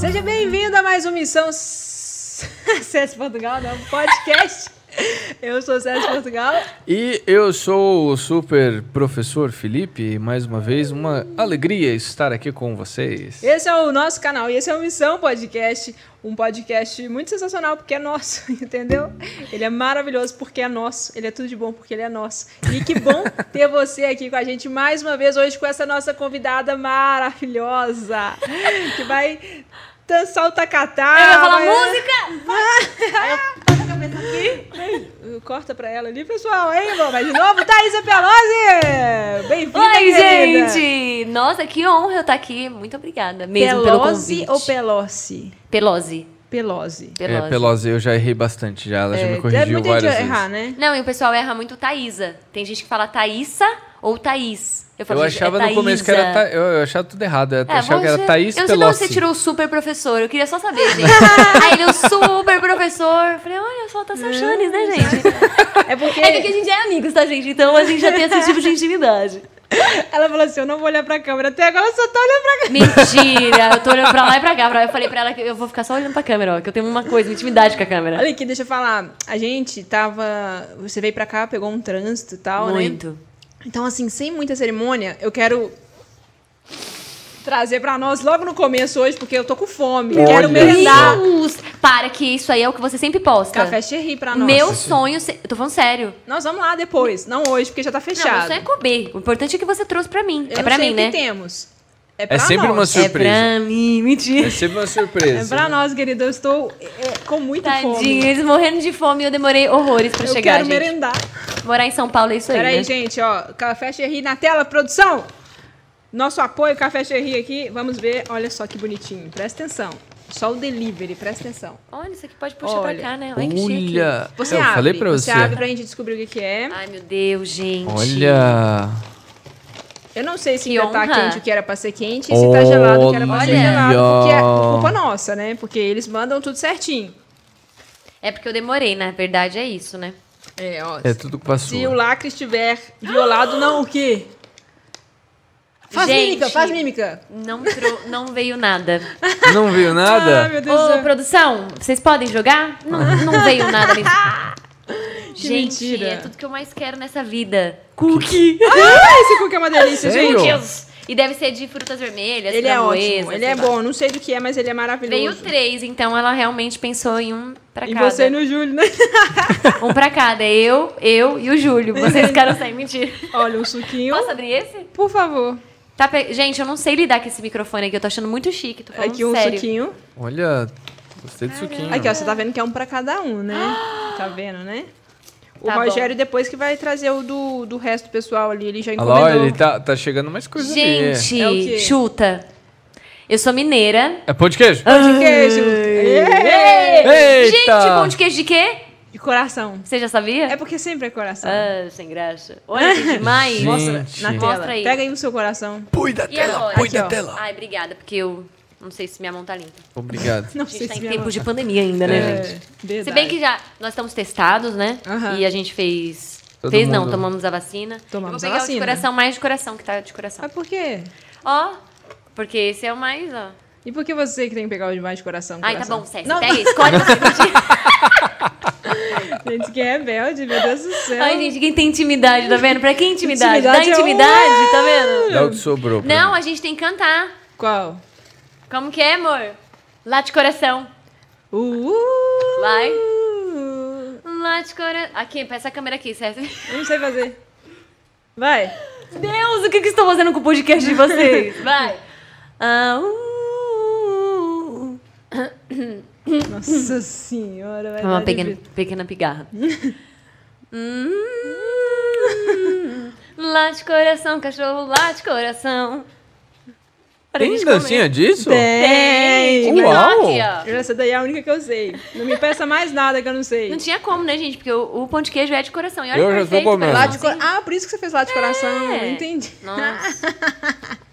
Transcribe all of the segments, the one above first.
Seja bem-vindo a mais uma missão César Portugal, não, podcast. Eu sou César Portugal. E eu sou o super professor Felipe. Mais uma vez, uma alegria estar aqui com vocês. Esse é o nosso canal e esse é o Missão Podcast. Um podcast muito sensacional porque é nosso, entendeu? Ele é maravilhoso porque é nosso. Ele é tudo de bom porque ele é nosso. E que bom ter você aqui com a gente mais uma vez hoje com essa nossa convidada maravilhosa que vai dançar o tacatá. Eu ia falar vai... música! Aqui. Corta pra ela ali, pessoal. Hein, irmão? Mas de novo, Thaisa Pelosi! Bem-vinda, Oi, querida. gente! Nossa, que honra eu estar aqui. Muito obrigada mesmo pelo Pelosi convite. ou Pelosi? Pelosi. Pelosi. Pelosi. É, Pelosi, eu já errei bastante já. Ela já me deve corrigiu muita várias gente vezes. errar, né? Não, e o pessoal erra muito Thaísa. Tem gente que fala Thaísa ou Thaís. Eu, falo, Eu gente, achava é no começo que era. Tha- Eu, eu achava tudo errado. Eu É, achava que era Thaís Eu não sei de onde Pelosi. você tirou o super professor. Eu queria só saber, gente. Aí ele, o super professor. Eu falei, olha só, tá se achando, né, gente? É porque É que aqui a gente é amigos, tá, gente? Então a gente já tem esse tipo de intimidade. ela falou assim: eu não vou olhar pra câmera. Até agora ela só tá olhando pra câmera. Mentira! Eu tô olhando pra lá e pra cá. pra- Eu falei pra ela que eu vou ficar só olhando pra câmera, ó. Que eu tenho uma coisa, uma intimidade com a câmera. Olha aqui, deixa eu falar. A gente tava. Você veio pra cá, pegou um trânsito e tal, né? Muito. Então, assim, sem muita cerimônia, eu quero trazer pra nós logo no começo hoje, porque eu tô com fome. Olha Quero merendar. Deus! Para que isso aí é o que você sempre posta. Café Cherry pra nós. Meu sonho... se- tô falando sério. Nós vamos lá depois, não hoje, porque já tá Não, meu fechado. sonho é comer. O importante é que você trouxe pra mim. Eu é sei mim, né? temos. É, pra sempre nós. uma É surpresa. pra mim. Mentira. É sempre uma É surpresa. pra nós, querida. Eu estou é, com muita Tadinho, fome. eles morrendo de fome e eu demorei horrores pra Eu chegar, quero gente. merendar. Morar em São Paulo é isso aí, Peraí, né? gente, ó. Café Cherry na tela, produção. Nosso apoio, Café Cherry aqui. Vamos ver. Olha só que bonitinho. Presta atenção. Só o delivery, presta atenção. Olha, isso aqui pode puxar Olha. pra cá, né? Olha que chique. Olha. Você eu abre. falei pra você. abre pra gente descobrir o que, que é. Ai, meu Deus, gente. Olha. Eu não sei se Que ainda tá honra. quente o que era pra ser quente e se tá gelado o que era pra ser Olha. gelado. Porque é culpa nossa, né? Porque eles mandam tudo certinho. É porque eu demorei, na verdade é isso, né? É, ó. É tudo a Se o sua. lacre estiver violado, não o quê? Faz Gente. mímica, faz mímica. Não, trou- não veio nada. Não viu Ai, nada? meu Deus do Ô, céu. produção, vocês podem jogar? Não, não veio nada ali. Gente, mentira. é tudo que eu mais quero nessa vida. Cookie! Ah, esse cookie é uma delícia, Sério? gente. Deus! E deve ser de frutas vermelhas, Ele é ótimo, ele é lá. bom. Não sei do que é, mas ele é maravilhoso. Veio três, então ela realmente pensou em um pra E cada. você e no Júlio, né? Um pra cada. Eu, eu e o Júlio. Vocês ficaram sem mentir. Olha, um suquinho. Posso abrir esse? Por favor. Tá pe- Gente, eu não sei lidar com esse microfone aqui. Eu tô achando muito chique. Tô falando Aqui um sério. suquinho. Olha. Gostei do suquinho. Aqui, ó, você tá vendo que é um pra cada um, né? Tá vendo, né? O Tá Rogério depois que vai trazer o do, do resto do pessoal ali, ele já Olha encomendou. lá, ele tá, tá chegando mais coisa ali. Gente, É o quê? chuta. Eu sou mineira. É pão de queijo? Pão de queijo. Eita! Gente, pão de queijo de quê? De coração. Você já sabia? É porque sempre é coração. Ah, sem graça. Olha que demais. Gente. Mostra na tela. Mostra aí. Pega aí o seu coração. Põe da E tela, agora? põe Aqui, da ó. tela. Ai, obrigada, porque eu não sei se minha mão tá limpa. Obrigado. Não A sei gente tá se em minha tempos de mão- pandemia ainda, né, É, gente? verdade. Se bem que já nós estamos testados, né? E a gente fez. Todo fez não, mundo. tomamos a vacina. Tomamos eu a vou pegar o vacina. de coração, mais de coração, que tá de coração. Mas por quê? Ó, porque esse é o mais, ó. E por que você que tem que pegar o de mais de coração? Ai, tá coração? bom, César. Não, Pega aí, escolhe você. gente, que rebelde, meu Deus do céu. Ai, gente, quem tem intimidade, tá vendo? Pra quem intimidade? Intimidade Dá é intimidade, tá vendo? Dá o que sobrou. Não, mim. a gente tem que cantar. Qual? Como que é, amor? Lá de coração. Uh, Vai. Lá de coração. Aqui, pra essa câmera aqui, certo? Eu não sei fazer. Vai. Deus, o que que estou fazendo com o podcast de vocês? Vai. Ah, uh, Nossa senhora, vai Uma pequena, difícil. pequena pigarra. Hum, lá de coração, cachorro, lá de coração. A Tem comer. dancinha disso? Tem. Tem, Uau. Essa daí é a única que eu sei. Não me peça mais nada que eu não sei. Não tinha como, né, gente? Porque o, o pão de queijo é de coração. E olha Eu que já tô perfeito, comendo. Lá de cor... Ah, por isso que você fez lá de coração. É. Eu entendi. Nossa.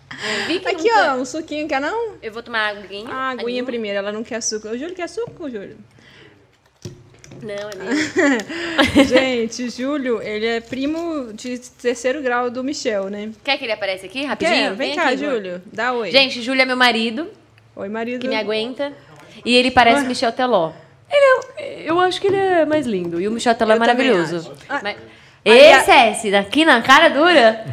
Que Aqui, nunca- ó, um suquinho, quer não? Eu vou tomar aguinha. Ah, a aguinha Anima. primeiro, ela não quer açúcar. O Júlio quer açúcar, o Júlio? Não, é mesmo. Gente, Júlio, ele é primo de terceiro grau do Michel, né? Quer que ele apareça aqui rapidinho? Quer? Vem, cá, aqui. Júlio. Dá oi. Gente, Júlio é meu marido. Oi, marido. que me aguenta. E ele parece Michel Teló. Ele é, eu acho que ele é mais lindo. E o Michel Teló é Eu também maravilhoso. Ah, Mas, aliás- esse, daqui na cara dura.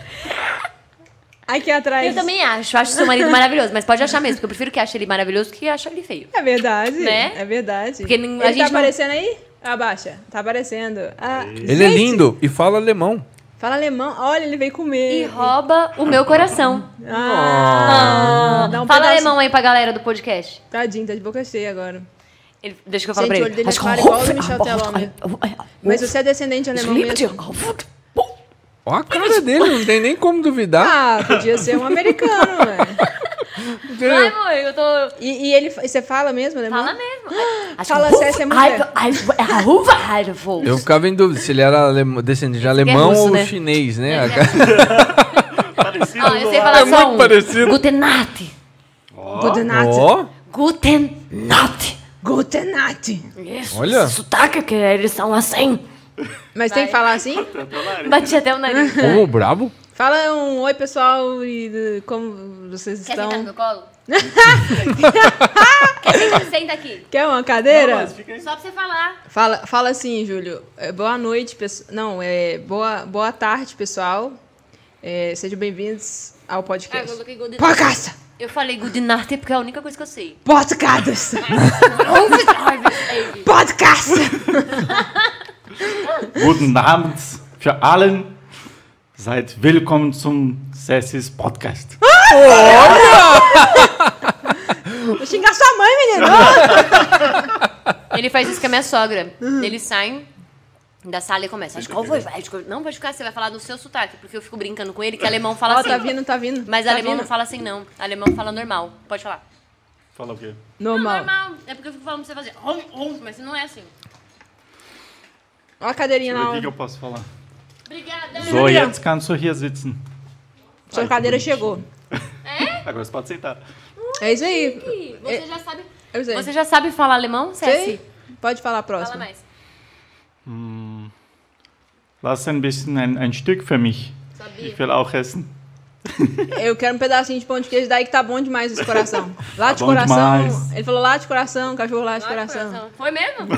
Aqui atrás. Eu também acho. Acho seu marido maravilhoso. Mas pode achar mesmo, porque eu prefiro que ache ele maravilhoso do que ache ele feio. É verdade. Né? É verdade. Porque nin- a Ele gente tá não- aparecendo aí? Abaixa. Tá aparecendo. Ah, Ele é gente, lindo e fala alemão. Fala alemão. Olha, ele veio comer. E rouba o meu coração. Ah, dá um Fala pedaço- alemão aí pra galera do podcast. Tadinho, tá de boca cheia agora. Ele, deixa que eu falo Gente, pra o ele. olho dele é claro igual o do Michel Teló mesmo. Mas você é descendente alemão mesmo? Ó a cara dele, não tem nem como duvidar. Ah, podia ser um americano, velho. Ai, amor, eu tô... E, e ele, e você fala mesmo alemão? Fala mesmo. Fala sério, você é muito... Eu ficava em dúvida se ele era alem- descendente de alemão russo, ou né? chinês, né? É. Parecido Ah, eu sei lado. falar É só muito um. parecido. Guten Nacht. Guten Nacht. Guten Nacht. Guten Nacht. Isso, Olha. sotaque que eles são assim. Mas tem que falar assim? Bati até o nariz. como brabo. Fala um oi, pessoal, e como vocês Quer estão. sentar no meu colo? Quer sentar? Senta aqui. Quer uma cadeira? Mas fica aí. Só pra você falar. Fala, fala assim, Júlio. É, boa noite, pessoal. Não, é boa, boa tarde, pessoal. É, sejam bem-vindos ao Ah, eu podcast. coloquei Guten Podcast! Eu falei Guten Nacht porque é a única coisa que eu sei. Podcast! Podcast! Guten Abend für allen. Seid willkommen zum Sessis Podcast. Vou xingar sua mãe, menino! Ele faz isso com a minha sogra. Eles saem da sala e começam. Acho que eu vou, eu- não pode ficar, você vai falar no seu sotaque, porque eu fico brincando com ele que alemão fala Ó, assim. tá vindo, tá vindo. Mas tá alemão vindo. não fala assim, não. Alemão fala normal. Pode falar. Fala o quê? Normal. Normal. É porque eu fico falando pra você fazer. Mas não é assim. Ó a cadeirinha O lá. que, que eu posso falar? Obrigada. So, jetzt kannst du hier sitzen. Sua cadeira chegou. Agora você pode sentar. É isso aí. Você já sabe. É. Você já sabe falar alemão? Ceci? Pode falar a próxima. Fala mais. Lass ein bisschen ein, ein Stück für mich. Sabia. Ich will auch essen. Eu quero um pedacinho de pão de queijo daí que tá bom demais esse coração. Lá de bom coração. demais. Ele falou lá de coração, cachorro lá de Ai, coração. coração. Foi mesmo? Me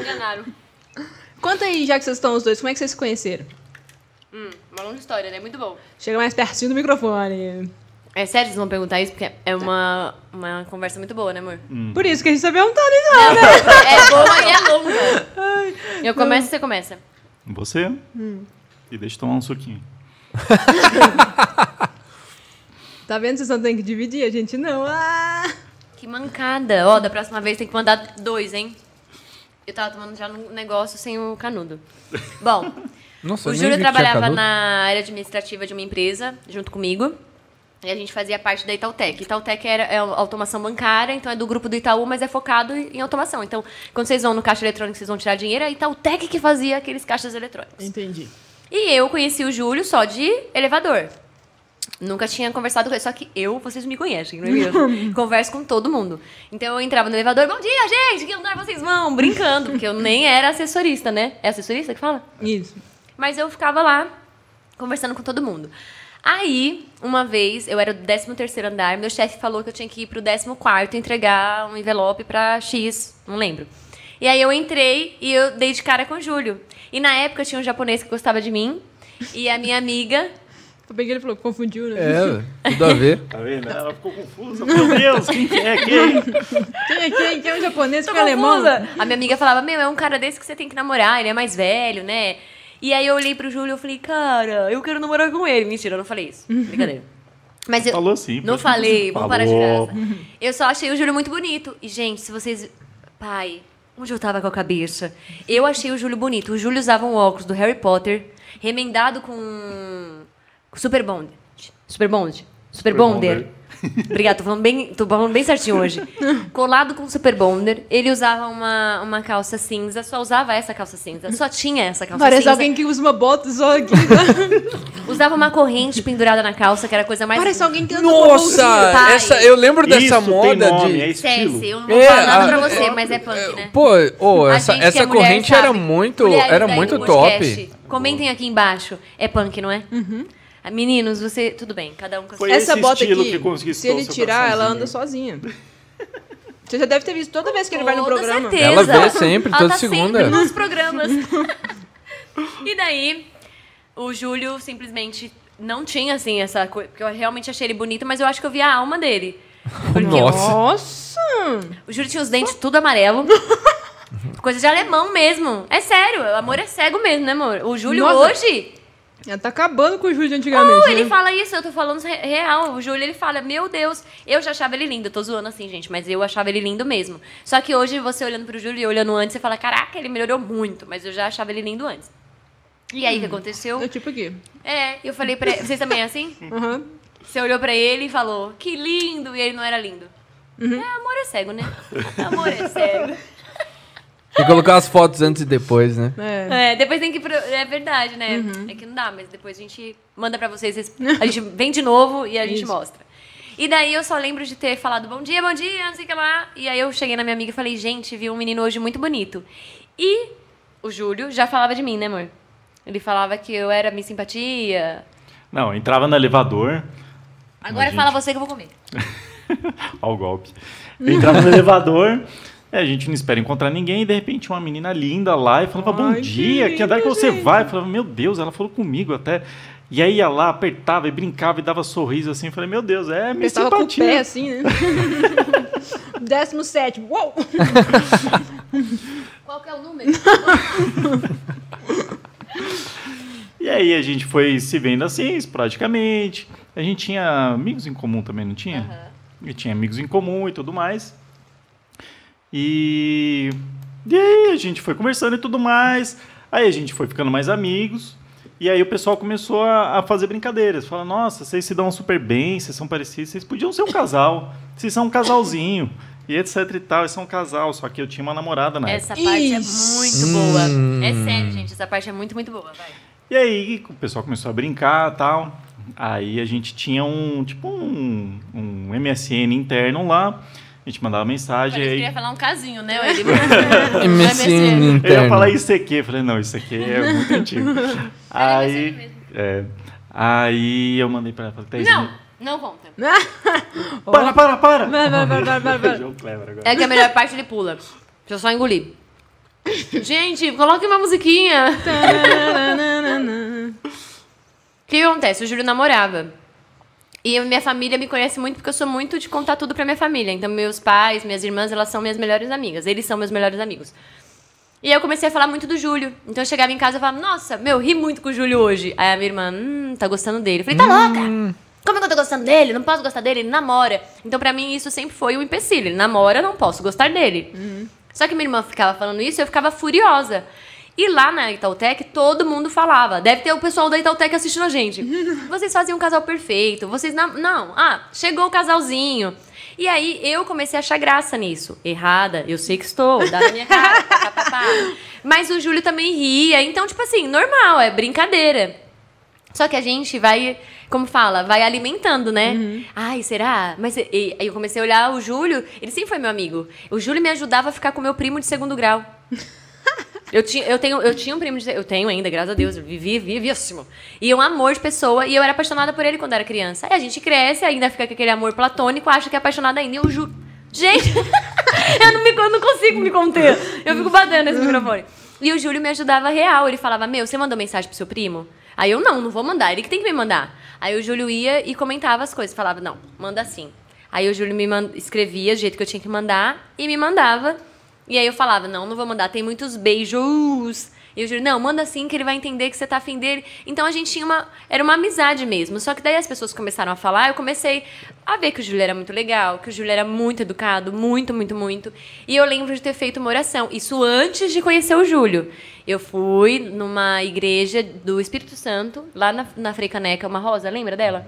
enganaram. Conta aí, já que vocês estão os dois, como é que vocês se conheceram? Hum, uma longa história, né? Muito bom. Chega mais pertinho do microfone. É sério, vocês vão perguntar isso? Porque é uma, uma conversa muito boa, né, amor? Por isso que a gente tá perguntando, então. Não, é boa e é longa. Eu começo e você começa. Você? E deixa eu tomar um suquinho. Tá vendo? Vocês não têm que dividir, a gente não. Ah! Que mancada. Ó, da próxima vez tem que mandar dois, hein? Eu tava tomando já um negócio sem o canudo. Bom, Nossa, o Júlio trabalhava na área administrativa de uma empresa, junto comigo. E a gente fazia parte da Itautec. Itautec era, é uma automação bancária, então é do grupo do Itaú, mas é focado em automação. Então, quando vocês vão no caixa eletrônico, vocês vão tirar dinheiro, é a Itautec que fazia aqueles caixas eletrônicos. Entendi. E eu conheci o Júlio só de elevador. Nunca tinha conversado com ele, só que eu, vocês me conhecem, não é mesmo? Converso com todo mundo. Então eu entrava no elevador, bom dia, gente, que andar vocês vão? Brincando, porque eu nem era assessorista, né? É assessorista que fala? Isso. Mas eu ficava lá, conversando com todo mundo. Aí, uma vez, eu era do 13 terceiro andar, meu chefe falou que eu tinha que ir pro 14 quarto entregar um envelope pra X, não lembro. E aí eu entrei e eu dei de cara com o Júlio. E na época tinha um japonês que gostava de mim, e a minha amiga Foi bem que ele falou, confundiu, né? É, tudo a ver. Tá vendo? Ela ficou confusa. Meu Deus, quem que é? Quem? Quem é quem? Quem é um japonês Tô que é alemão? A minha amiga falava, meu, é um cara desse que você tem que namorar, ele é mais velho, né? E aí eu olhei pro Júlio e falei, cara, eu quero namorar com ele. Mentira, eu não falei isso. Brincadeira. Mas eu, Falou sim. Não falei, vamos parar de graça. Eu só achei o Júlio muito bonito. E, gente, se vocês. Pai, onde eu tava com a cabeça? Eu achei o Júlio bonito. O Júlio usava um óculos do Harry Potter, remendado com. Com Super Bond. Super Bond. Super Super Bonder. Bonder. Obrigada, tô falando, bem, tô falando bem certinho hoje. Colado com Super Bonder. Ele usava uma, uma calça cinza, só usava essa calça cinza. Só tinha essa calça Parece cinza. alguém que usa uma bota só aqui. Usava uma corrente pendurada na calça, que era a coisa mais. Parece alguém que anda com bolsinha. Nossa, pai. essa, eu lembro dessa Isso moda nome, de. é estilo. Eu não vou É, falar nada a- pra você, mas é punk, né? Pô, A essa, que essa é mulher corrente era sabe. muito, era muito top. podcast, Comentem aqui embaixo. É punk, não é? Ah, Meninos, você. Tudo bem, cada um com Foi. Essa esse bota estilo aqui, que se ele tirar, ela anda sozinha. Você já deve ter visto toda vez que ele vai no programa. certeza. Ela vê sempre, Ela toda tá segunda. Sempre nos programas. e daí, o Júlio simplesmente não tinha, assim, essa coisa. Porque eu realmente achei ele bonito, mas eu acho que eu vi a alma dele. Porque Nossa. Nossa! O Júlio tinha os dentes tudo amarelo. Coisa de alemão mesmo. É sério, o amor é cego mesmo, né, amor? O Júlio Nossa. hoje. Ela tá acabando com o Júlio de antigamente. Oh, ele né? fala isso, eu tô falando re- real. O Júlio, ele fala, meu Deus, eu já achava ele lindo. Eu tô zoando assim, gente, mas eu achava ele lindo mesmo. Só que hoje, você olhando pro Júlio e olhando antes, você fala, caraca, ele melhorou muito. Mas eu já achava ele lindo antes. E aí, o que aconteceu? É tipo aqui. É, eu falei pra ele, vocês também é assim? Aham. Você olhou pra ele e falou, que lindo, e ele não era lindo. É, amor é cego, né? Amor é cego. Tem que colocar as fotos antes e depois, né? É. É, depois tem que. pro- É verdade, né? É que não dá, mas depois a gente manda pra vocês. A gente vem de novo e a gente Isso. mostra. E daí eu só lembro de ter falado bom dia, bom dia, não sei o que lá. E aí eu cheguei na minha amiga e falei, gente, vi um menino hoje muito bonito. E o Júlio já falava de mim, né, amor? Ele falava que eu era minha simpatia. Não, entrava no elevador, Agora fala gente- você que eu vou comer. Ó o golpe. Entrava no elevador, é, a gente não espera encontrar ninguém, e de repente uma menina linda lá e falava, bom Ai, que dia, que andar que você gente. vai? Eu falava, meu Deus, ela falou comigo até. E aí ia lá, apertava e brincava e dava sorriso assim. Eu falei, meu Deus, é minha Ele tava com o pé assim, né? Décimo sétimo. Uou! Qual que é o número? E aí a gente foi se vendo assim, esporadicamente. A gente tinha amigos em comum também, não tinha? E tinha amigos em comum e tudo mais. E... E aí a gente foi conversando e tudo mais. Aí a gente foi ficando mais amigos. E aí o pessoal começou a, a fazer brincadeiras. Fala, nossa, vocês se dão super bem, vocês são parecidos, vocês podiam ser um casal. Vocês são um casalzinho. E etc e tal, eles são um casal. Só que eu tinha uma namorada na época. Essa parte é Isso. muito boa. É sério, gente. Essa parte é muito, muito boa. Vai. E aí o pessoal começou a brincar e tal. Aí a gente tinha um, tipo um, um MSN interno lá. A gente mandava mensagem. Parece Aí, ia falar um casinho, né? Ele... MSN eu ia falar ICQ. Eu falei, não, isso aqui é muito antigo. Aí, é, aí eu mandei pra ela. Falei, "Thaís, Não, não conta. Para, para, para! Vai, vai, vai, vai. É que a melhor parte ele pula. Deixa eu só engolir. Gente, coloque uma musiquinha. O que que acontece? O Júlio namorava. E minha família me conhece muito porque eu sou muito de contar tudo pra minha família. Então, meus pais, minhas irmãs, elas são minhas melhores amigas. Eles são meus melhores amigos. E aí eu comecei a falar muito do Júlio. Então eu chegava em casa e falava, nossa, meu, ri muito com o Júlio hoje. Aí a minha irmã, hum, tá gostando dele. Eu falei, tá louca? Como é que eu tô gostando dele? Não posso gostar dele, ele namora. Então pra mim isso sempre foi um empecilho. Ele namora, não posso gostar dele. Só que minha irmã ficava falando isso e eu ficava furiosa. E lá na Itautec, todo mundo falava. Deve ter o pessoal da Itautec assistindo a gente. Vocês faziam um casal perfeito. Vocês não. Não. Ah, chegou o casalzinho. E aí eu comecei a achar graça nisso. Errada, eu sei que estou, dá na minha cara. pá, pá, pá, pá. Mas o Júlio também ria. Então, tipo assim, normal, é brincadeira. Só que a gente vai, como fala, vai alimentando, né? Ai, será? Mas aí eu comecei a olhar o Júlio, ele sempre foi meu amigo. O Júlio me ajudava a ficar com meu primo de segundo grau. Eu tinha, eu, tenho, eu tinha um primo de. Eu tenho ainda, graças a Deus. Eu vivi, vivíssimo. E um amor de pessoa. E eu era apaixonada por ele quando era criança. Aí a gente cresce, ainda fica com aquele amor platônico, acha que é apaixonada ainda. E eu juro. Gente, eu não, me, eu não consigo me conter. Eu fico batendo nesse microfone. E o Júlio me ajudava real. Ele falava: Meu, você mandou mensagem pro seu primo? Aí eu, não, não vou mandar. Ele que tem que me mandar. Aí o Júlio ia e comentava as coisas. Falava: Não, manda assim. Aí o Júlio me escrevia do jeito que eu tinha que mandar e me mandava. E aí eu falava, não, não vou mandar, tem muitos beijos. E o Júlio, não, manda assim que ele vai entender que você tá afim dele. Então a gente tinha uma. Era uma amizade mesmo. Só que daí as pessoas começaram a falar, eu comecei a ver que o Júlio era muito legal, que o Júlio era muito educado, muito, muito, muito. E eu lembro de ter feito uma oração. Isso antes de conhecer o Júlio. Eu fui numa igreja do Espírito Santo, lá na, na Frei Caneca, uma rosa, lembra dela?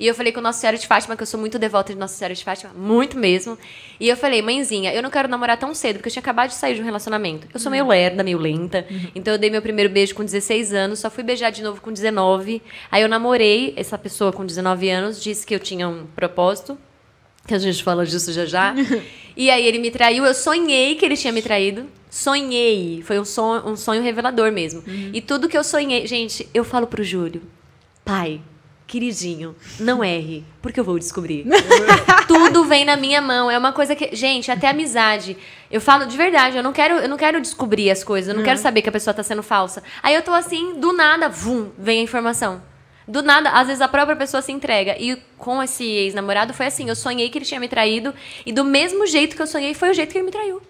E eu falei com Nossa Senhora de Fátima, que eu sou muito devota de Nossa Senhora de Fátima, muito mesmo. E eu falei, mãezinha, eu não quero namorar tão cedo, porque eu tinha acabado de sair de um relacionamento. Eu sou meio lerda, meio lenta. Então eu dei meu primeiro beijo com 16 anos, só fui beijar de novo com 19. Aí eu namorei essa pessoa com 19 anos, disse que eu tinha um propósito, que a gente fala disso já já. e aí ele me traiu, eu sonhei que ele tinha me traído. Sonhei. Foi um sonho, um sonho revelador mesmo. E tudo que eu sonhei. Gente, eu falo pro Júlio, pai, queridinho, não erre, porque eu vou descobrir. Tudo vem na minha mão. É uma coisa que. Gente, até amizade. Eu falo de verdade, eu não quero, eu não quero descobrir as coisas, eu não quero saber que a pessoa tá sendo falsa. Aí eu tô assim, do nada, vum, vem a informação. Do nada, às vezes a própria pessoa se entrega. E com esse ex-namorado foi assim: eu sonhei que ele tinha me traído, e do mesmo jeito que eu sonhei, foi o jeito que ele me traiu.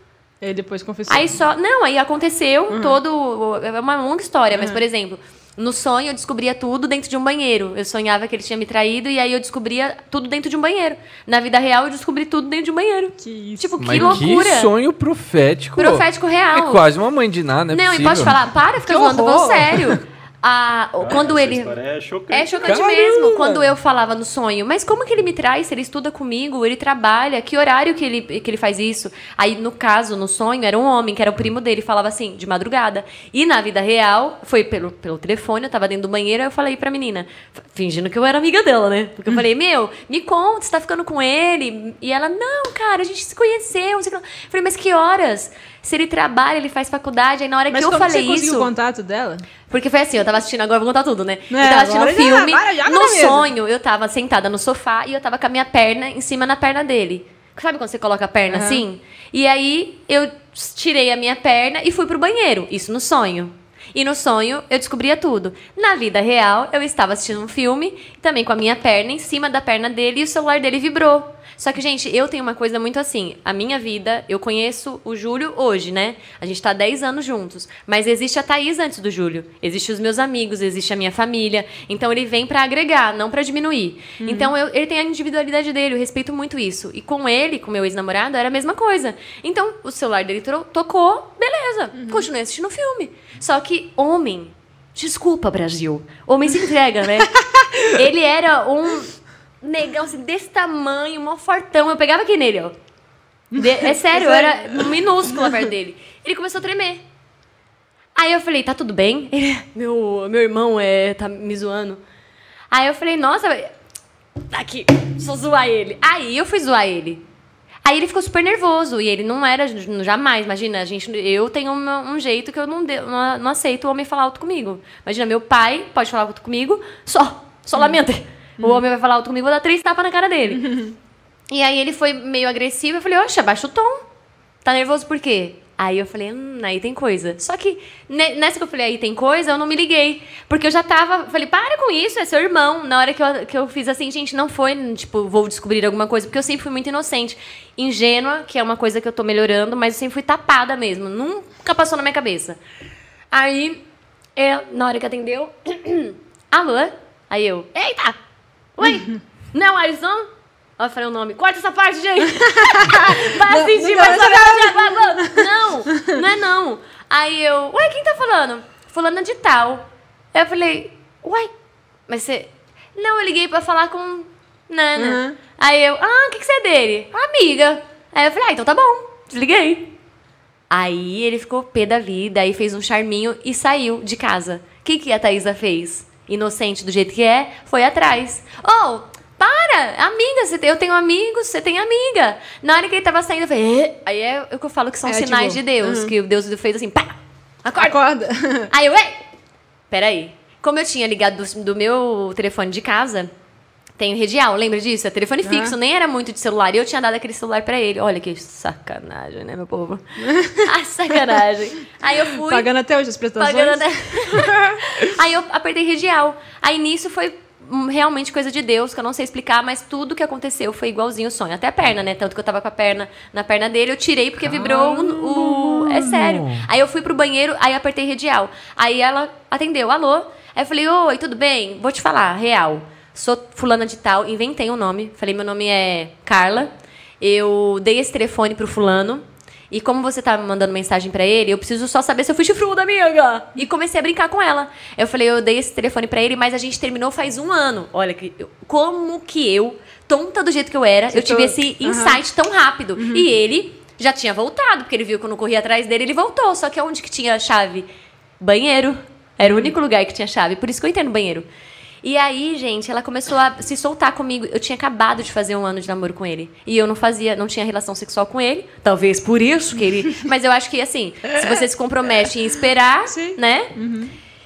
Ele depois confessou. Aí só. Não, aí aconteceu todo. É uma longa história, mas, por exemplo, no sonho eu descobria tudo dentro de um banheiro. Eu sonhava que ele tinha me traído e aí eu descobria tudo dentro de um banheiro. Na vida real eu descobri tudo dentro de um banheiro. Que isso. Tipo, que Mas loucura. que sonho profético. Profético real. É quase uma mãe de nada, né? Não, e posso falar, para, fica Que zoando, vou sério. Ah, quando Essa ele. história é chocante. É chocante Caramba! mesmo. Quando eu falava no sonho, mas como que ele me traz? Se ele estuda comigo, ele trabalha, que horário que ele, que ele faz isso? Aí, no caso, no sonho, era um homem, que era o primo dele, falava assim, de madrugada. E na vida real, foi pelo, pelo telefone, eu tava dentro do banheiro, aí eu falei pra menina, fingindo que eu era amiga dela, né? Porque eu falei, meu, me conta, você tá ficando com ele? E ela, não, cara, a gente se conheceu. não sei o que lá. Eu falei, mas que horas? Se ele trabalha, ele faz faculdade, aí na hora Mas que eu falei você conseguiu isso. o contato dela? Porque foi assim, eu tava assistindo agora, vou contar tudo, né? É, eu tava assistindo um já, filme. vai, joga no sonho, eu tava sentada no sofá e eu tava com a minha perna em cima na perna dele. Sabe quando você coloca a perna Aham. assim? E aí eu tirei a minha perna e fui pro banheiro. Isso no sonho. E no sonho eu descobria tudo. Na vida real, eu estava assistindo um filme, também com a minha perna em cima da perna dele e o celular dele vibrou. Só que, gente, eu tenho uma coisa muito assim. A minha vida, eu conheço o Júlio hoje, né? A gente tá há 10 anos juntos. Mas existe a Thaís antes do Júlio. Existe os meus amigos, existe a minha família. Então ele vem pra agregar, não pra diminuir. Então eu- ele tem a individualidade dele, eu respeito muito isso. E com ele, com meu ex-namorado, era a mesma coisa. Então o celular dele tocou, beleza. Continuei assistindo o filme. Só que homem. Desculpa, Brasil. Homem se entrega, né? ele era um negão assim, desse tamanho, mó fortão. Eu pegava aqui nele, ó. De- é sério, eu era minúscula perto dele. Ele começou a tremer. Aí eu falei, tá tudo bem? Ele, meu, meu irmão é, tá me zoando. Aí eu falei, nossa, tá aqui, só zoar ele. Aí eu fui zoar ele. Aí ele ficou super nervoso e ele não era jamais, imagina, a gente, eu tenho um, um jeito que eu não, de- não, não aceito o homem falar alto comigo. Imagina, meu pai pode falar alto comigo, só, só lamenta. O homem vai falar alto comigo, vou dar três tapas na cara dele. E aí ele foi meio agressivo, eu falei, oxe, abaixa o tom. Tá nervoso por quê? Aí eu falei, hum, aí tem coisa. Só que ne- nessa que eu falei, aí tem coisa, eu não me liguei. Porque eu já tava, falei, para com isso, é seu irmão. Na hora que eu, que eu fiz assim, gente, não foi, tipo, vou descobrir alguma coisa, porque eu sempre fui muito inocente. Ingênua, que é uma coisa que eu tô melhorando, mas eu sempre fui tapada mesmo. Nunca passou na minha cabeça. Aí, eu, na hora que atendeu, alô? Aí eu, eita! Oi? Não, Alisson? Aí eu falei o nome. Corta essa parte, gente! Vai assistir, vai saber. Não, não é não. Aí eu, ué, quem tá falando? Fulana de tal. Aí eu falei, uai, mas você... Não, eu liguei pra falar com Nana. Uhum. Aí eu, ah, o que, que você é dele? Amiga. Aí eu falei, ah, então tá bom. Desliguei. Aí ele ficou pé da vida, aí fez um charminho e saiu de casa. O que, que a Thaisa fez? Inocente do jeito que é, foi atrás. Oh, para! Amiga, você tem- eu tenho amigos, você tem amiga. Na hora que ele tava saindo, eu falei, "Eh?" aí é o que eu falo que são É, sinais tipo, de Deus, que o Deus fez assim, pá! Acorda! Acorda. Aí eu, ei! Peraí. Como eu tinha ligado do, do meu telefone de casa, tem o redial, lembra disso? É telefone fixo, nem era muito de celular. E eu tinha dado aquele celular pra ele. Olha que sacanagem, né, meu povo? ah, sacanagem. Aí eu fui. Pagando até hoje as prestações. Pagando até- Aí eu apertei redial. Aí nisso foi hum, realmente coisa de Deus, que eu não sei explicar, mas tudo que aconteceu foi igualzinho o sonho. Até a perna, né? Tanto que eu tava com a perna na perna dele, eu tirei porque vibrou o, o- É sério. Aí eu fui pro banheiro, aí apertei redial. Aí ela atendeu, alô? Aí eu falei, oi, tudo bem? Vou te falar, real. Sou fulana de tal, inventei um nome. Falei, meu nome é Carla. Eu dei esse telefone pro fulano. E como você tá me mandando mensagem pra ele, eu preciso só saber se eu fui chifruda, amiga. E comecei a brincar com ela. Eu falei, eu dei esse telefone pra ele, mas a gente terminou faz um ano. Olha, que eu- como que eu, tonta do jeito que eu era, eu tive tô- esse insight tão rápido. E ele já tinha voltado, porque ele viu que eu não corria atrás dele, ele voltou. Só que onde que tinha a chave? Banheiro. Era o único lugar que tinha chave. Por isso que eu entrei no banheiro. E aí, gente, ela começou a se soltar comigo. Eu tinha acabado de fazer um ano de namoro com ele. E eu não fazia, não tinha relação sexual com ele. Talvez por isso que ele. Mas eu acho que, assim, se você se compromete em esperar, Sim. né?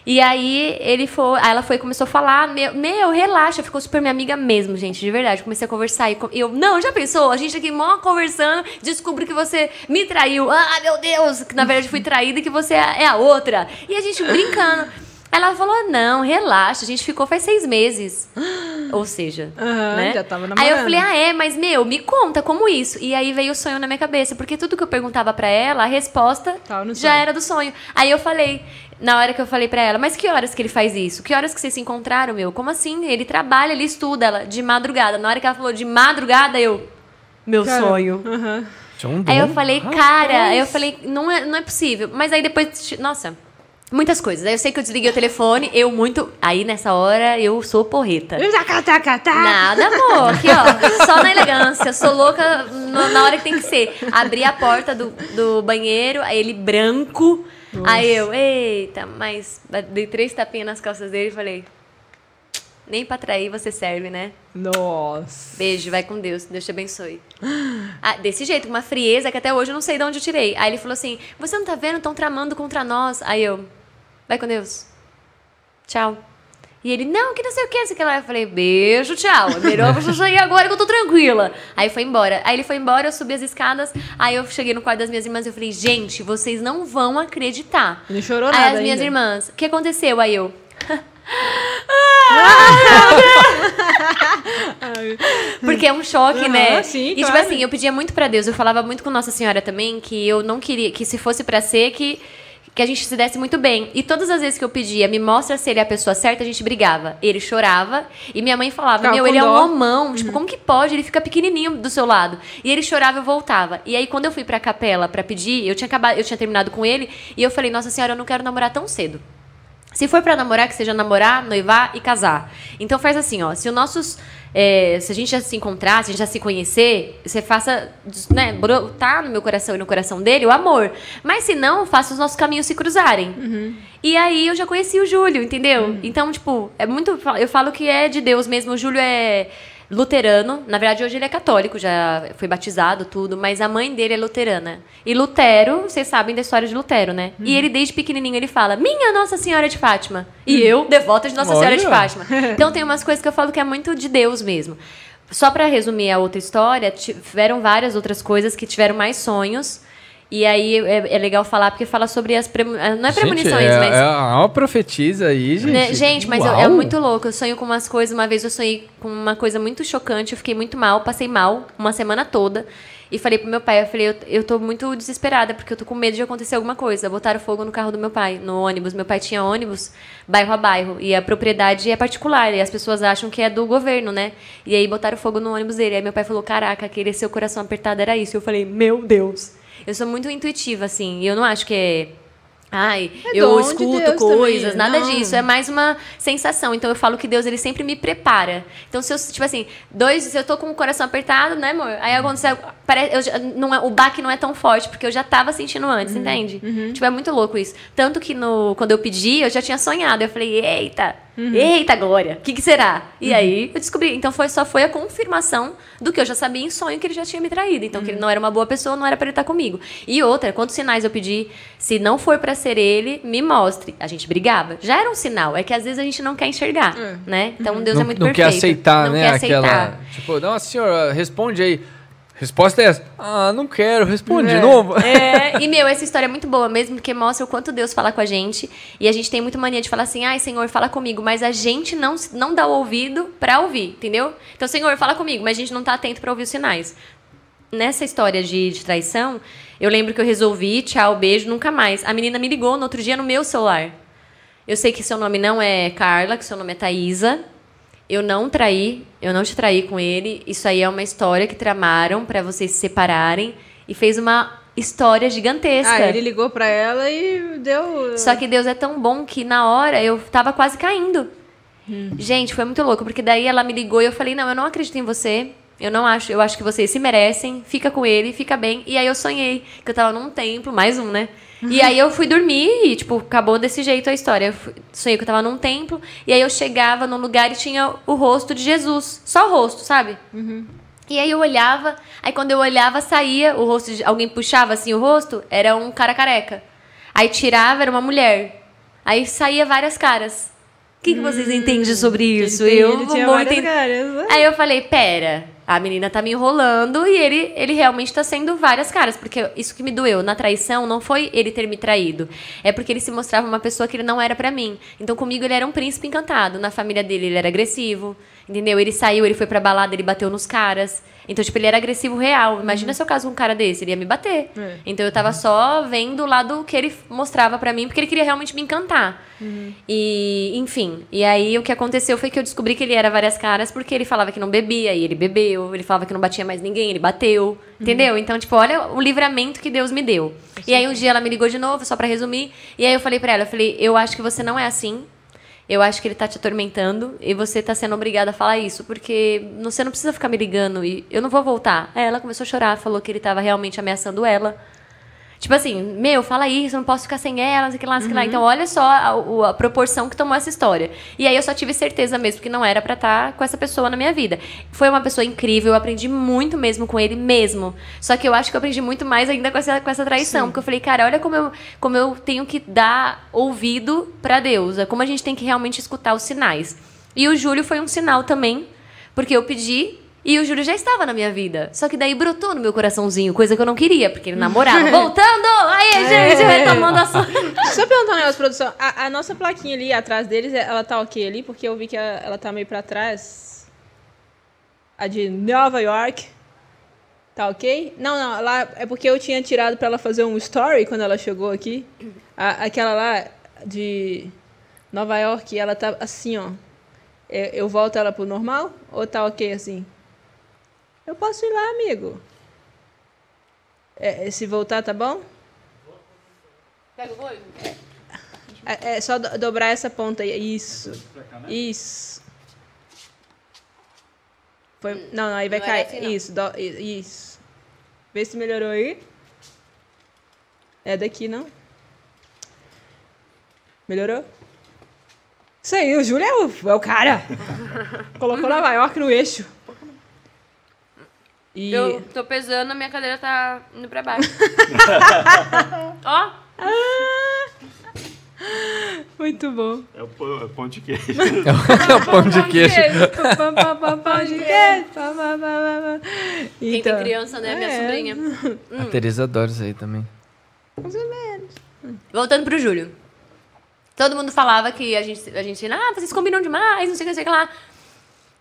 E aí ele foi, aí ela foi começou a falar, meu, meu, relaxa, ficou super minha amiga mesmo, gente, de verdade. Comecei a conversar e eu, não, já pensou? A gente aqui mó conversando, descubro que você me traiu. Ah, meu Deus, que na verdade fui traída e que você é a outra. E a gente brincando. Ela falou: não, relaxa, a gente ficou faz seis meses. Ou seja, Aham, né? já tava Aí eu namorando. falei: ah, é, mas meu, me conta como isso. E aí veio o sonho na minha cabeça, porque tudo que eu perguntava pra ela, a resposta já sonho. era do sonho. Aí eu falei, na hora que eu falei pra ela, mas que horas que ele faz isso? Que horas que vocês se encontraram, meu? Como assim? Ele trabalha, ele estuda, ela, de madrugada. Na hora que ela falou de madrugada, eu. Meu Cara, sonho. aham. Tinha um Aí eu falei, cara, aí eu falei, não é, não é possível. Mas aí depois, nossa, muitas coisas. Aí eu sei que eu desliguei o telefone, eu muito. Aí nessa hora eu sou porreta. Taca, taca. Nada, amor. Aqui, ó. Só na elegância. Sou louca no- na hora que tem que ser. Abri a porta do, do banheiro, aí ele branco. Aí eu, eita, mas dei três tapinhas nas costas dele e falei. Nem pra trair você serve, né? Nossa. Beijo, vai com Deus, Deus te abençoe. Ah, desse jeito, com uma frieza que até hoje eu não sei de onde eu tirei. Aí ele falou assim: Você não tá vendo? Estão tramando contra nós. Aí eu, vai com Deus. Tchau. E ele, não, que não sei o que, sei o que lá. Eu falei, beijo, tchau. É melhor você sair agora que eu tô tranquila. Aí foi embora. Aí ele foi embora, eu subi as escadas. Aí eu cheguei no quarto das minhas irmãs e eu falei, gente, vocês não vão acreditar. Não chorou Aí nada as minhas ainda. irmãs, o que aconteceu? Aí eu, Porque é um choque, Aham, né? sim, e tipo claro. assim, eu pedia muito pra Deus, eu falava muito com Nossa Senhora também, que eu não queria, que se fosse pra ser, que, que a gente se desse muito bem. E todas as vezes que eu pedia, me mostra se ele é a pessoa certa, a gente brigava. Ele chorava e minha mãe falava, meu, ele é um dó. Uhum. homão, tipo, como que pode? Ele fica pequenininho do seu lado. E ele chorava e eu voltava. E aí quando eu fui pra capela pra pedir, eu tinha acabado, eu tinha terminado com ele, e eu falei, Nossa Senhora, eu não quero namorar tão cedo. Se for pra namorar, que seja namorar, noivar e casar. Então faz assim, ó. Se os nossos. é, se a gente já se encontrar, se a gente já se conhecer, você faça, né, brotar no meu coração e no coração dele o amor. Mas se não, faça os nossos caminhos se cruzarem. E aí eu já conheci o Júlio, entendeu? Então, tipo, é muito. Eu falo que é de Deus mesmo. O Júlio é luterano. Na verdade, hoje ele é católico, já foi batizado, tudo, mas a mãe dele é luterana. E Lutero, vocês sabem da história de Lutero, né? E ele, desde pequenininho, ele fala: Minha Nossa Senhora de Fátima. E eu, devota de Nossa Senhora de Olha. Fátima. Então tem umas coisas que eu falo que é muito de Deus mesmo. Só pra resumir a outra história, tiveram várias outras coisas que tiveram mais sonhos. E aí é, é legal falar, porque fala sobre as. premo- Não é premonições, gente, é, mas. É uma profetisa aí, gente. Né, Gente, mas eu- é muito louco. Eu sonho com umas coisas. Uma vez eu sonhei com uma coisa muito chocante. Eu fiquei muito mal, passei mal uma semana toda. E falei pro meu pai, eu falei, eu, eu tô muito desesperada, porque eu tô com medo de acontecer alguma coisa. Botaram fogo no carro do meu pai, no ônibus. Meu pai tinha ônibus, bairro a bairro. E a propriedade é particular, e as pessoas acham que é do governo, né? E aí botaram fogo no ônibus dele. Aí meu pai falou, caraca, aquele seu coração apertado era isso. Eu falei, meu Deus. Eu sou muito intuitiva, assim, e eu não acho que é... Ai, É eu de escuto Deus coisas, também, nada não. disso. É mais uma sensação. Então eu falo que Deus ele sempre me prepara. Então se eu, tipo assim, dois, se eu tô com o coração apertado, né, amor? Aí aconteceu, parece, eu já- não é, o baque não é tão forte porque eu já tava sentindo antes, entende? Tipo, é muito louco isso. Tanto que no quando eu pedi, eu já tinha sonhado. Eu falei, eita, eita Glória, o que que será? E aí eu descobri. Então foi só foi a confirmação do que eu já sabia em sonho que ele já tinha me traído. Então que ele não era uma boa pessoa, não era pra ele estar comigo. E outra, quantos sinais eu pedi? Se não for pra ser ele, me mostre. A gente brigava. Já era um sinal. É que às vezes a gente não quer enxergar, É. né? Então Deus não, é muito não perfeito. quer aceitar, não né? Quer aceitar. Aquela. Tipo, não, senhora, responde aí. Resposta é essa. Ah, não quero, responde É. de novo. É, e meu, essa história é muito boa mesmo, porque mostra o quanto Deus fala com a gente. E a gente tem muito mania de falar assim, ai, Senhor, fala comigo, mas a gente não, não dá o ouvido pra ouvir, entendeu? Então, Senhor, fala comigo, mas a gente não tá atento pra ouvir os sinais. Nessa história de, de traição, eu lembro que eu resolvi, tchau, beijo, nunca mais. A menina me ligou no outro dia no meu celular. Eu sei que seu nome não é Carla, que seu nome é Thaisa. Eu não traí, eu não te traí com ele. Isso aí é uma história que tramaram pra vocês se separarem e fez uma história gigantesca. Ah, ele ligou pra ela e deu. Só que Deus é tão bom que na hora eu tava quase caindo. Hum. Gente, foi muito louco, porque daí ela me ligou e eu falei: "Não, eu não acredito em você. Eu não acho, eu acho que vocês se merecem. Fica com ele, fica bem". E aí eu sonhei que eu tava num templo, mais um, né? E aí eu fui dormir e, tipo, acabou desse jeito a história. Eu fui- sonhei que eu tava num templo, e aí eu chegava num lugar e tinha o rosto de Jesus. Só o rosto, sabe? E aí eu olhava, aí quando eu olhava, saía o rosto de. Alguém puxava assim o rosto, era um cara careca. Aí tirava, era uma mulher. Aí saía várias caras. O que, que vocês entendem sobre isso? Tem- eu vou várias entender. caras. né? Aí eu falei, pera, a menina tá me enrolando e ele, ele realmente tá sendo várias caras. Porque isso que me doeu na traição não foi ele ter me traído. É porque ele se mostrava uma pessoa que ele não era pra mim. Então comigo ele era um príncipe encantado. Na família dele ele era agressivo. Entendeu? Ele saiu, ele foi pra balada, ele bateu nos caras. Então, tipo, ele era agressivo real. Imagina se eu caso com um cara desse, ele ia me bater. É. Então eu tava só vendo o lado que ele mostrava pra mim, porque ele queria realmente me encantar. E, enfim. E aí o que aconteceu foi que eu descobri que ele era várias caras, porque ele falava que não bebia, e ele bebeu. Ele falava que não batia mais ninguém, ele bateu. Entendeu? Então, tipo, olha o livramento que Deus me deu. E aí um dia ela me ligou de novo, só pra resumir. E aí eu falei pra ela, eu falei, eu acho que você não é assim. Eu acho que ele tá te atormentando e você tá sendo obrigada a falar isso, porque você não precisa ficar me ligando e eu não vou voltar. Aí ela começou a chorar, falou que ele tava realmente ameaçando ela. Tipo assim, meu, fala isso, eu não posso ficar sem ela, não sei o que lá, não sei o que lá. Então, olha só a, a proporção que tomou essa história. E aí eu só tive certeza mesmo que não era pra estar com essa pessoa na minha vida. Foi uma pessoa incrível, eu aprendi muito mesmo com ele mesmo. Só que eu acho que eu aprendi muito mais ainda com essa, com essa traição. Porque eu falei, cara, olha como eu, como eu tenho que dar ouvido pra Deus. É como a gente tem que realmente escutar os sinais. E o Júlio foi um sinal também, porque eu pedi e o Júlio já estava na minha vida. Só que daí brotou no meu coraçãozinho, coisa que eu não queria, porque ele namorava. Voltando! Aí, gente, retomando a sua. Deixa eu perguntar um negócio, produção. A, a nossa plaquinha ali atrás deles, ela tá ok ali? Porque eu vi que ela, ela tá meio pra trás. A de Nova York. Tá ok? Não, não, lá é porque eu tinha tirado pra ela fazer um story quando ela chegou aqui. A- aquela lá de Nova York, ela tá assim, ó. Eu, eu volto ela pro normal? Ou tá ok assim? Eu posso ir lá, amigo. É, se voltar, tá bom? Pega o boi? É, é só do- dobrar essa ponta aí. Isso. Isso. Foi, não, não, aí vai Não era cair. assim, isso, do- isso. Vê se melhorou aí. É daqui, não? Melhorou? Isso aí, o Júlio é o, é o cara. Colocou Nova York no eixo. E... Eu tô pesando, a minha cadeira tá indo pra baixo. Ó, Muito bom. É o pão, é o pão de queijo. É o pão de queijo. Pam de queijo. Quem Então, tem criança, né? Minha é. sobrinha. A Teresa adora isso aí também. Voltando pro Júlio. Todo mundo falava que a gente, a gente, ah, vocês combinam demais, não sei o que, não sei o que lá.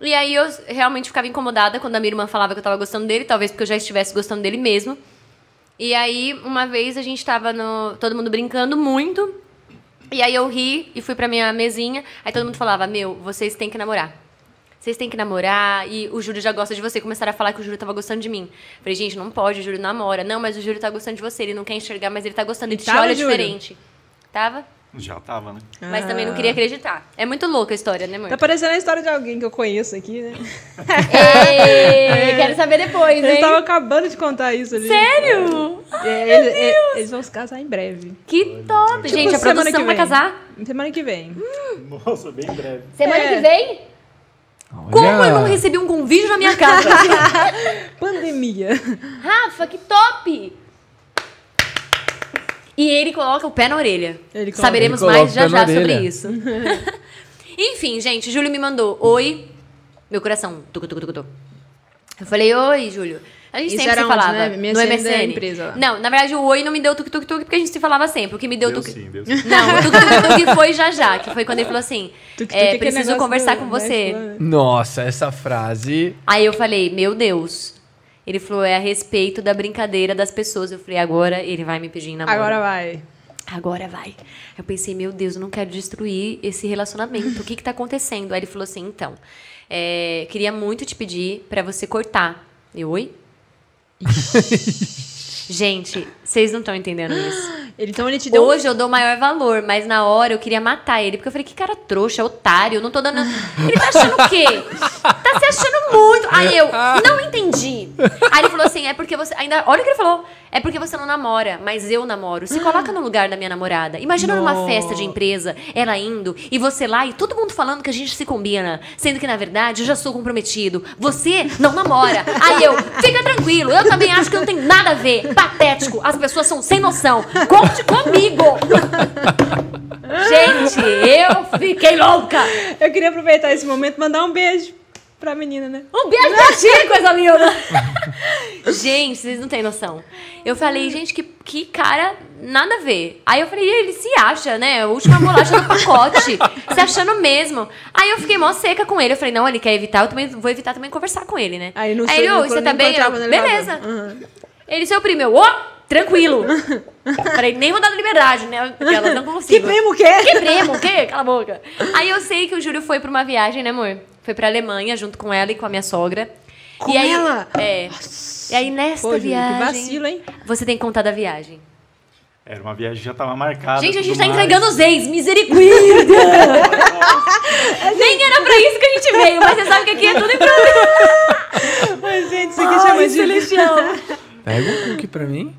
E aí eu realmente ficava incomodada quando a minha irmã falava que eu tava gostando dele, talvez porque eu já estivesse gostando dele mesmo. E aí, uma vez a gente tava no. todo mundo brincando muito. E aí eu ri e fui pra minha mesinha. Aí todo mundo falava: Meu, vocês têm que namorar. Vocês têm que namorar e o Júlio já gosta de você. Começaram a falar que o Júlio tava gostando de mim. Falei, gente, não pode, o Júlio namora. Não, mas o Júlio tá gostando de você. Ele não quer enxergar, mas ele tá gostando. Ele te Tava, olha Júlio? diferente. Tava? Já tava, né? Mas também não queria acreditar. É muito louca a história, né, amor? Tá parecendo a história de alguém que eu conheço aqui, né? Ei, quero saber depois, Eles hein? estavam acabando de contar isso ali. Sério? É, eles, é, eles vão se casar em breve. Que top! Tipo, gente, a semana produção que vai casar? Semana que vem. Nossa, bem breve. Semana É. que vem? Olha. Como eu não recebi um convite na minha casa? Pandemia. Rafa, que top! E ele coloca o pé na orelha. Ele coloca- Saberemos mais já já sobre orelha. isso. Enfim, gente, Júlio me mandou. Oi. Meu coração. Tucu, tucu, tucu, tucu. Eu falei, oi, Júlio. A gente Isso sempre era se onde, falava. né? No MSN. Não, na verdade, o oi não me deu tuk-tuk-tuk porque a gente se falava sempre. O que me deu Deu tuk sim, deu sim. Não, o tuk-tuk-tuk foi já já, que foi quando ele falou assim: é, é preciso conversar do- com você. né? Nossa, essa frase. Aí eu falei, meu Deus. Ele falou, é a respeito da brincadeira das pessoas. Eu falei, agora ele vai me pedir namoro. Agora vai. Agora vai. Eu pensei, meu Deus, eu não quero destruir esse relacionamento. O que que tá acontecendo? Aí ele falou assim, então, é, queria muito te pedir pra você cortar. Eu, oi? Gente, vocês não estão entendendo isso. Então ele te deu. Hoje eu dou maior valor, mas na hora eu queria matar ele. Porque eu falei, que cara trouxa, otário, não tô dando. Ele tá achando o quê? Tá se achando muito. Aí eu, não entendi. Aí ele falou assim: é porque você. Ainda, olha o que ele falou. É porque você não namora, mas eu namoro. Se coloca no lugar da minha namorada. Imagina numa festa de empresa, ela indo, e você lá, e todo mundo falando que a gente se combina. Sendo que, na verdade, eu já sou comprometido. Você não namora. Aí eu, fica tranquilo, eu também acho que não tem nada a ver. Patético, as pessoas são sem noção. Conte comigo! Gente, eu fiquei louca! Eu queria aproveitar esse momento e mandar um beijo pra menina, né? Um beijo pra ti, coisa linda! gente, vocês não têm noção. Eu falei, gente, que, que cara nada a ver. Aí eu falei, ele se acha, né? A última bolacha do pacote. se achando mesmo. Aí eu fiquei mó seca com ele. Eu falei, não, ele quer evitar, eu também vou evitar também conversar com ele, né? Aí Aí você tá não bem? Eu, encontrava no elevador. Beleza. Uhum. Ele, seu primo, eu, ô, tranquilo. Falei, nem vou dar liberdade, né? Ela não Que consigo. primo o quê? Que primo, o quê? Cala a boca. Aí eu sei que o Júlio foi pra uma viagem, né, amor? Foi pra Alemanha junto com ela e com a minha sogra. Com e aí, ela? É. E aí nesta Pô, Júlio, viagem. que vacilo, hein? Você tem que contar da viagem. Era uma viagem que já tava marcada. Gente, a gente tá mais. entregando os ex, misericórdia! Nem era pra isso que a gente veio, mas você sabe que aqui é tudo problema. Mas, gente, isso aqui chama de... celestial. Pega um cookie pra mim.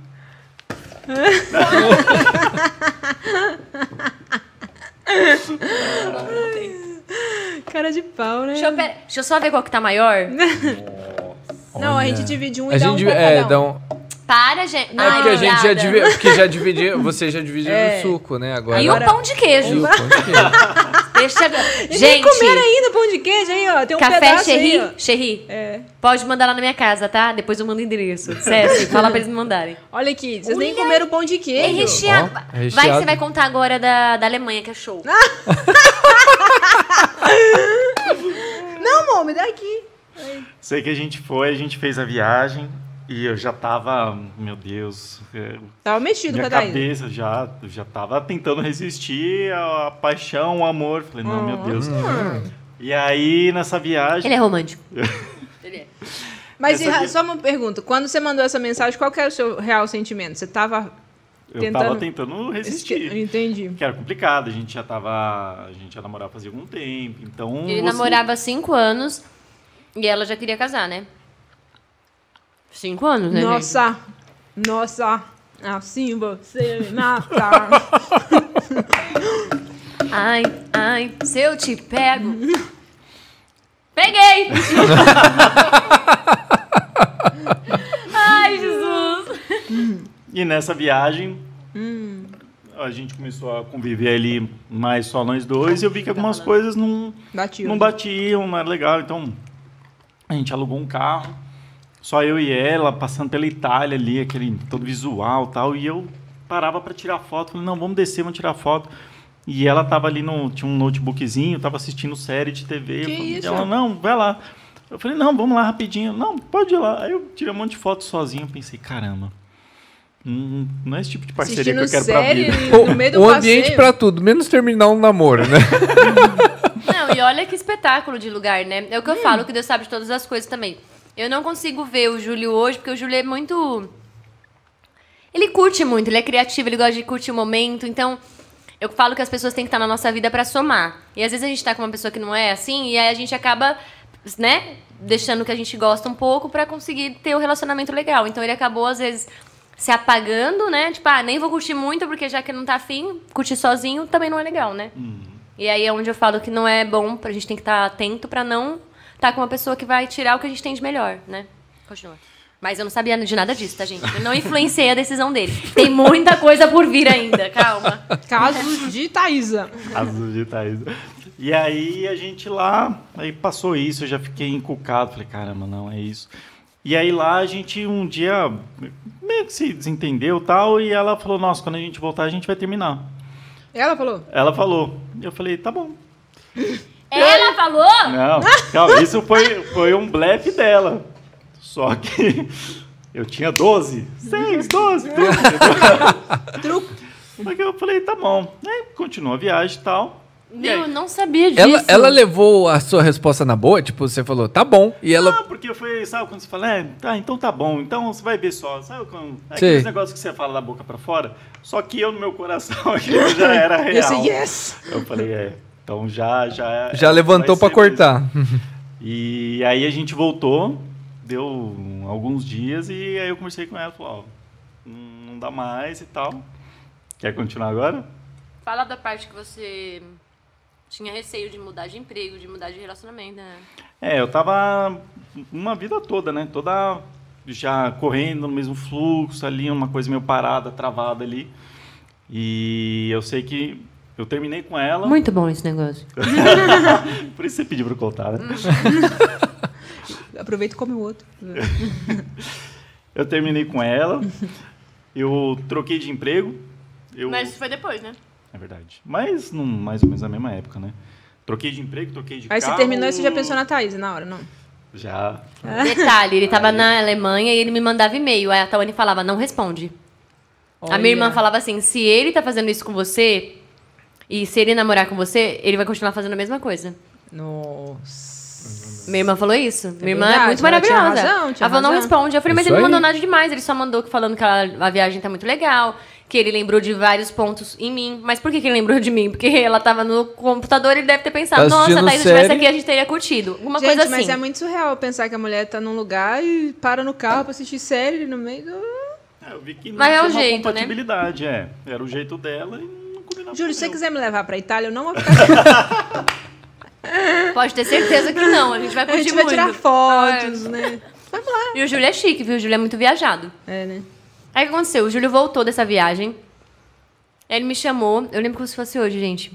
Cara de pau, né? Deixa eu, pera- deixa eu só ver qual que tá maior. Não, a Olha. gente divide um e A dá gente um pra é, cada um. dá um. Para, gente. É Ai, porque a gente já divide, porque já dividiu, você já dividiu É. o suco, né? Agora. E o pão de E queijo. o pão de queijo. Deixa. E nem Gente, comeram ainda pão de queijo aí, ó. Tem um café pedaço aí, Cherry, ó. Cherry. É. Pode mandar lá na minha casa, tá? Depois eu mando o endereço. César, fala pra eles me mandarem. Olha aqui, vocês nem Olha, comeram pão de É queijo. recheado. Ó, é Vai, recheado. você vai contar agora da, da Alemanha, que é show. Não, amor, me dá aqui. Sei que a gente foi, a gente fez a viagem e eu já tava, meu Deus, é, Tava mexido com minha cabeça já, já tava tentando resistir à paixão, ao amor. Falei, não, meu Deus. E aí, nessa viagem, Ele é romântico. Ele é. Mas e, só uma pergunta. Quando você mandou essa mensagem, qual que era o seu real sentimento? Você tava eu tentando- tava tentando resistir. Entendi. Que era complicado, a gente já tava. A gente já namorava fazia algum tempo, então. Ele você- namorava há cinco anos e ela já queria casar, né? Cinco anos, né? gente? Nossa, nossa, assim você me mata. Ai, ai, se eu te pego. Peguei! ai, Jesus! E nessa viagem, Hum. a gente começou a conviver ali mais só nós dois e eu vi que algumas coisas não, Bati. não batiam, não era legal. Então, a gente alugou um carro, só eu e ela, passando pela Itália ali, aquele todo visual e tal. E eu parava para tirar foto, falei, não, vamos descer, vamos tirar foto. E ela tava ali no. Tinha um notebookzinho, tava assistindo série de TV. Que falei, isso? Ela, não, vai lá. Eu falei, não, vamos lá rapidinho. Não, pode ir lá. Aí eu tirei um monte de foto sozinho, pensei, caramba. hum, não é esse tipo de parceria Assistindo que eu quero série pra vida. no meio do o ambiente pra tudo, menos terminar um namoro, né? Não, e olha que espetáculo de lugar, né? É o que eu falo, que Deus sabe de todas as coisas também. Eu não consigo ver o Júlio hoje, porque o Júlio é muito. Ele curte muito, ele é criativo, ele gosta de curtir o momento. Então, eu falo que as pessoas têm que estar na nossa vida pra somar. E às vezes a gente tá com uma pessoa que não é assim, e aí a gente acaba, né, deixando o que a gente gosta um pouco pra conseguir ter um relacionamento legal. Então ele acabou, às vezes, se apagando, né? Tipo, ah, nem vou curtir muito, porque já que não tá afim, curtir sozinho também não é legal, né? E aí é onde eu falo que não é bom, a gente tem que estar atento pra não estar com uma pessoa que vai tirar o que a gente tem de melhor, né? Continua. Mas eu não sabia de nada disso, tá, gente? Eu não influenciei a decisão dele. Tem muita coisa por vir ainda, calma. Casos de Thaísa. Azul de Thaís. E aí a gente lá, aí passou isso, eu já fiquei encucado, falei, caramba, não, é isso. E aí lá a gente um dia meio que se desentendeu e tal, e ela falou, nossa, quando a gente voltar a gente vai terminar. Ela falou. Ela falou. E eu falei, tá bom. Ela falou? Não, calma, isso foi, foi um blefe dela. Só que eu tinha 12, 6, 12, 13. Truco. Só que eu falei, tá bom. Aí continuou a viagem e tal. Eu não sabia disso. ela, ela levou a sua resposta na boa? Tipo, você falou, tá bom. E ela. Ah, porque foi, sabe quando você fala, é, tá, então tá bom, então você vai ver só. Sabe quando, é aqueles negócios que você fala da boca pra fora? Só que eu, no meu coração, aquilo já era real. Esse yes. Eu falei, é, então já... Já, Já levantou pra cortar. E aí a gente voltou, deu alguns dias, e aí eu conversei com ela, falou, ó, não não dá mais e tal. Quer continuar agora? Fala da parte que você tinha receio de mudar de emprego, de mudar de relacionamento, né? É, eu tava uma vida toda, né? Toda já correndo no mesmo fluxo ali, uma coisa meio parada, travada ali. E eu sei que Eu terminei com ela. Muito bom esse negócio. Por isso você pediu pra eu contar, né? Aproveita e come o outro. Eu terminei com ela. Eu troquei de emprego. Eu... Mas foi depois, né? É verdade. Mas não, mais ou menos na mesma época, né? Troquei de emprego, troquei de Aí carro. você terminou e você já pensou na Thaís na hora, não? Já. Detalhe, ele tava na Alemanha e ele me mandava e-mail. Aí a Tawane falava, não responde. A minha irmã Olha. falava assim: se ele tá fazendo isso com você, e se ele namorar com você, ele vai continuar fazendo a mesma coisa. Nossa. Minha irmã falou isso. minha irmã é muito ela tinha maravilhosa. razão, tinha ela falou, não responde. Eu falei, mas Isso ele não mandou aí. nada demais. Ele só mandou falando que a, a viagem tá muito legal, que ele lembrou de vários pontos em mim. Mas por que, que ele lembrou de mim? Porque ela tava no computador e ele deve ter pensado, Tá nossa, Thaís, se série. aqui, a gente teria curtido. Uma Gente, coisa assim. mas é muito surreal pensar que a mulher tá num lugar e para no carro pra assistir série no meio do... É, eu vi que não Mas é tinha o uma jeito, né? compatibilidade, é. Era o jeito dela e não combinava Júlio, se você quiser me levar pra Itália, eu não vou ficar... Pode ter certeza que não. A gente vai a curtir gente vai muito. tirar fotos, né? E o Júlio é chique, viu? O Júlio é muito viajado. É, né? Aí o que aconteceu? O Júlio voltou dessa viagem. Ele me chamou, eu lembro como se fosse hoje, gente.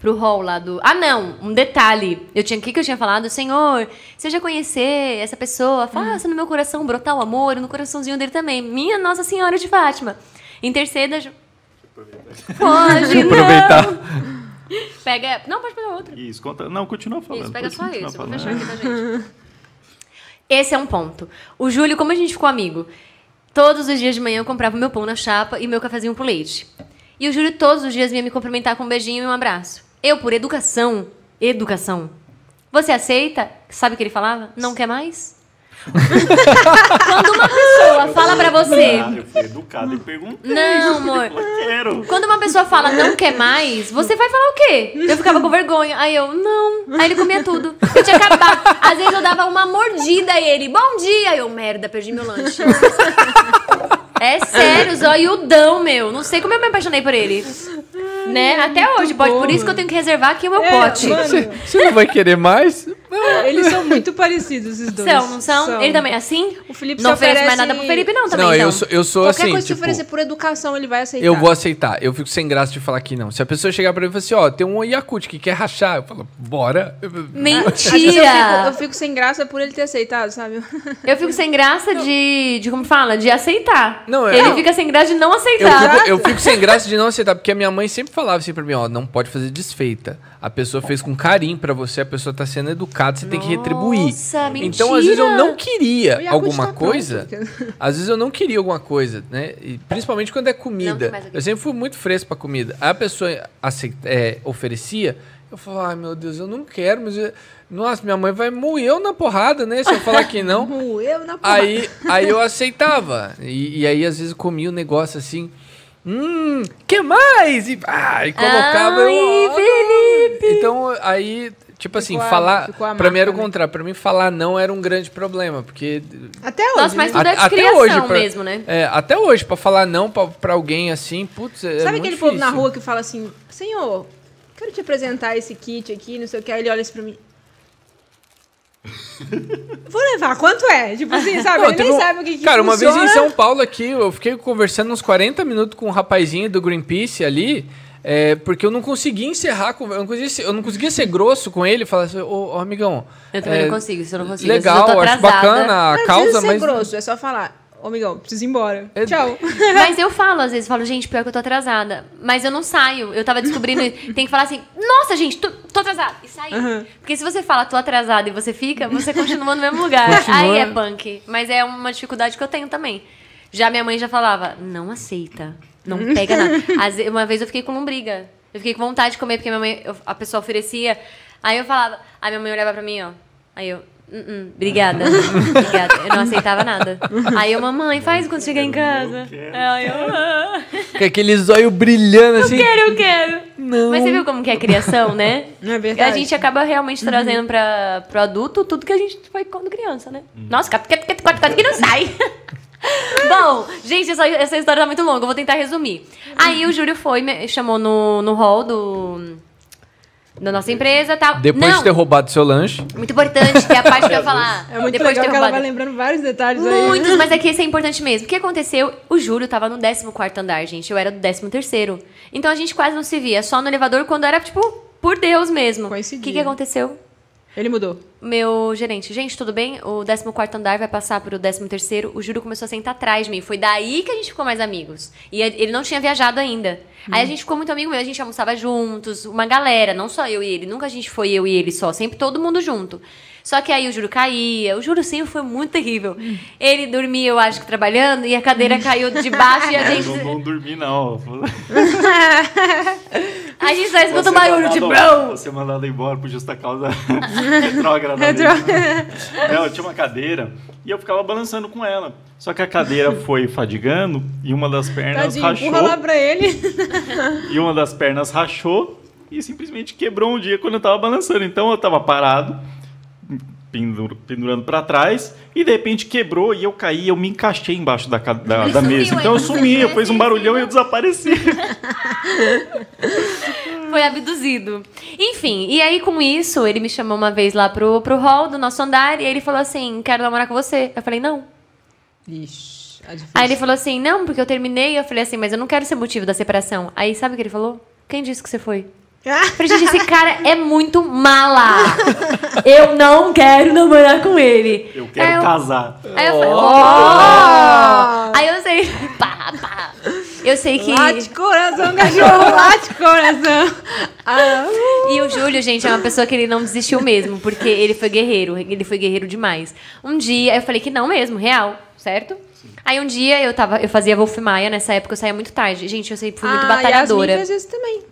Pro hall lá do. Ah, não! Um detalhe. Eu tinha. O que, que eu tinha falado? Senhor, se eu já conhecer essa pessoa, faça no meu coração brotar o amor, no coraçãozinho dele também. Minha Nossa Senhora de Fátima. Interceda. Ju- Pode, Aproveitar. não. Pega. Não, pode pegar outra. Isso, conta. Não, continua falando. Isso, pega pode só isso. Vou fechar aqui, tá, gente? Esse é um ponto. O Júlio, como a gente ficou amigo, todos os dias de manhã eu comprava meu pão na chapa e meu cafezinho com leite. E o Júlio todos os dias vinha me cumprimentar com um beijinho e um abraço. Eu, por educação, educação. Você aceita? Sabe o que ele falava? Não quer mais? Quando uma pessoa fala pra você, Ah, eu fui educado e perguntei. Não, amor. Eu quero. Quando uma pessoa fala não quer mais, você vai falar o quê? Eu ficava com vergonha. Aí eu, não. Aí ele comia tudo. Eu tinha acabado. Às vezes eu dava uma mordida e ele, bom dia. Aí eu, merda, perdi meu lanche. É sério, zoiudão, meu. Não sei como eu me apaixonei por ele. Né? Até hoje, pode. Por isso que eu tenho que reservar aqui o meu É, pote. Você você não vai querer mais? eles são muito parecidos, esses dois. São, não são? Ele também é assim? O Felipe não oferece mais nada pro Felipe, não, também. não, então. eu sou, eu sou Qualquer assim, coisa que tipo, oferecer por educação, ele vai aceitar. eu vou aceitar. Eu fico sem graça de falar que não. Se a pessoa chegar pra mim e falar assim, ó, tem um Yakut que quer rachar, eu falo, bora. Vezes Eu fico, Mentira! eu fico sem graça por ele ter aceitado, sabe? Eu fico sem graça de, de como fala, de aceitar. Não, é- Ele Não. fica sem graça de não Eu aceitar. fico, eu fico sem graça de não aceitar, porque a minha mãe sempre falava assim pra mim, ó, não pode fazer desfeita. A pessoa fez com carinho pra você, a pessoa tá sendo educada, você tem que retribuir. Nossa, Então, às vezes eu não O queria Yakult alguma tá coisa. pronto. Às vezes eu não queria alguma coisa, né? E principalmente quando é comida. Eu sempre fui muito fresco pra comida. Aí a pessoa aceita, é, oferecia, eu falava, ai meu Deus, eu não quero, mas. eu- Nossa, minha mãe vai moer eu na porrada, né? Se eu falar que não. Eu na porra. Aí, aí eu aceitava. E, e aí, às vezes, eu comia um negócio assim. Hum, que mais? E, ah, e colocava Ai, eu. Felipe! Então, aí, tipo assim, Ficou falar. a Pra mim era o né? contrário. Pra mim, falar não era um grande problema. Porque. Até hoje. Nossa, mas né? tudo é até hoje, pra- mesmo, né? É, até hoje, pra falar não pra, pra alguém assim, putz, é Sabe muito aquele povo na difícil. rua que fala assim, senhor, quero te apresentar esse kit aqui, não sei o que, aí ele olha assim pra mim. Vou levar, quanto é? Tipo assim, sabe? Não, ele nem um- sabe o que, que Cara, uma vez em funciona. São Paulo aqui, eu fiquei conversando uns 40 minutos com um rapazinho do Greenpeace ali, é, porque eu não conseguia encerrar, eu não conseguia ser, eu não conseguia ser grosso com ele e falar assim, ô, ô, amigão... Eu também é, não consigo, isso eu não consigo. Legal, acho bacana a Não causa, ser mas... grosso, é só falar. Ô, amigão, preciso ir embora. É- Tchau. Mas eu falo, às vezes, falo, gente, pior que eu tô atrasada. Mas eu não saio. Eu tava descobrindo. tem que falar assim, nossa, gente, tô, tô atrasada. E sair. Uhum. Porque se você fala, tô atrasada e você fica, você continua no mesmo lugar. Continua. Aí é punk. Mas é uma dificuldade que eu tenho também. Já minha mãe já falava, não aceita. Não pega nada. Às uma vez eu fiquei com lombriga. Eu fiquei com vontade de comer, porque minha mãe, eu- a pessoa oferecia. Aí eu falava, aí minha mãe olhava pra mim, ó. Aí eu, "Hum, hum, obrigada. obrigada. Eu não aceitava nada. Aí eu, mamãe, faz quando chegar em casa. Aí eu, "Ah, Com aquele zóio brilhando assim... quero, eu quero. Não. Mas você viu como que é a criação, né? Não é verdade? A gente acaba realmente trazendo pra, pro adulto tudo que a gente foi quando criança, né? Nossa, quatro, quatro, quatro, quatro, quatro que não sai. Bom, gente, essa, essa história tá muito longa, eu vou tentar resumir. Aí o Júlio foi, me chamou no, no hall do, da nossa empresa tal. Depois não, de ter roubado seu lanche. muito importante, que é a parte que eu ia falar. É muito Depois de legal ter que ela roubado. vai lembrando vários detalhes aí. Muitos, mas é que esse é importante mesmo. O que aconteceu? O Júlio tava no 14 andar, gente. Eu era do 13 Então a gente quase não se via, só no elevador quando era, tipo, por Deus mesmo. O que, que aconteceu? Ele mudou. Meu gerente, gente, tudo bem? O 14 andar vai passar pro 13 O Júlio começou a sentar atrás de mim. Foi daí que a gente ficou mais amigos. E ele não tinha viajado ainda. Aí a gente ficou muito amigo mesmo. A gente almoçava juntos, uma galera, não só eu e ele. Nunca a gente foi eu e ele só, sempre todo mundo junto. Só que aí o Júlio caía. O Júlio sempre foi muito terrível. Ele dormia, eu acho que trabalhando, e a cadeira caiu de baixo e a Eu gente. não, não dormi, não. A gente só escuta um barulho de mandado- brum. Você mandado embora por justa causa retrógrada. eu tinha uma cadeira e eu ficava balançando com ela. Só que a cadeira foi fadigando e uma das pernas Tadinho, rachou. empurra lá pra ele. E uma das pernas rachou e simplesmente quebrou um dia quando eu tava balançando. Então eu tava parado, pendur- pendurando pra trás, e de repente quebrou e eu caí, eu me encaixei embaixo da, da, da sumiu, mesa. Então eu sumi, eu fiz um barulhão e eu desapareci. Foi abduzido. Enfim, e aí com isso, ele me chamou uma vez lá pro, pro hall do nosso andar e ele falou assim: quero namorar com você. Eu falei, não. Ixi, é. Aí ele falou assim: não, porque eu terminei. Eu falei assim, mas eu não quero ser motivo da separação. Aí sabe o que ele falou? Quem disse que você foi? Eu falei, gente, esse cara é muito mala. Eu não quero namorar com ele. Eu quero Aí casar. Aí eu falei, Oh! "Oh!" Aí eu sei, pá, pá. Eu sei que. Late coração, cachorro, late coração. Ah, uh. E o Júlio, gente, é uma pessoa que ele não desistiu mesmo, porque ele foi guerreiro, ele foi guerreiro demais. Um dia eu falei que não mesmo, real, certo? Aí um dia eu tava, eu fazia Wolf Maia, nessa época eu saía muito tarde. Gente, eu sempre fui muito Ah, batalhadora. Yasmin fez isso também.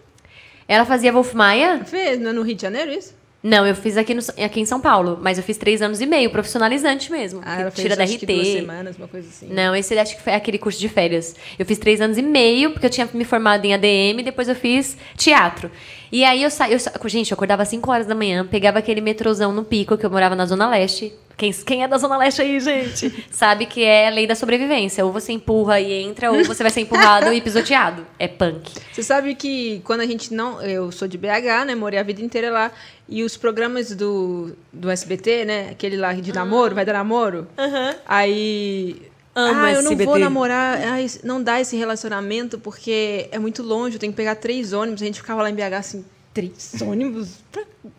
Ela fazia Wolf Maia? Fez, não é no Rio de Janeiro isso? Não, eu fiz aqui, no- aqui em São Paulo, mas eu fiz três anos e meio, profissionalizante mesmo. Ah, ela fez tira da acho RT. duas semanas, uma coisa assim. Não, esse acho que foi aquele curso de férias. Eu fiz três anos e meio, porque eu tinha me formado em ADM, depois eu fiz teatro. E aí eu saí. Gente, eu acordava às 5 horas da manhã, pegava aquele metrôzão no pico, que eu morava na Zona Leste. Quem, quem é da Zona Leste aí, gente? Sabe que é a lei da sobrevivência. Ou você empurra e entra, ou você vai ser empurrado e pisoteado. É punk. Você sabe que quando a gente não. Eu sou de BH, né? Morei a vida inteira lá. E os programas do, do SBT, né? Aquele lá de namoro, vai dar namoro. Aí. Amo ah, eu não vou namorar, ai, não dá esse relacionamento porque é muito longe, eu tenho que pegar três ônibus. A gente ficava lá em BH assim, três ônibus?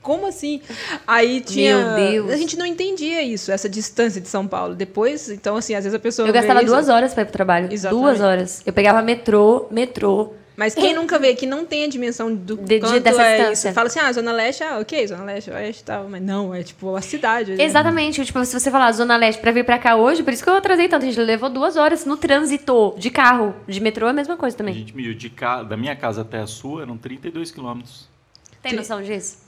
Como assim? Aí tinha. Meu Deus. A gente não entendia isso, essa distância de São Paulo. Depois, então, assim, às vezes a pessoa. Eu vê gastava isso- duas horas pra ir pro trabalho. Exatamente. Duas horas. Eu pegava metrô, metrô. Mas quem nunca vê que não tem a dimensão do De- de- quanto dessa é distância. isso. Fala assim, ah, Zona Leste, ah, ok, Zona Leste, Oeste e tal. Mas não, é tipo a cidade. né? Exatamente. Tipo, se você falar Zona Leste pra vir pra cá hoje, por isso que eu atrasei tanto. A gente levou duas horas no trânsito, de carro. De metrô é a mesma coisa A também. gente mediu de ca... da minha casa até a sua, eram 32 quilômetros. Tem noção disso?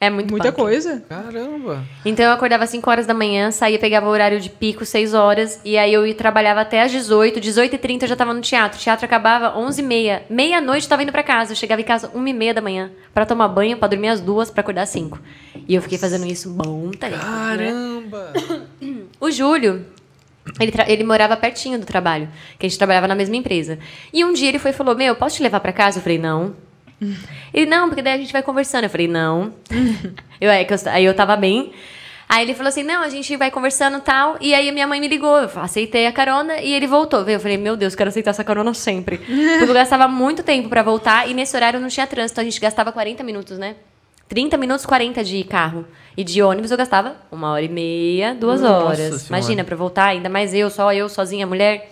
É muito Muita punk. coisa. Caramba. Então eu acordava às 5 horas da manhã, saía, pegava o horário de pico, 6 horas, e aí eu ia, trabalhava até às 18, 18 e 30 eu já tava no teatro. O teatro acabava 11 e meia. Meia-noite eu tava indo pra casa. Eu chegava em casa 1 e meia da manhã pra tomar banho, pra dormir às duas, pra acordar às 5. E eu fiquei fazendo isso bom tempo. né? Caramba. O Júlio, ele, ele morava pertinho do trabalho, que a gente trabalhava na mesma empresa. E um dia ele foi e falou: Meu, posso te levar pra casa? Eu falei: Não. Ele, não, porque daí a gente vai conversando. Eu falei: Não. eu, aí, que eu, aí eu tava bem. Aí ele falou assim: Não, a gente vai conversando e tal. E aí a minha mãe me ligou, eu aceitei a carona e ele voltou. Eu falei: Meu Deus, quero aceitar essa carona sempre. Porque eu gastava muito tempo pra voltar e nesse horário não tinha trânsito. A gente gastava 40 minutos, né? 30 minutos, 40 de carro. E de ônibus eu gastava uma hora e meia, duas Nossa horas. Senhora. Imagina, pra voltar, ainda mais eu, só eu, sozinha, mulher.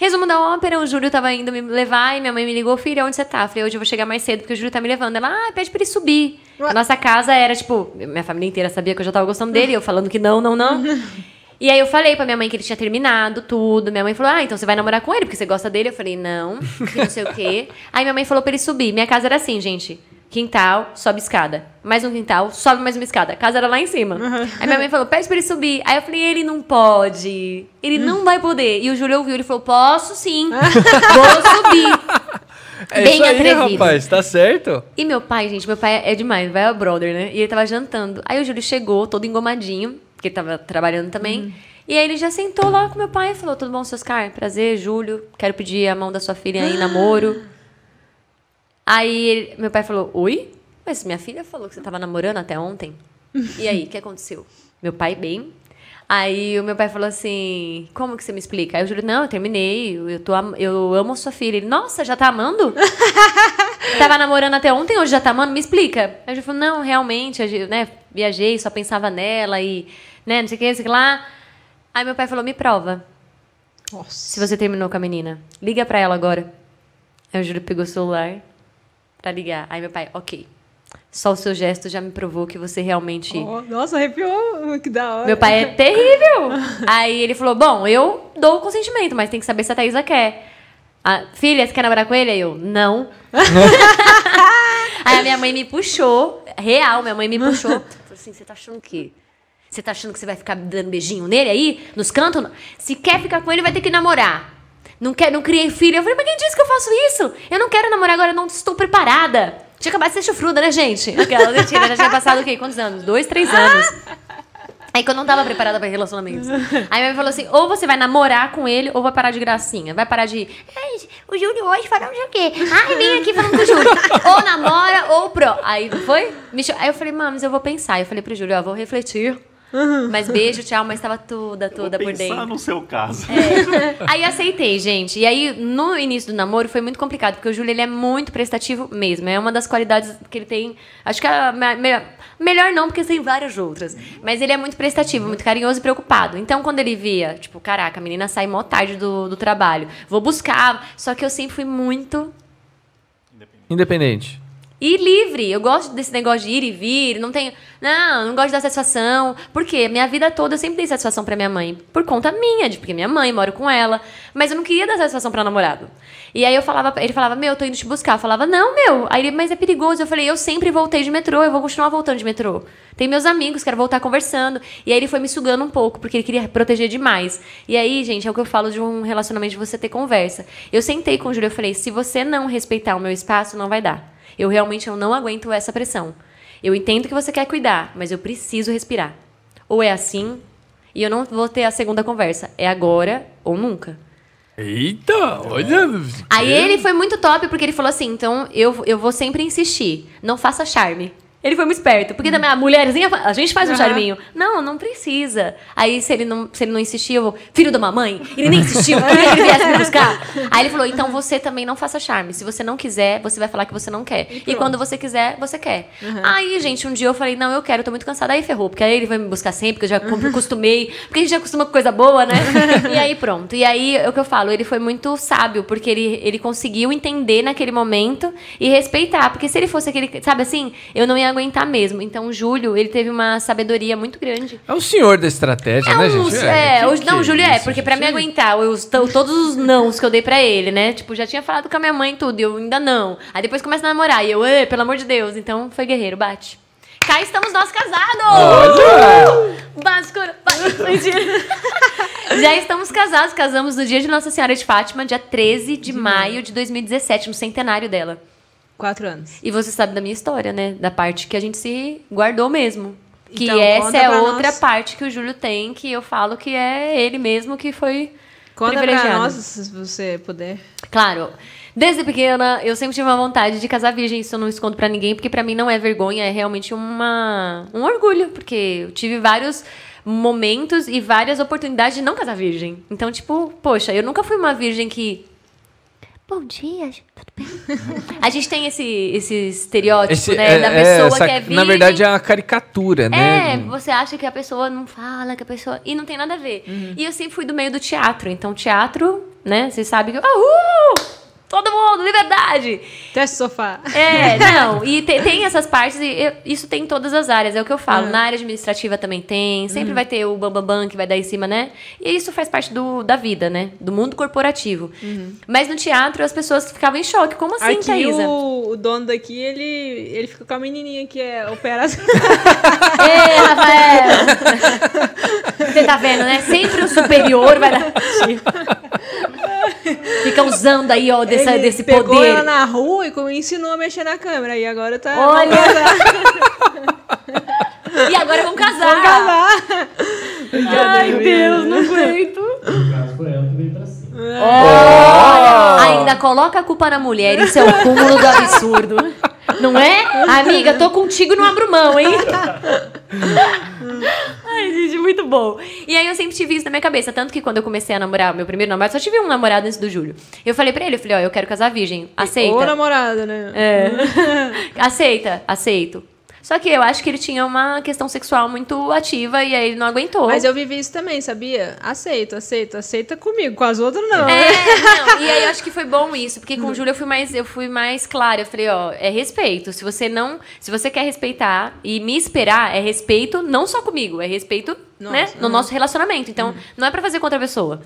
Resumo da ópera, o Júlio tava indo me levar e minha mãe me ligou, filha, onde você tá? Eu falei, hoje eu vou chegar mais cedo porque o Júlio tá me levando. Ela, ah, pede pra ele subir. A nossa casa era, tipo, minha família inteira sabia que eu já tava gostando dele, eu falando que não, não, não. E aí eu falei pra minha mãe que ele tinha terminado tudo. Minha mãe falou, ah, então você vai namorar com ele, porque você gosta dele. Eu falei, não, que não sei o quê. Aí minha mãe falou pra ele subir. Minha casa era assim, gente. Quintal, sobe escada. Mais um quintal, sobe mais uma escada. A casa era lá em cima. Aí minha mãe falou, pede pra ele subir. Aí eu falei, ele não pode. Ele não vai poder. E o Júlio ouviu, ele falou, posso sim. Vou subir. É Bem isso aí, atrevido. rapaz. Tá certo. E meu pai, gente, meu pai é demais, vai ao brother, né? E ele tava jantando. Aí o Júlio chegou, todo engomadinho, porque ele tava trabalhando também. E aí ele já sentou lá com meu pai e falou: Tudo bom, Oscar? Prazer, Júlio. Quero pedir a mão da sua filha em namoro. Aí ele- meu pai falou: Oi? Mas minha filha falou que você tava namorando até ontem. E aí, o que aconteceu? Meu pai, bem. Aí o meu pai falou assim: Como que você me explica? Aí eu juro: Não, eu terminei. Eu, tô, eu amo sua filha. Ele: Nossa, já tá amando? Tava namorando até ontem, hoje já tá amando? Me explica. Aí eu falei: Não, realmente, eu, né, viajei, só pensava nela e, né, não sei o que, não sei o que lá. Aí meu pai falou: Me prova. Nossa. Se você terminou com a menina, liga pra ela agora. Aí o Júlio pegou o celular pra ligar. Aí meu pai, ok. Só o seu gesto já me provou que você realmente. Oh, nossa, arrepiou. Que da hora. Meu pai é terrível. Aí ele falou: Bom, eu dou o consentimento, mas tem que saber se a Thaisa quer. Ah, filha, você quer namorar com ele? Aí eu, não. Aí a minha mãe me puxou, real, minha mãe me puxou. Falou assim: Você tá achando o quê? Você tá achando que você vai ficar dando beijinho nele aí, nos cantos? Se quer ficar com ele, vai ter que namorar. Não, quer, não criei filho. Eu falei, mas quem disse que eu faço isso? Eu não quero namorar agora, eu não estou preparada. Tinha acabado de ser chufruda, né, gente? Aquela mentira, já tinha passado o quê? Quantos anos? Dois, três anos. Aí que eu não tava preparada pra relacionamentos. Aí minha mãe falou assim: ou você vai namorar com ele, ou vai parar de gracinha. Vai parar de. Ai, o Júlio hoje falou sei o quê. Ai, vem aqui falando com o Júlio. ou namora, ou pro. Aí foi? Aí eu falei, mas eu vou pensar. Eu falei pro Júlio, ó, vou refletir. Mas beijo, tchau, mas tava toda, toda Vou por pensar dentro. no seu caso. É. Aí aceitei, gente. E aí, no início do namoro, foi muito complicado, porque o Júlio ele é muito prestativo mesmo. É uma das qualidades que ele tem. Acho que a me- me- melhor não, porque tem várias outras. Mas ele é muito prestativo, muito carinhoso e preocupado. Então, quando ele via, tipo, caraca, a menina sai mó tarde do, do trabalho, vou buscar. Só que eu sempre fui muito Independente. E livre. Eu gosto desse negócio de ir e vir. Não tenho. Não, não gosto de dar satisfação. Por quê? Minha vida toda eu sempre dei satisfação pra minha mãe. Por conta minha, de porque minha mãe, moro com ela. Mas eu não queria dar satisfação pra namorado. E aí eu falava, ele falava, meu, eu tô indo te buscar. Eu falava, não, meu. Aí ele, mas é perigoso. Eu falei, eu sempre voltei de metrô, eu vou continuar voltando de metrô. Tem meus amigos, quero voltar conversando. E aí ele foi me sugando um pouco, porque ele queria proteger demais. E aí, gente, é o que eu falo de um relacionamento de você ter conversa. Eu sentei com o Júlio e falei, se você não respeitar o meu espaço, não vai dar. Eu realmente eu não aguento essa pressão. Eu entendo que você quer cuidar, mas eu preciso respirar. Ou é assim, e eu não vou ter a segunda conversa. É agora ou nunca. Eita, olha. Aí ele foi muito top, porque ele falou assim: então eu, eu vou sempre insistir. Não faça charme. Ele foi muito esperto. Porque também a mulherzinha, a gente faz um Aham. charminho. Não, não precisa. Aí, se ele não, se ele não insistir, eu vou, filho da mamãe, ele nem insistiu, queria que ele viesse me buscar. Aí ele falou: então você também não faça charme. Se você não quiser, você vai falar que você não quer. E, pronto. quando você quiser, você quer. Aí, gente, um dia eu falei: não, eu quero, eu tô muito cansada. Aí ferrou, porque aí ele vai me buscar sempre, porque eu já acostumei. Porque a gente já acostuma com coisa boa, né? e aí pronto. E aí, é o que eu falo, ele foi muito sábio, porque ele, ele conseguiu entender naquele momento e respeitar. Porque se ele fosse aquele, sabe assim, eu não ia aguentar mesmo. Então, o Júlio, ele teve uma sabedoria muito grande. É o senhor da estratégia, né, uns- gente? é, os- que não, o Júlio é, isso, porque pra gente? me aguentar to- todos os nãos que eu dei pra ele, né? Tipo, já tinha falado com a minha mãe e tudo, e eu ainda não. Aí depois começa a namorar, e eu, "Ê, pelo amor de Deus. Então, foi guerreiro, bate. Cá estamos nós casados! Básico. Já estamos casados, casamos no dia de Nossa Senhora de Fátima, dia 13 de maio de 2017, no centenário dela. Quatro anos. E você sabe da minha história, né? Da parte que a gente se guardou mesmo. Que Então, essa conta é outra nós. parte que o Júlio tem, que eu falo que é ele mesmo que foi Conta privilegiado. nós, se você puder. Claro. Desde pequena, eu sempre tive uma vontade de casar virgem, isso eu não escondo pra ninguém, porque pra mim não é vergonha, é realmente uma, um orgulho, porque eu tive vários momentos e várias oportunidades de não casar virgem. Então, tipo, poxa, eu nunca fui uma virgem que. Bom dia, tudo bem? A gente tem esse, esse estereótipo, Esse- né? é- da é pessoa essa- que é virgem. Na verdade, é uma caricatura, É, né? você acha que a pessoa não fala, que a pessoa. E não tem nada a ver. Uhum. E eu sempre fui do meio do teatro. Então, teatro, né? Vocês sabem que. Uhul! Todo mundo, liberdade! Teste sofá. É, não. E te- tem essas partes, e eu- isso tem em todas as áreas, é o que eu falo. Uhum. Na área administrativa também tem, sempre vai ter o bambambam bam, bam que vai dar em cima, né? E isso faz parte do, da vida, né? Do mundo corporativo. Mas no teatro as pessoas ficavam em choque. Como assim, Aqui Thaisa? o, o dono daqui, ele, ele fica com a menininha que é opera. Ei, Rafael! Você tá vendo, né? Sempre o superior vai dar. Fica usando aí, ó, dessa, ele desse pegou poder. ela na rua e como ensinou a mexer na câmera. E agora tá. Olha! E agora vamos casar. Vamos casar. Ai, Deus, não aguento. No caso, foi ela que veio pra cima. Olha, ainda coloca a culpa na mulher, isso é o cúmulo do absurdo. Não é? Amiga, tô contigo, não abro mão, hein? Ai, gente, muito bom. E aí eu sempre tive isso na minha cabeça. Tanto que quando eu comecei a namorar, meu primeiro namorado, só tive um namorado antes do Júlio. Eu falei pra ele, eu falei, ó, eu quero casar virgem. Aceita? Ou namorada, né? É. Aceita? Aceito. Só que eu acho que ele tinha uma questão sexual muito ativa e aí ele não aguentou. Mas eu vivi isso também, sabia? Aceito, aceito, aceita comigo. Com as outras, não. É, não, e aí eu acho que foi bom isso, porque com o Júlio eu fui mais, eu fui mais clara. Eu falei, ó, é respeito. Se você não. Se você quer respeitar e me esperar, é respeito não só comigo, é respeito né, Nossa, no nosso relacionamento. Então, não é pra fazer com outra pessoa.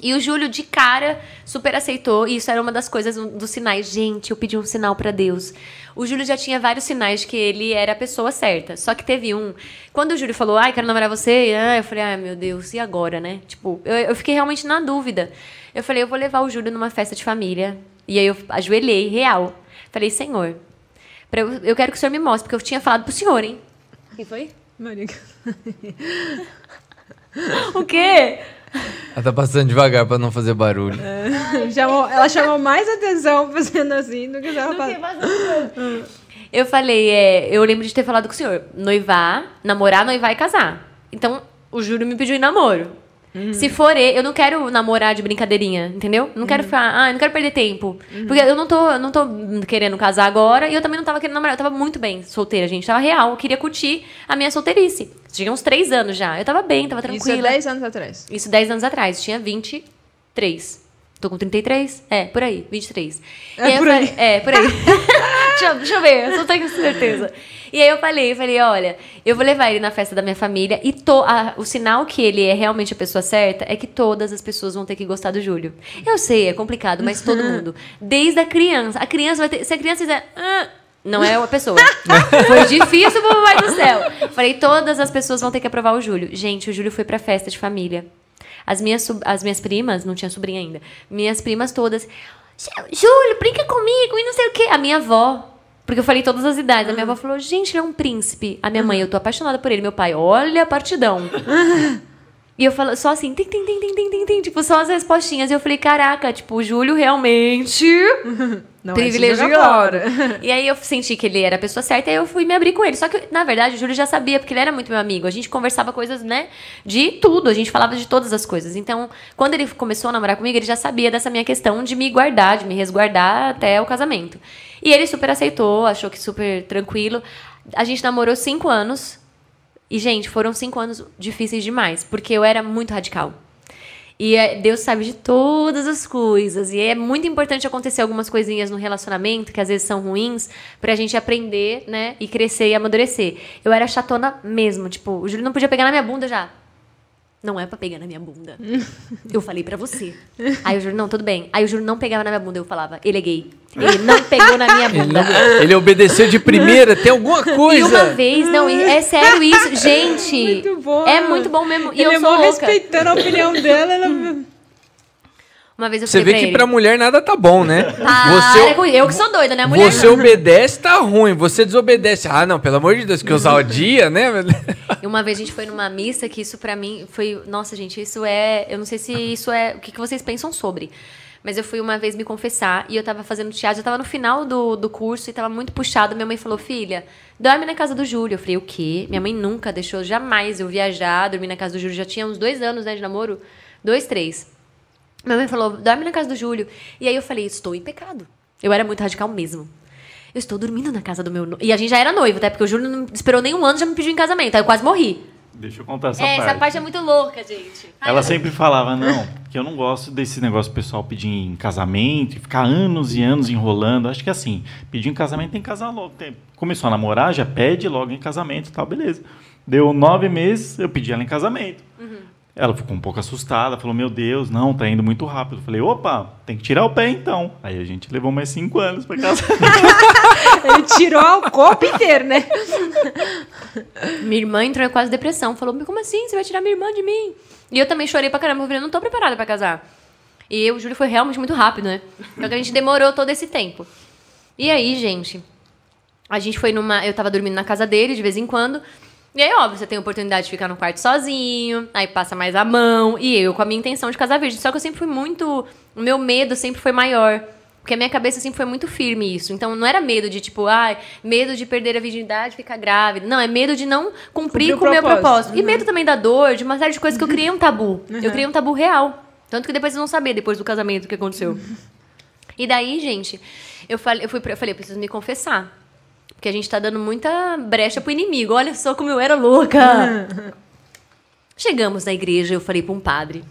E o Júlio, de cara, super aceitou. E isso era uma das coisas, um dos sinais. Gente, eu pedi um sinal pra Deus. O Júlio já tinha vários sinais de que ele era a pessoa certa. Só que teve um. Quando o Júlio falou, ai, quero namorar você, ah, eu falei, ai, meu Deus, e agora, né? Tipo, eu, eu fiquei realmente na dúvida. Eu falei, eu vou levar o Júlio numa festa de família. E aí eu ajoelhei, real. Falei, Senhor, pra eu, eu quero que o Senhor me mostre, porque eu tinha falado pro Senhor, hein? O que foi? Marica. O quê? Ela tá passando devagar pra não fazer barulho. Chamou- ela chamou mais atenção fazendo assim do que ela faz. Eu falei, é, eu lembro de ter falado com o senhor, noivar, namorar, noivar e casar. Então, o Júlio me pediu em namoro. Se for eu não quero namorar de brincadeirinha, entendeu? Não quero ficar, ah, eu não quero perder tempo. Porque eu não tô, eu não tô querendo casar agora e eu também não tava querendo namorar. Eu tava muito bem solteira, gente. Tava real. Eu queria curtir a minha solteirice. Tinha uns três anos já. Eu tava bem, tava tranquila. Isso é 10 anos atrás. Isso 10 anos atrás. Tinha 23. Tô com 33? É, por aí, 23. É E por aí. falei- é, por aí. deixa, eu- deixa eu ver, eu só tenho certeza. E aí eu falei, eu falei, olha, eu vou levar ele na festa da minha família e to, a- o sinal que ele é realmente a pessoa certa é que todas as pessoas vão ter que gostar do Júlio. Eu sei, é complicado, mas todo mundo. Desde a criança. A criança vai ter. Se a criança fizer. "Ah", não é a pessoa. Foi difícil, papai do céu. Falei, todas as pessoas vão ter que aprovar o Júlio. Gente, o Júlio foi pra festa de família. As minhas, as minhas primas, não tinha sobrinha ainda, minhas primas todas, Júlio, brinca comigo e não sei o quê. A minha avó, porque eu falei todas as idades, a minha avó falou, gente, ele é um príncipe. A minha mãe, eu tô apaixonada por ele. Meu pai, olha a partidão. E eu falo só assim, tem, tem, tem, tem, tem, tem, tem, tipo, só as respostinhas. E eu falei, caraca, tipo, o Júlio realmente Não é privilegiou. fora. E aí eu senti que ele era a pessoa certa e eu fui me abrir com ele. Só que, na verdade, o Júlio já sabia, porque ele era muito meu amigo. A gente conversava coisas, né, de tudo. A gente falava de todas as coisas. Então, quando ele começou a namorar comigo, ele já sabia dessa minha questão de me guardar, de me resguardar até o casamento. E ele super aceitou, achou que super tranquilo. A gente namorou cinco anos. E, gente, foram cinco anos difíceis demais, porque eu era muito radical. E é, Deus sabe de todas as coisas. E é muito importante acontecer algumas coisinhas no relacionamento, que às vezes são ruins, pra gente aprender, né? E crescer e amadurecer. Eu era chatona mesmo. Tipo, o Júlio não podia pegar na minha bunda já. Não é pra pegar na minha bunda. Eu falei pra você. Aí o Júlio, não, tudo bem. Aí o Júlio não pegava na minha bunda, eu falava, ele é gay. Ele não pegou na minha Ele, bunda. não- ele obedeceu de primeira, tem alguma coisa. E uma vez, não, é sério isso, gente. Muito bom. É muito bom mesmo. E Ele eu é sou louca. respeitando a opinião dela. Ela... Uma vez eu Você vê pra que ele. pra mulher nada tá bom, né? Para com- eu que sou doida, né? Mulher você não. obedece, tá ruim. Você desobedece. Ah, não, pelo amor de Deus, que usar o dia, né? E uma vez a gente foi numa missa que isso pra mim foi. Nossa, gente, isso é. Eu não sei se isso é. O que, que vocês pensam sobre. Mas eu fui uma vez me confessar e eu tava fazendo teatro, eu tava no final do, do curso e tava muito puxado. Minha mãe falou, filha, dorme na casa do Júlio. Eu falei, o quê? Minha mãe nunca deixou jamais eu viajar, dormir na casa do Júlio. Já tinha uns dois anos, né, de namoro. Dois, três. Minha mãe falou, dorme na casa do Júlio. E aí eu falei, estou em pecado. Eu era muito radical mesmo. Eu estou dormindo na casa do meu noivo. E a gente já era noivo, até porque o Júlio não esperou nem um ano já me pediu em casamento. Aí eu quase morri. Deixa eu contar essa é, parte. essa parte é muito louca, gente. Ai, Ela eu- sempre falava, não, que eu não gosto desse negócio do pessoal pedir em casamento e ficar anos e anos enrolando. Acho que assim, pedir em casamento tem que casar logo. Tem- Começou a namorar, já pede logo em casamento e tal, beleza. Deu nove meses, eu pedi ela em casamento. Ela ficou um pouco assustada, falou, meu Deus, não, tá indo muito rápido. Eu falei, opa, tem que tirar o pé então. Aí a gente levou mais cinco anos pra casar. Ele tirou o corpo inteiro, né? Minha irmã entrou em quase depressão. Falou, "Mas como assim? Você vai tirar minha irmã de mim? E eu também chorei pra caramba. Eu falei, não tô preparada pra casar. E eu, o Júlio foi realmente muito rápido, né? Então que a gente demorou todo esse tempo. E aí, gente, a gente foi numa. Eu tava dormindo na casa dele de vez em quando. E aí, óbvio, você tem a oportunidade de ficar no quarto sozinho, aí passa mais a mão. E eu com a minha intenção de casar virgem. Só que eu sempre fui muito. O meu medo sempre foi maior. Porque a minha cabeça sempre foi muito firme isso. Então não era medo de, tipo, ai, medo de perder a virgindade ficar grávida. Não, é medo de não cumprir Cumprir com o meu propósito. propósito. E medo também da dor, de uma série de coisas que eu criei um tabu. Eu criei um tabu real. Tanto que depois vocês vão saber, depois do casamento, o que aconteceu. E daí, gente, eu falei, eu fui, eu falei, eu preciso me confessar. Porque a gente tá dando muita brecha pro inimigo. Olha só como eu era louca. Chegamos na igreja, eu falei pra um padre: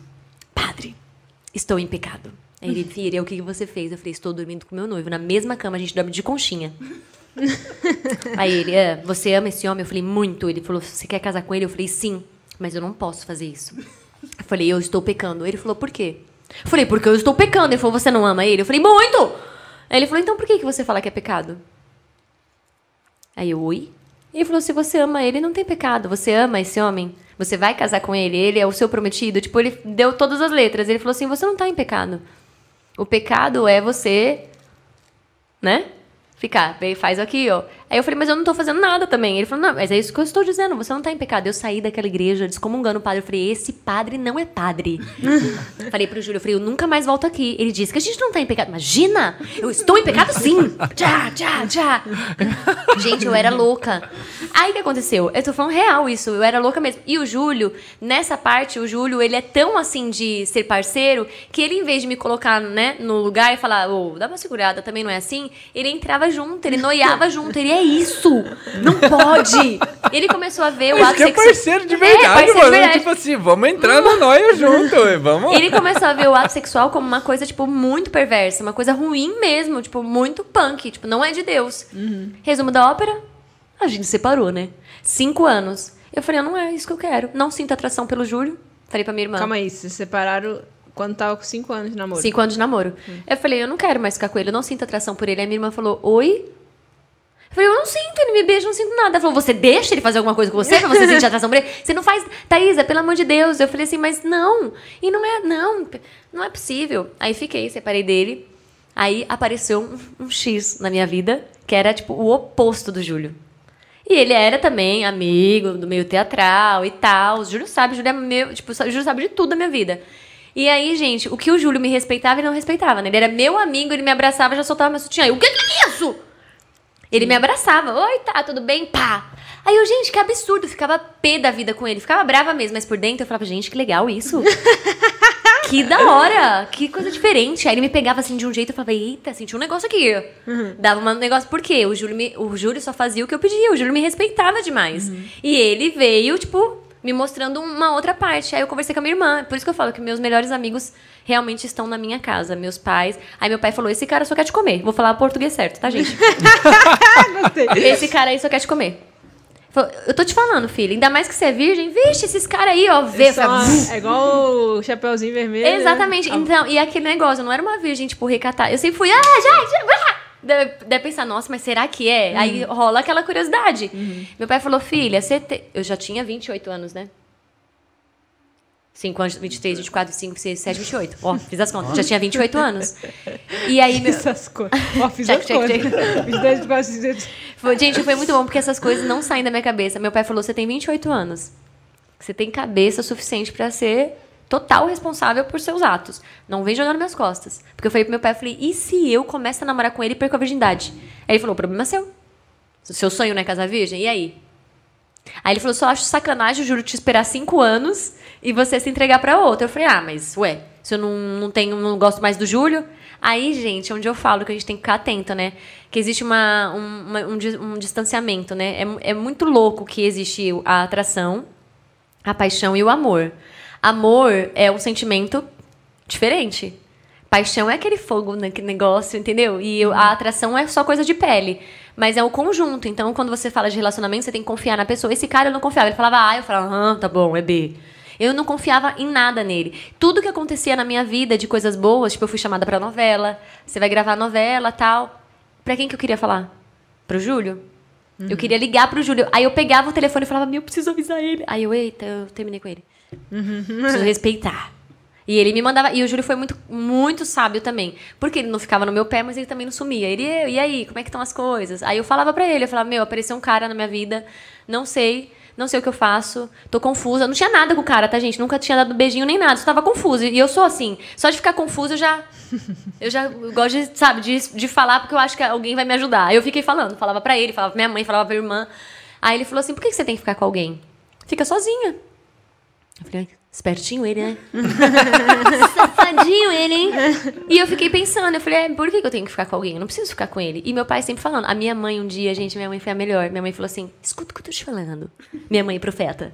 Padre, estou em pecado. Aí ele, filha, o que que você fez? Eu falei: Estou dormindo com meu noivo na mesma cama, a gente dorme de conchinha. Aí ele, "É, você ama esse homem? Eu falei: Muito. Ele falou: Você quer casar com ele? Eu falei: Sim, mas eu não posso fazer isso. Eu falei: Eu estou pecando. Ele falou: Por quê? Eu falei: Porque eu estou pecando. Ele falou: Você não ama ele? Eu falei: Muito. Aí ele falou: Então por que que você fala que é pecado? Aí eu, oi? Ele falou: se você ama ele, não tem pecado. Você ama esse homem? Você vai casar com ele? Ele é o seu prometido? Tipo, ele deu todas as letras. Ele falou assim: você não tá em pecado. O pecado é você, né? Ficar, faz aqui, ó. Aí eu falei, mas eu não tô fazendo nada também. Ele falou, não, mas é isso que eu estou dizendo, você não tá em pecado. Eu saí daquela igreja descomungando o padre. Eu falei, esse padre não é padre. falei pro Júlio, eu falei, eu nunca mais volto aqui. Ele disse que a gente não tá em pecado. Imagina! Eu estou em pecado sim! Tchá, tchá, tchá. Gente, eu era louca. Aí o que aconteceu? Eu tô falando real isso, eu era louca mesmo. E o Júlio, nessa parte, o Júlio, ele é tão assim de ser parceiro que ele, em vez de me colocar, né, no lugar e falar, ô, dá uma segurada, também não é assim, ele entrava junto, ele noiava junto, ele é isso! Não pode! Ele começou a ver o ato que é sexual. parceiro de É, verdade, parceiro de mano. verdade. Tipo assim, vamos entrar no noia junto, vamos. Ele começou a ver o ato sexual como uma coisa, tipo, muito perversa, uma coisa ruim mesmo, tipo, muito punk, tipo, não é de Deus. Resumo da ópera, a gente separou, né? Cinco anos. Eu falei, não é isso que eu quero. Não sinto atração pelo Júlio. Falei pra minha irmã. Calma aí, se separaram quando tava com 5 anos de namoro. Cinco anos de namoro. Eu falei, eu não quero mais ficar com ele, eu não sinto atração por ele. Aí minha irmã falou, oi? Eu falei, eu não sinto, ele me beija, não sinto nada. Ela falou, você deixa ele fazer alguma coisa com você pra você sentir atração por ele? Você não faz. Thaísa, pelo amor de Deus. Eu falei assim, mas não. E não é, não, não é possível. Aí fiquei, separei dele. Aí apareceu um, um X na minha vida, que era tipo o oposto do Júlio. E ele era também amigo do meio teatral e tal. O Júlio sabe, o Júlio é meu, tipo, o Júlio sabe de tudo da minha vida. E aí, gente, o que o Júlio me respeitava, ele não respeitava, né? Ele era meu amigo, ele me abraçava, já soltava meu sutiã. Eu, o que que é isso? Ele me abraçava. Oi, tá, tudo bem? Pá. Aí eu, gente, que absurdo. Eu ficava pé da vida com ele. Ficava brava mesmo, mas por dentro eu falava, gente, que legal isso. que da hora. Que coisa diferente. Aí ele me pegava assim de um jeito e eu falava, eita, senti um negócio aqui. Dava um negócio. Por quê? O Júlio, me, o Júlio só fazia o que eu pedia. O Júlio me respeitava demais. E ele veio, tipo, me mostrando uma outra parte. Aí eu conversei com a minha irmã. Por isso que eu falo que meus melhores amigos realmente estão na minha casa. Meus pais. Aí meu pai falou: esse cara só quer te comer. Vou falar português certo, tá, gente? Esse cara aí só quer te comer. Eu tô te falando, filho. Ainda mais que você é virgem. Vixe, esses caras aí, ó, vê. São- fala, é igual o Chapeuzinho Vermelho. né? Exatamente. Ah, Então, e aquele negócio, eu não era uma virgem, tipo, recatar. Eu sempre fui, ah, já, já, ah! Deve, deve pensar, nossa, mas será que é? Aí rola aquela curiosidade. Meu pai falou, filha, você te... eu já tinha 28 anos, né? 5 anos, 23, 24, 25, 26, 27, 28. Ó, fiz as contas. Já tinha 28 anos. E aí, meu... Essas coisas. Ó, fiz Check, as check, coisas. check. Fiz dois, quase fiz- Foi- gente, foi muito bom porque essas coisas não saem da minha cabeça. Meu pai falou: você tem 28 anos. Você tem cabeça suficiente pra ser total responsável por seus atos. Não vem jogar nas minhas costas. Porque eu falei pro meu pai, eu falei, e se eu começo a namorar com ele e perco a virgindade? Aí ele falou, o problema é seu. O seu sonho não é casar virgem? E aí? Aí ele falou, só acho sacanagem, juro, te esperar cinco anos e você se entregar pra outra. Eu falei, ah, mas, ué, se eu não, não tenho, não gosto mais do Júlio... Aí, gente, é onde eu falo que a gente tem que ficar atento, né? Que existe uma, um, uma- um, um distanciamento, né? É, é muito louco que existe a atração, a paixão e o amor. Amor é um sentimento diferente. Paixão é aquele fogo naquele negócio, entendeu? E eu- a atração é só coisa de pele. Mas é o conjunto. Então, quando você fala de relacionamento, você tem que confiar na pessoa. Esse cara eu não confiava. Ele falava A, eu falava, ah, tá bom, é B. Eu não confiava em nada nele. Tudo que acontecia na minha vida de coisas boas, tipo, eu fui chamada pra novela, você vai gravar novela tal. Pra quem que eu queria falar? Pro Júlio? Eu queria ligar pro Júlio. Aí eu pegava o telefone e falava, meu, eu preciso avisar ele. Aí eu, eita, eu terminei com ele. Preciso respeitar. E ele me mandava. E o Júlio foi muito, muito sábio também. Porque ele não ficava no meu pé, mas ele também não sumia. Ele, "E, aí, como é que estão as coisas? Aí eu falava pra ele, eu falava, meu, apareceu um cara na minha vida, não sei, não sei o que eu faço, tô confusa. Não tinha nada com o cara, tá, gente? Nunca tinha dado beijinho nem nada, só tava confusa. E eu sou assim, só de ficar confusa eu já. Eu já gosto de, sabe, de, de falar porque eu acho que alguém vai me ajudar. Aí eu fiquei falando, falava pra ele, falava pra minha mãe, falava pra minha irmã. Aí ele falou assim: por que você tem que ficar com alguém? Fica sozinha. Eu falei, "Ai, espertinho ele, né? Safadinho ele, hein? E eu fiquei pensando, eu falei, é, por que eu tenho que ficar com alguém? Eu não preciso ficar com ele. E meu pai sempre falando. A minha mãe, um dia, gente, minha mãe foi a melhor. Minha mãe falou assim: escuta o que eu tô te falando. Minha mãe, profeta.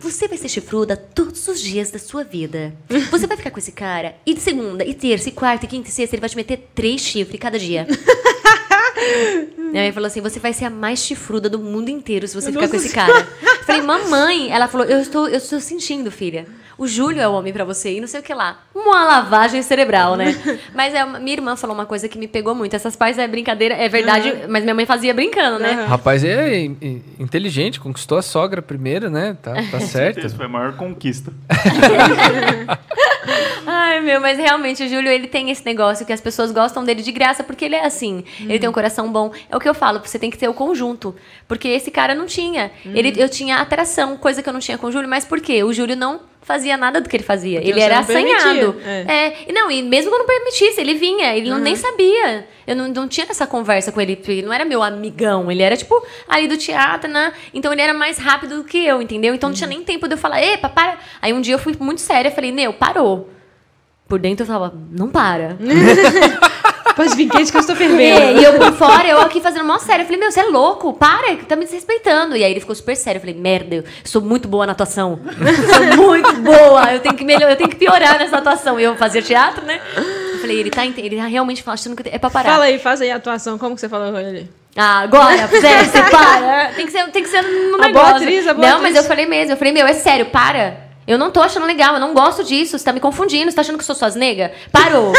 Você vai ser chifruda todos os dias da sua vida. Você vai ficar com esse cara. E de segunda, e terça, e quarta, e quinta, e sexta, ele vai te meter três chifres cada dia. Minha mãe falou assim: você vai ser a mais chifruda do mundo inteiro se você ficar com esse cara. Eu falei, mamãe, ela falou, eu estou, eu estou sentindo, filha. O Júlio é o homem pra você e não sei o que lá. Uma lavagem cerebral, né? Mas é, minha irmã falou uma coisa que me pegou muito. Essas pais é brincadeira, é verdade, mas minha mãe fazia brincando, né? Rapaz, é in- in- inteligente, conquistou a sogra primeiro, né? Tá, tá certo. Essa foi a maior conquista. Ai, meu, mas realmente o Júlio, ele tem esse negócio que as pessoas gostam dele de graça porque ele é assim. Ele tem um coração bom. É o que eu falo, você tem que ter o conjunto. Porque esse cara não tinha. Ele, eu tinha atração, coisa que eu não tinha com o Júlio, mas por quê? O Júlio não fazia nada do que ele fazia. Porque ele era assanhado. é. É. e não, e mesmo que eu não permitisse, ele vinha, ele não, nem sabia. Eu não, não tinha essa conversa com ele, ele não era meu amigão, ele era tipo ali do teatro, né? Então ele era mais rápido do que eu, entendeu? Então não tinha nem tempo de eu falar, epa, para. Aí um dia eu fui muito séria, falei, Neu, parou. Por dentro eu falava, não para. Pode vir quente que eu estou É, fervendo. e eu por fora, eu aqui fazendo mó sério. Eu falei, meu, você é louco, para, tá me desrespeitando. E aí ele ficou super sério. Eu falei, merda, eu sou muito boa na atuação. sou muito boa, eu tenho que melhorar, eu tenho que piorar nessa atuação. E eu fazia teatro, né? Eu falei, ele tá, ele tá realmente achando que é pra parar. Fala aí, faz aí a atuação. Como que você falou com ele? Ah, agora, Zé, você para. Tem que ser, tem que ser no A negócio. boa atriz, a boa não, atriz. mas eu falei mesmo. Eu falei, meu, é sério, para. Eu não tô achando legal, eu não gosto disso. Você tá me confundindo, você tá achando que eu sou suas nega? Parou.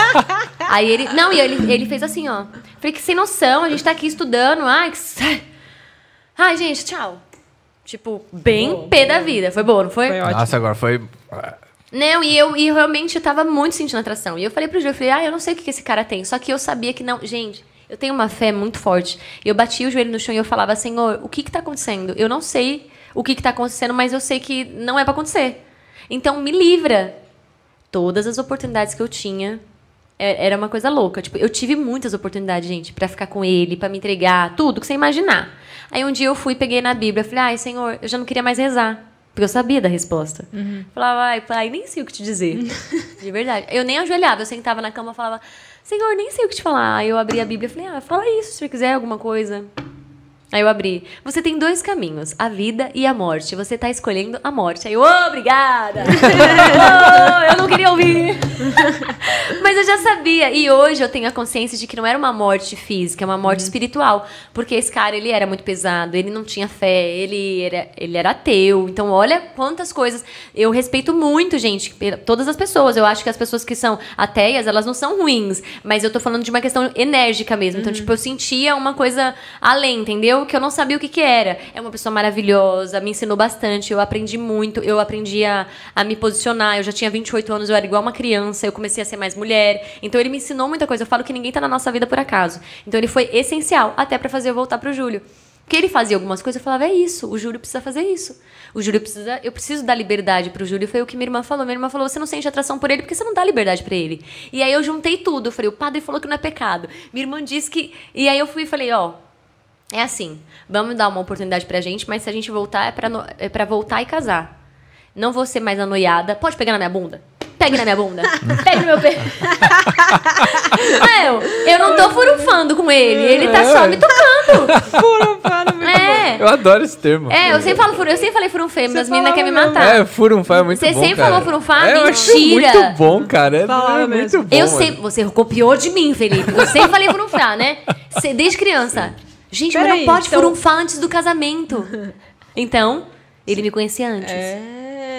Aí ele. Não, e ele, ele fez assim, ó. Falei que sem noção, a gente tá aqui estudando. Ai, que. Ai, gente, tchau. Tipo, bem pé da vida. Foi boa, não foi? Foi ótimo. Nossa, agora foi. Não, e eu e realmente eu tava muito sentindo atração. E eu falei pro Júlio, eu falei, ah, eu não sei o que, que esse cara tem. Só que eu sabia que não. Gente, eu tenho uma fé muito forte. Eu batia o joelho no chão e eu falava, Senhor, o que que tá acontecendo? Eu não sei o que que tá acontecendo, mas eu sei que não é pra acontecer. Então me livra. Todas as oportunidades que eu tinha é- era uma coisa louca. Tipo, eu tive muitas oportunidades, gente, pra ficar com ele, pra me entregar, tudo que você imaginar. Aí um dia eu fui, peguei na Bíblia, falei, ai, Senhor, eu já não queria mais rezar. Porque eu sabia da resposta. Falava, ai, pai, nem sei o que te dizer. De verdade. Eu nem ajoelhava, eu sentava na cama e falava, Senhor, nem sei o que te falar. Aí eu abri a Bíblia e falei, ah, fala isso se você quiser alguma coisa. Aí eu abri. Você tem dois caminhos, a vida e a morte. Você tá escolhendo a morte. Aí eu, "Ô, obrigada! Oh, eu não queria ouvir. Mas eu já sabia. E hoje eu tenho a consciência de que não era uma morte física, é uma morte espiritual. Porque esse cara, ele era muito pesado, ele não tinha fé, ele era, ele era ateu. Então, olha quantas coisas. Eu respeito muito, gente, todas as pessoas. Eu acho que as pessoas que são ateias, elas não são ruins. Mas eu tô falando de uma questão enérgica mesmo. Então, tipo, eu sentia uma coisa além, entendeu? Que eu não sabia o que que era. É uma pessoa maravilhosa, me ensinou bastante, eu aprendi muito, eu aprendi a, a me posicionar. Eu já tinha 28 anos, eu era igual uma criança, eu comecei a ser mais mulher. Então, ele me ensinou muita coisa. Eu falo que ninguém tá na nossa vida por acaso. Então, ele foi essencial, até pra fazer eu voltar pro Júlio. Porque ele fazia algumas coisas, eu falava, é isso, o Júlio precisa fazer isso. O Júlio precisa, eu preciso dar liberdade pro Júlio. Foi o que minha irmã falou. Minha irmã falou, você não sente atração por ele porque você não dá liberdade pra ele. E aí eu juntei tudo. Eu falei, o padre falou que não é pecado. Minha irmã disse que... E aí eu fui e falei, ó, é assim, vamos dar uma oportunidade pra gente, mas se a gente voltar, é pra, no- é pra voltar e casar. Não vou ser mais anoiada. Pode pegar na minha bunda? Pegue na minha bunda. Pegue no meu pé. Meu, eu não tô furunfando com ele. Ele tá só me tocando. Furunfando, muito É. Eu adoro esse termo. É, eu sempre falo furu, eu sempre falei furunfê, mas as meninas querem me matar. É, furunfar é muito Você bom. sempre cara. falou furunfar? É, Mentira. muito bom, cara. É, Falava é muito mesmo. bom. Eu sempre. Você copiou de mim, Felipe. Eu sempre falei furunfar, né? Cê- desde criança. Gente, mas Peraí, não pode então- furunfar antes do casamento. Então, ele me conhecia antes. É.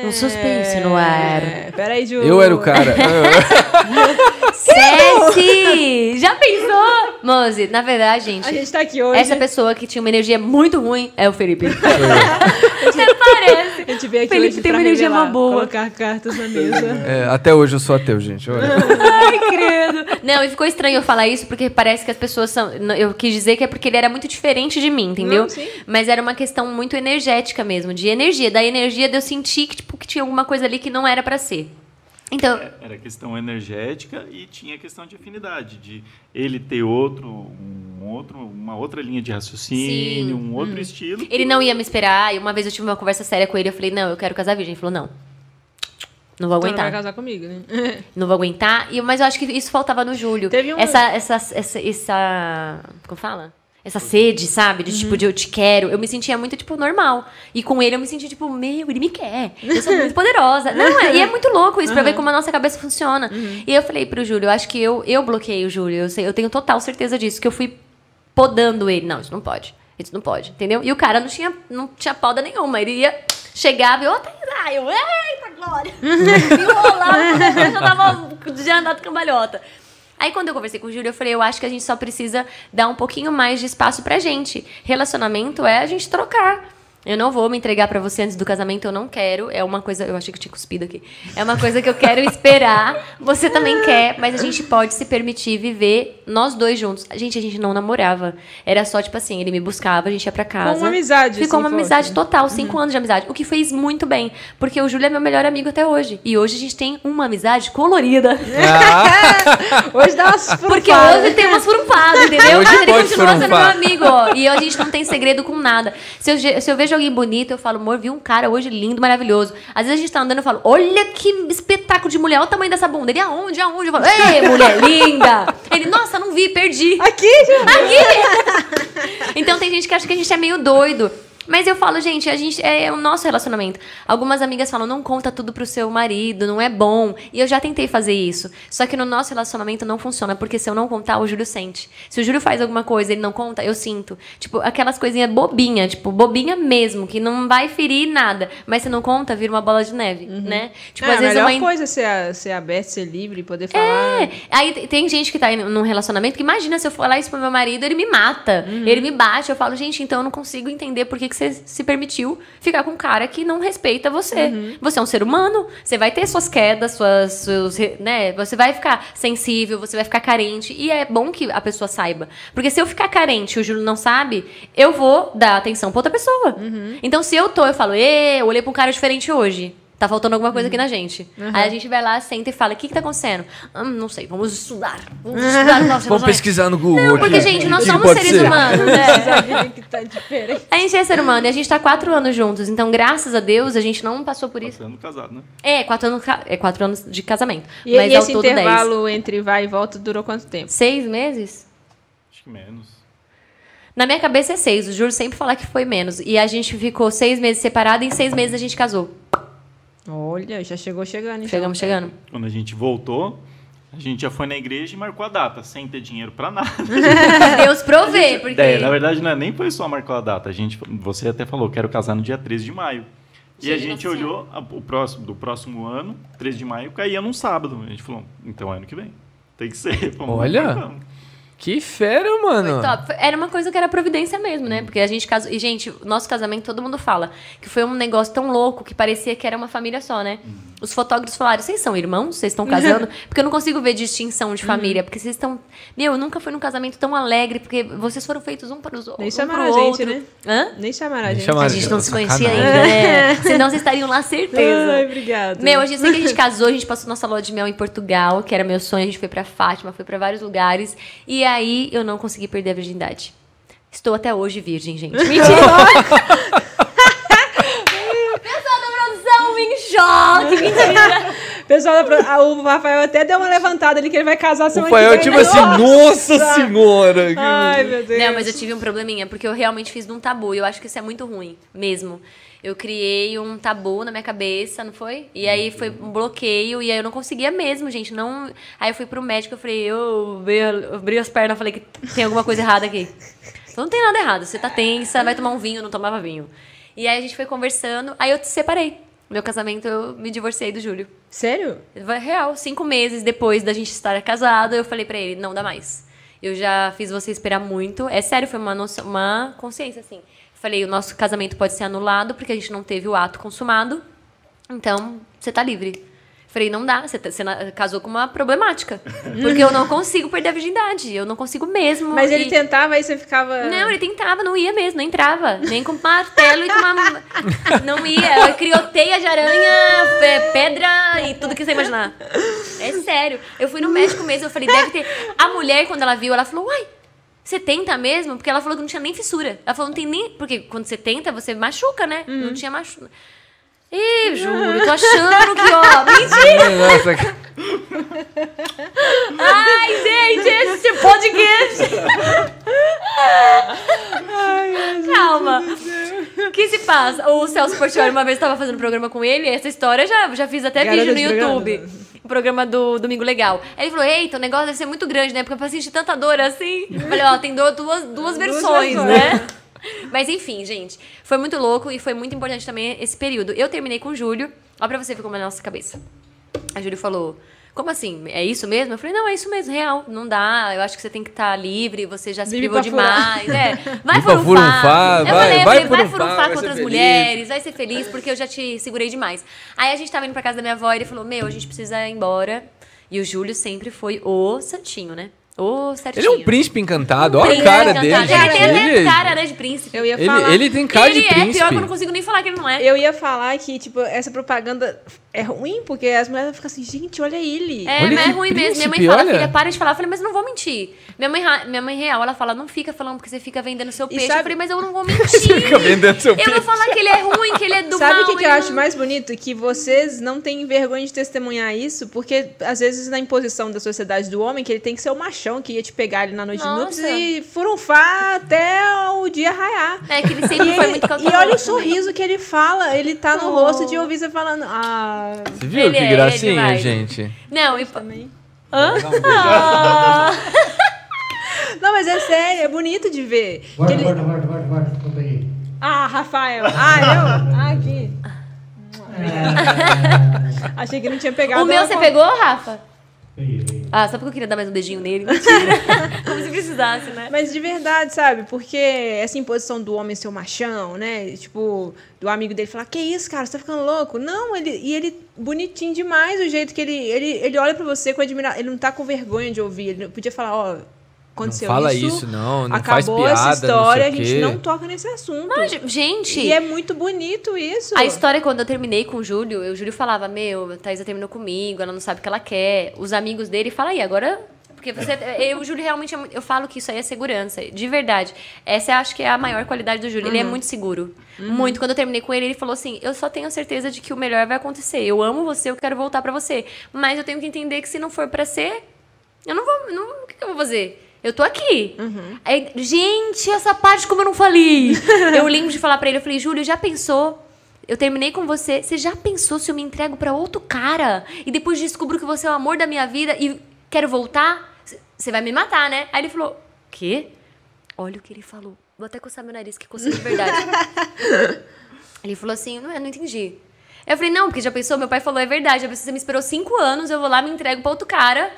Um suspense no ar. Peraí, Ju. Eu era o cara. Ceci! Já pensou? Mozi, na verdade, gente. A gente tá aqui hoje. Essa pessoa que tinha uma energia muito ruim é o Felipe. Até parece. A gente veio aqui Felipe hoje tem pra uma energia revelar, uma boa. colocar cartas na mesa. É, até hoje eu sou ateu, gente. Olha. Ai, credo. Não, e ficou estranho eu falar isso, porque parece que as pessoas são. Eu quis dizer que é porque ele era muito diferente de mim, entendeu? Não, sim. Mas era uma questão muito energética mesmo, de energia. Da energia de eu sentir que, tipo, que tinha alguma coisa ali que não era pra ser. Então, É, Era questão energética e tinha questão de afinidade, de ele ter outro, um outro, uma outra linha de raciocínio, Sim. um outro estilo. ele não ia me esperar. E uma vez eu tive uma conversa séria com ele, eu falei, não, eu quero casar virgem. Ele falou, não. Não vou Tu não vai aguentar. casar comigo, né? Não vou aguentar. E, mas eu acho que isso faltava no Júlio. Teve um- Essa, essa, essa, essa. Como fala? Essa sede, sabe? De Uhum. tipo, de eu te quero. Eu me sentia muito, tipo, normal. E com ele eu me sentia, tipo, meu, ele me quer. Eu sou muito poderosa. Não, é, e é muito louco isso, pra ver como a nossa cabeça funciona. Uhum. E eu falei pro Júlio, eu acho que eu, eu bloqueei o Júlio. Eu, sei, eu tenho total certeza disso, que eu fui podando ele. Não, isso não pode. Isso não pode, entendeu? E o cara não tinha, não tinha poda nenhuma. Ele ia, chegava e, ô, Tainá, eu, eita, Glória! Enrolava, eu já tava de andar de cambalhota. Aí quando eu conversei com o Júlio, eu falei, eu acho que a gente só precisa dar um pouquinho mais de espaço pra gente. Relacionamento é a gente trocar. Eu não vou me entregar pra você antes do casamento, eu não quero. É uma coisa, eu achei que eu tinha cuspido aqui. É uma coisa que eu quero esperar. Você também quer, mas a gente pode se permitir viver nós dois juntos. Gente, a gente não namorava. Era só tipo assim, ele me buscava, a gente ia pra casa. uma amizade, Ficou assim, uma forte. amizade total, cinco anos de amizade. O que fez muito bem, porque o Júlio é meu melhor amigo até hoje. E hoje a gente tem uma amizade colorida. Hoje dá umas Porque frufadas. hoje tem umas furumpadas, entendeu? Hoje Mas ele pode continua sendo meu amigo, ó. E a gente não tem segredo com nada. Se eu, se eu vejo alguém bonito, eu falo, amor, vi um cara hoje lindo, maravilhoso. Às vezes a gente tá andando e eu falo, olha que espetáculo de mulher, olha o tamanho dessa bunda. Ele, aonde, aonde? Eu falo, ei, mulher linda. Ele, nossa, não vi, perdi. Aqui, já. Então tem gente que acha que a gente é meio doido. Mas eu falo, gente, a gente é o nosso relacionamento. Algumas amigas falam, não conta tudo pro seu marido, não é bom. E eu já tentei fazer isso. Só que no nosso relacionamento não funciona, porque se eu não contar, o Júlio sente. Se o Júlio faz alguma coisa e ele não conta, eu sinto. Tipo, aquelas coisinhas bobinha, tipo, bobinha mesmo, que não vai ferir nada. Mas se não conta, vira uma bola de neve, né? Tipo, Ah, às vezes a melhor uma coisa é ser, ser aberto, ser livre, poder falar. é. Aí te- tem gente que tá em- num relacionamento que imagina se eu falar isso pro meu marido, ele me mata. Uhum. Ele me bate. Eu falo, gente, então eu não consigo entender por que, que você se permitiu ficar com um cara que não respeita você. Uhum. Você é um ser humano, você vai ter suas quedas, suas. Seus, né? Você vai ficar sensível, você vai ficar carente. E é bom que a pessoa saiba. Porque se eu ficar carente e o Júlio não sabe, eu vou dar atenção pra outra pessoa. Uhum. Então, se eu tô, eu falo, Ê, eu olhei pra um cara diferente hoje. Tá faltando alguma coisa aqui Uhum. na gente. Aí a gente vai lá, senta e fala: o que, que tá acontecendo? Hum, não sei, vamos estudar. Vamos estudar o nosso Vamos relacionamento." pesquisar no Google Não, aqui. porque, gente, nós somos seres ser? humanos, né? Que tá. A gente é ser humano e a gente tá quatro anos juntos. Então, graças a Deus, a gente não passou por isso. Passando casado, né? É, quatro anos, é quatro anos de casamento. E, mas e esse todo dez. intervalo entre vai e volta durou quanto tempo? Seis meses? Acho que menos. Na minha cabeça é seis. O Júlio sempre fala que foi menos. E a gente ficou seis meses separado e em seis meses a gente casou. Olha, já chegou chegando. Então. Chegamos chegando. Quando a gente voltou, a gente já foi na igreja e marcou a data, sem ter dinheiro pra nada. Deus provê, porque. É, na verdade, não é, nem foi só marcou a data. A gente, você até falou, quero casar no dia 13 de maio. E a Gente, gente Nossa olhou a- o próximo, do próximo ano, 13 de maio, caía num sábado. A gente falou, então é ano que vem. Tem que ser. Vamos Olha. vamos. Que fera, mano. Top. Foi- Era uma coisa que era providência mesmo, né? Porque a gente casou. E, gente, o nosso casamento, todo mundo fala que foi um negócio tão louco que parecia que era uma família só, né? Os fotógrafos falaram: vocês são irmãos? Vocês estão casando? Porque eu não consigo ver distinção de família. Porque vocês estão. Meu, eu nunca fui num casamento tão alegre, porque vocês foram feitos um para os outros. Nem um chamaram a gente, outro. né? Hã? Nem chamaram a gente. chamaram. A gente não se conhecia Sacanagem. ainda, né? Senão vocês estariam lá, certeza. Ai, obrigada. Meu, a gente sei que a gente casou, a gente passou nossa lua de mel em Portugal, que era meu sonho, a gente foi pra Fátima, foi pra vários lugares. E aí eu não consegui perder a virgindade. Estou até hoje virgem, gente. Mentira! Pessoal da produção, em choque, mentira! Pessoal, da pro- o Rafael até deu uma levantada ali que ele vai casar O semana Rafael, que tipo vem. assim, nossa senhora. Ai, meu Deus. Não, mas eu tive um probleminha, porque eu realmente fiz num tabu. E eu acho que isso é muito ruim, mesmo. Eu criei um tabu na minha cabeça, não foi? E aí foi um bloqueio, e aí eu não conseguia mesmo, gente. Não... Aí eu fui pro médico, eu falei, eu abri, as pernas, falei que tem alguma coisa errada aqui. Então não tem nada errado, você tá tensa, vai tomar um vinho, não tomava vinho. E aí a gente foi conversando, aí eu separei. Meu casamento, eu me divorciei do Júlio. Sério? Real, cinco meses depois da gente estar casado, eu falei pra ele, não dá mais. Eu já fiz você esperar muito. É sério, foi uma, noção, uma consciência, assim. Falei, o nosso casamento pode ser anulado porque a gente não teve o ato consumado. Então, você tá livre. Falei, não dá, você, tá- você casou com uma problemática. Porque eu não consigo perder a virgindade. Eu não consigo mesmo. Mas ele e- tentava, aí você ficava. Não, ele tentava, não ia mesmo, não entrava. Nem com martelo e com uma. Não ia. Eu criou teia de aranha, pedra e tudo que você imaginar. É sério. Eu fui no médico mesmo, eu falei, deve ter. A mulher, quando ela viu, ela falou, uai. Você tenta mesmo? Porque ela falou que não tinha nem fissura. Ela falou, não tem nem. Porque quando você tenta, você machuca, né? Não tinha machuca. Ih, juro, tô achando que, ó. Mentira! Nossa, Ai, gente, esse podcast. Calma. O que se passa? O Celso Portioli uma vez estava fazendo programa com ele, e essa história já, já fiz até Garota vídeo no programa. YouTube. O programa do Domingo Legal. Aí ele falou: Eita, o negócio deve ser muito grande, né? Porque eu sentir tanta dor assim. Eu falei: Ó, tem dor, duas, duas versões, versões. né? Mas enfim, gente, foi muito louco e foi muito importante também esse período. Eu terminei com o Júlio, ó pra você ver como é a nossa cabeça. A Júlio falou: Como assim? É isso mesmo? Eu falei: Não, é isso mesmo, real. Não dá. Eu acho que você tem que estar livre, você já se Livre privou demais. É, vai furunfar. furunfar, Eu vai- falei, eu vai falei, vai furunfar, vai com outras feliz. mulheres, vai ser feliz, porque eu já te segurei demais. Aí a gente tava indo pra casa da minha avó e ele falou: Meu, a gente precisa ir embora. E o Júlio sempre foi o santinho, né? O certinho. Ele é um príncipe encantado, olha Príncipe o cara encantado. dele. Ele tem até Ele- cara, né, de príncipe. Eu ia Ele, falar. ele tem cara ele de é príncipe. pior que eu não consigo nem falar que ele não é. Eu ia falar que, tipo, essa propaganda é ruim, porque as mulheres ficam assim, gente, olha ele. É, Olha mas é ruim mesmo. Minha mãe príncipe, fala, olha. filha, para de falar. Eu falei, mas não vou mentir. Minha mãe, minha mãe real, ela fala, não fica falando porque você fica vendendo seu peixe. sabe- Eu falei, mas eu não vou mentir. Fica vendendo seu Eu peixe. vou falar que ele é ruim, que ele é do Sabe mal. o que, que eu acho não- mais bonito? Que vocês não têm vergonha de testemunhar isso, porque às vezes na imposição da sociedade do homem, que ele tem que ser o machão que ia te pegar ali na noite de Nossa. núpcias e furunfar até o dia raiar. É que ele sempre E, foi muito e olha o sorriso que ele fala, ele tá no Oh. rosto de ouvir você falando. Ah, Você viu Ele que é, é gracinha, demais. gente? Não, e... também. Hã? Ah. Não, mas é sério, é bonito de ver. Que Guarda, ele- guarda, guarda, guarda, guarda. Não peguei. Ah, Rafael. Ah, eu? Ah, aqui. Achei que não tinha pegado. O meu você com- pegou, Rafa? Peguei, peguei. Ah, só porque eu queria dar mais um beijinho nele. Mentira. Como se precisasse, né? Mas de verdade, sabe? Porque essa imposição do homem ser o machão, né? Tipo, do amigo dele falar, que isso, cara, você tá ficando louco? Não, ele. E ele bonitinho demais o jeito que ele. Ele, ele olha pra você com admiração. Ele não tá com vergonha de ouvir. Ele podia falar, ó. Aconteceu Não fala isso, isso, não, não faz acabou piada, essa não história, a gente não toca nesse assunto. Mas, gente... E é muito bonito isso. A história, quando eu terminei com o Júlio, o Júlio falava, meu, a Thaisa terminou comigo, ela não sabe o que ela quer. Os amigos dele falam, aí, agora... Porque você... Eu, o Júlio realmente é muito... Eu falo que isso aí é segurança, de verdade. Essa eu acho que é a maior qualidade do Júlio. Ele é muito seguro. Muito. Quando eu terminei com ele, ele falou assim, eu só tenho certeza de que o melhor vai acontecer. Eu amo você, eu quero voltar pra você. Mas eu tenho que entender que se não for pra ser, eu não vou... Não, o que, que eu vou fazer? Eu tô aqui. Aí, gente, essa parte como eu não falei. eu lembro de falar pra ele, eu falei, Júlio, já pensou? Eu terminei com você. Você já pensou se eu me entrego pra outro cara e depois descubro que você é o amor da minha vida e quero voltar? Você vai me matar, né? Aí ele falou: Quê? Olha o que ele falou. Vou até coçar meu nariz, que coçou de verdade. ele falou assim: Não, eu não entendi. Eu falei: Não, porque já pensou? Meu pai falou: É verdade. Já pensou, você me esperou cinco anos, eu vou lá, me entrego pra outro cara.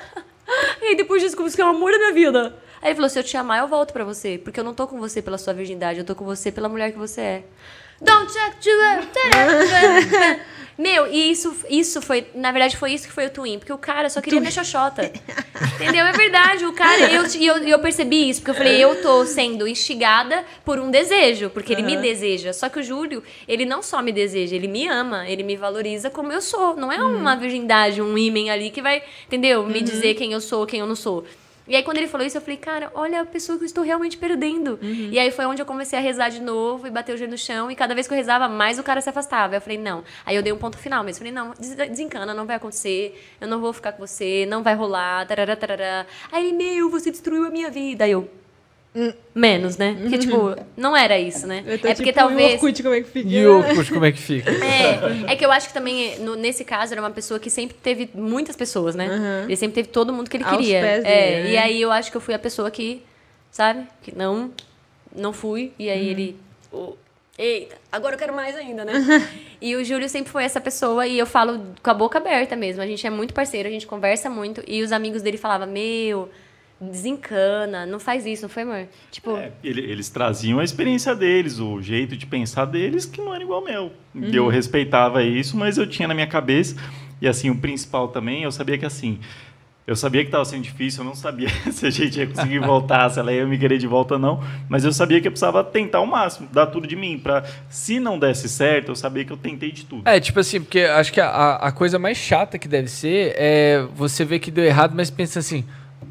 E aí depois descubro que é o amor da minha vida. Aí ele falou: Se eu te amar, eu volto pra você. Porque eu não tô com você pela sua virgindade, eu tô com você pela mulher que você é. Don't check to it. Meu, e isso, isso foi, na verdade, foi isso que foi o Twin, porque o cara só queria minha xoxota. Entendeu? É verdade, o cara, eu, e eu, eu percebi isso, porque eu falei, eu tô sendo instigada por um desejo, porque ele me deseja. Só que o Júlio, ele não só me deseja, ele me ama, ele me valoriza como eu sou. Não é uma virgindade, um ímen ali que vai, entendeu? Me dizer quem eu sou, quem eu não sou. E aí, quando ele falou isso, eu falei, cara, olha a pessoa que eu estou realmente perdendo. E aí foi onde eu comecei a rezar de novo e bater o joelho no chão. E cada vez que eu rezava, mais o cara se afastava. Eu falei, não. Aí eu dei um ponto final mesmo. Falei, não, des- desencana, não vai acontecer. Eu não vou ficar com você, não vai rolar. Tarará, tarará. Aí ele, meu, você destruiu a minha vida. Aí eu. Menos, né? Porque, tipo, não era isso, né? Eu tô É porque tipo, e o talvez. Orkut, como é que fica? E o Orkut, como é que fica? É, é que eu acho que também, no- nesse caso, era uma pessoa que sempre teve muitas pessoas, né? Uhum. Ele sempre teve todo mundo que ele Aos queria. pés é, dele, né? E aí eu acho que eu fui a pessoa que, sabe? Que não, não fui. E Uhum. aí ele. "Oh, Eita, agora eu quero mais ainda, né? e o Júlio sempre foi essa pessoa e eu falo com a boca aberta mesmo. A gente é muito parceiro, a gente conversa muito. E os amigos dele falavam, meu, desencana, não faz isso, não foi, amor? Tipo, É, ele- eles traziam a experiência deles, o jeito de pensar deles, que não era igual ao meu. Eu respeitava isso, mas eu tinha na minha cabeça. E assim, o principal também, eu sabia que assim, eu sabia que estava sendo difícil, eu não sabia se a gente ia conseguir voltar, se ela ia me querer de volta ou não, mas eu sabia que eu precisava tentar o máximo, dar tudo de mim, para se não desse certo, eu sabia que eu tentei de tudo. É, tipo assim, porque acho que a, a coisa mais chata que deve ser é você ver que deu errado, mas pensa assim,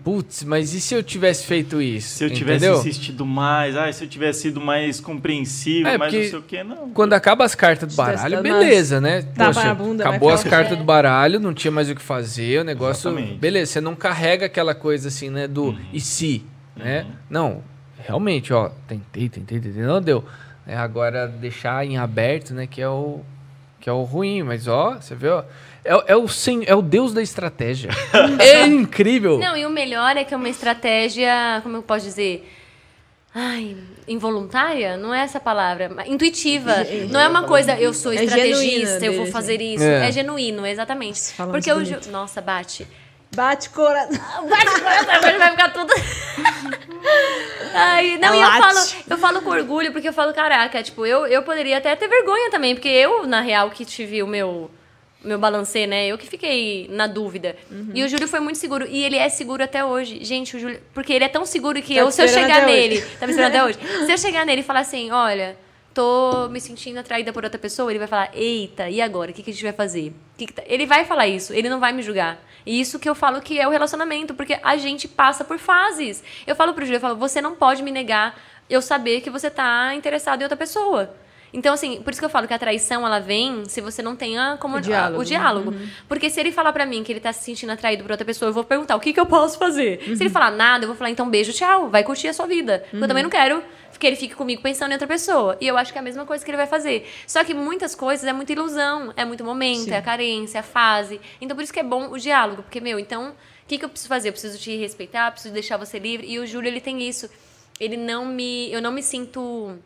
putz, mas e se eu tivesse feito isso? Se eu tivesse Entendeu? insistido mais, ah, se eu tivesse sido mais compreensivo, É, mais porque não sei o quê, não. Quando acaba as cartas do baralho, beleza, né? Na bunda, acabou as cartas do baralho, não tinha mais o que fazer, o negócio. Exatamente. Beleza, você não carrega aquela coisa assim, né? Do Uhum. e se, né? Não, realmente, ó, tentei, tentei, tentei, não deu. É, agora deixar em aberto, né? Que é o que é o ruim, mas ó, você vê, ó. É, é o sem, é o deus da estratégia. é incrível. Não, e o melhor é que é uma estratégia, como eu posso dizer? Ai, involuntária? Não é essa palavra. Intuitiva. Não é uma coisa, eu sou É estrategista, genuína eu vou fazer isso. É. É, genuíno, exatamente. falando Porque eu. bonito. Nossa, bate. Bate coração. Bate o coração, agora vai ficar tudo. Ai, não, e eu falo, eu falo com orgulho, porque eu falo, caraca, tipo, eu, eu poderia até ter vergonha também, porque eu, na real, que tive o meu, meu balancê, né? Eu que fiquei na dúvida. Uhum. E o Júlio foi muito seguro. E ele é seguro até hoje. Gente, o Júlio. Porque ele é tão seguro que Tá eu, se eu chegar nele. hoje. Tá me esperando até hoje. Se eu chegar nele e falar assim, olha. Tô me sentindo atraída por outra pessoa, ele vai falar: Eita, e agora? O que, que a gente vai fazer? Que que tá-" Ele vai falar isso, ele não vai me julgar. E isso que eu falo que é o relacionamento, porque a gente passa por fases. Eu falo pro Júlio, eu falo, você não pode me negar eu saber que você tá interessado em outra pessoa. Então, assim, por isso que eu falo que a traição, ela vem se você não tem a, como, O diálogo. o diálogo. Porque se ele falar pra mim que ele tá se sentindo atraído por outra pessoa, eu vou perguntar, o que que eu posso fazer? Se ele falar nada, eu vou falar, então beijo, tchau, vai curtir a sua vida. Eu também não quero que ele fique comigo pensando em outra pessoa. E eu acho que é a mesma coisa que ele vai fazer. Só que muitas coisas é muita ilusão, é muito momento, Sim. é a carência, é a fase. Então, por isso que é bom o diálogo. Porque, meu, então, o que, que eu preciso fazer? Eu preciso te respeitar, preciso deixar você livre. E o Júlio, ele tem isso. Ele não me... Eu não me sinto